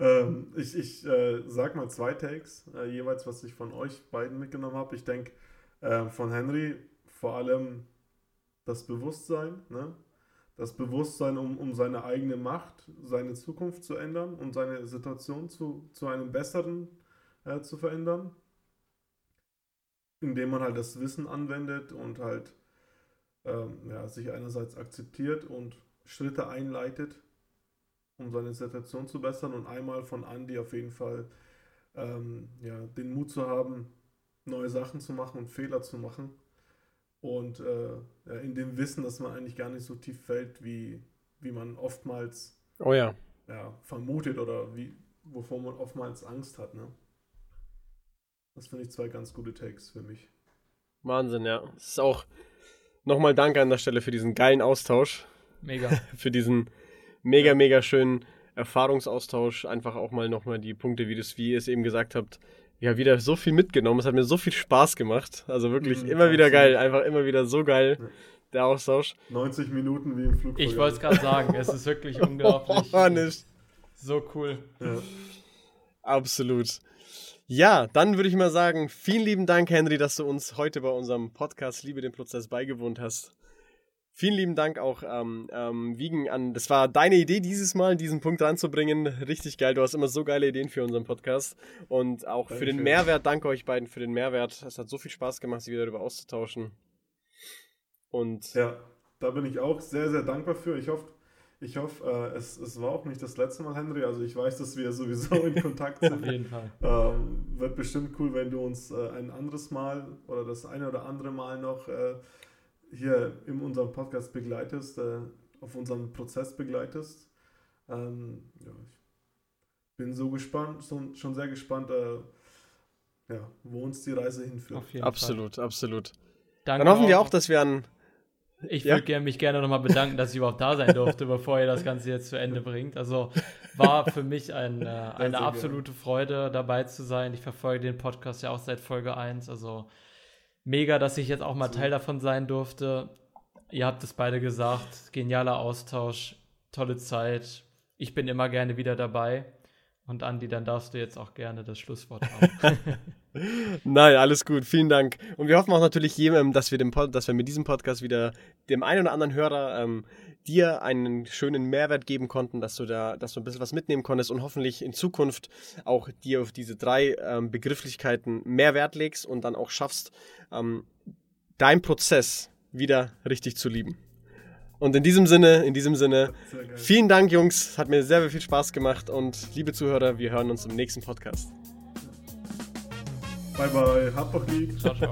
Ähm, ich ich äh, sag mal zwei Takes, äh, jeweils, was ich von euch beiden mitgenommen habe. Ich denke, äh, von Henry vor allem das Bewusstsein, ne? Das Bewusstsein, um, um seine eigene Macht, seine Zukunft zu ändern und seine Situation zu, zu einem besseren äh, zu verändern, indem man halt das Wissen anwendet und halt ähm, ja, sich einerseits akzeptiert und Schritte einleitet, um seine Situation zu bessern und einmal von Andy auf jeden Fall ähm, ja, den Mut zu haben, neue Sachen zu machen und Fehler zu machen und äh, in dem Wissen, dass man eigentlich gar nicht so tief fällt, wie, wie man oftmals oh ja. Ja, vermutet oder wie, wovor man oftmals Angst hat. Ne? Das finde ich zwei ganz gute Takes für mich. Wahnsinn, ja. Es ist auch nochmal Danke an der Stelle für diesen geilen Austausch. Mega. für diesen mega, mega schönen Erfahrungsaustausch. Einfach auch mal nochmal die Punkte, wie, das, wie ihr es eben gesagt habt, ja, wieder so viel mitgenommen. Es hat mir so viel Spaß gemacht. Also wirklich mhm, immer wieder geil. Einfach immer wieder so geil. Der Austausch. 90 Minuten wie im Flugzeug. Ich wollte es gerade sagen. Es ist wirklich unglaublich. Oh, nicht. So cool. Ja. Absolut. Ja, dann würde ich mal sagen, vielen lieben Dank, Henry, dass du uns heute bei unserem Podcast Liebe den Prozess beigewohnt hast. Vielen lieben Dank auch, ähm, ähm, Wiegen, an. Das war deine Idee dieses Mal, diesen Punkt ranzubringen. Richtig geil. Du hast immer so geile Ideen für unseren Podcast. Und auch Dankeschön. für den Mehrwert. Danke euch beiden für den Mehrwert. Es hat so viel Spaß gemacht, sich wieder darüber auszutauschen. Und. Ja, da bin ich auch sehr, sehr dankbar für. Ich hoffe, ich hoffe, äh, es, es war auch nicht das letzte Mal, Henry. Also ich weiß, dass wir sowieso in Kontakt sind. Auf jeden Fall. Ähm, wird bestimmt cool, wenn du uns äh, ein anderes Mal oder das eine oder andere Mal noch äh, hier in unserem Podcast begleitest, äh, auf unserem Prozess begleitest. Ähm, ja, ich bin so gespannt, so, schon sehr gespannt, äh, ja, wo uns die Reise hinführt. absolut, Fall. absolut. Danke Dann hoffen wir auch, dass wir an ich ja? würde mich gerne nochmal bedanken, dass ich überhaupt da sein durfte, bevor ihr das Ganze jetzt zu Ende bringt. Also war für mich ein, äh, eine absolute Freude, dabei zu sein. Ich verfolge den Podcast ja auch seit Folge 1. Also mega, dass ich jetzt auch mal Teil davon sein durfte. Ihr habt es beide gesagt. Genialer Austausch, tolle Zeit. Ich bin immer gerne wieder dabei. Und Andi, dann darfst du jetzt auch gerne das Schlusswort haben. Nein, alles gut, vielen Dank. Und wir hoffen auch natürlich jedem, dass wir, dem dass wir mit diesem Podcast wieder dem einen oder anderen Hörer ähm, dir einen schönen Mehrwert geben konnten, dass du da, dass du ein bisschen was mitnehmen konntest und hoffentlich in Zukunft auch dir auf diese drei ähm, Begrifflichkeiten mehr Wert legst und dann auch schaffst, ähm, deinen Prozess wieder richtig zu lieben. Und in diesem Sinne, in diesem Sinne, vielen Dank, Jungs. Hat mir sehr, sehr viel Spaß gemacht. Und liebe Zuhörer, wir hören uns im nächsten Podcast. Bye, bye. Habt noch lieb. Ciao, ciao.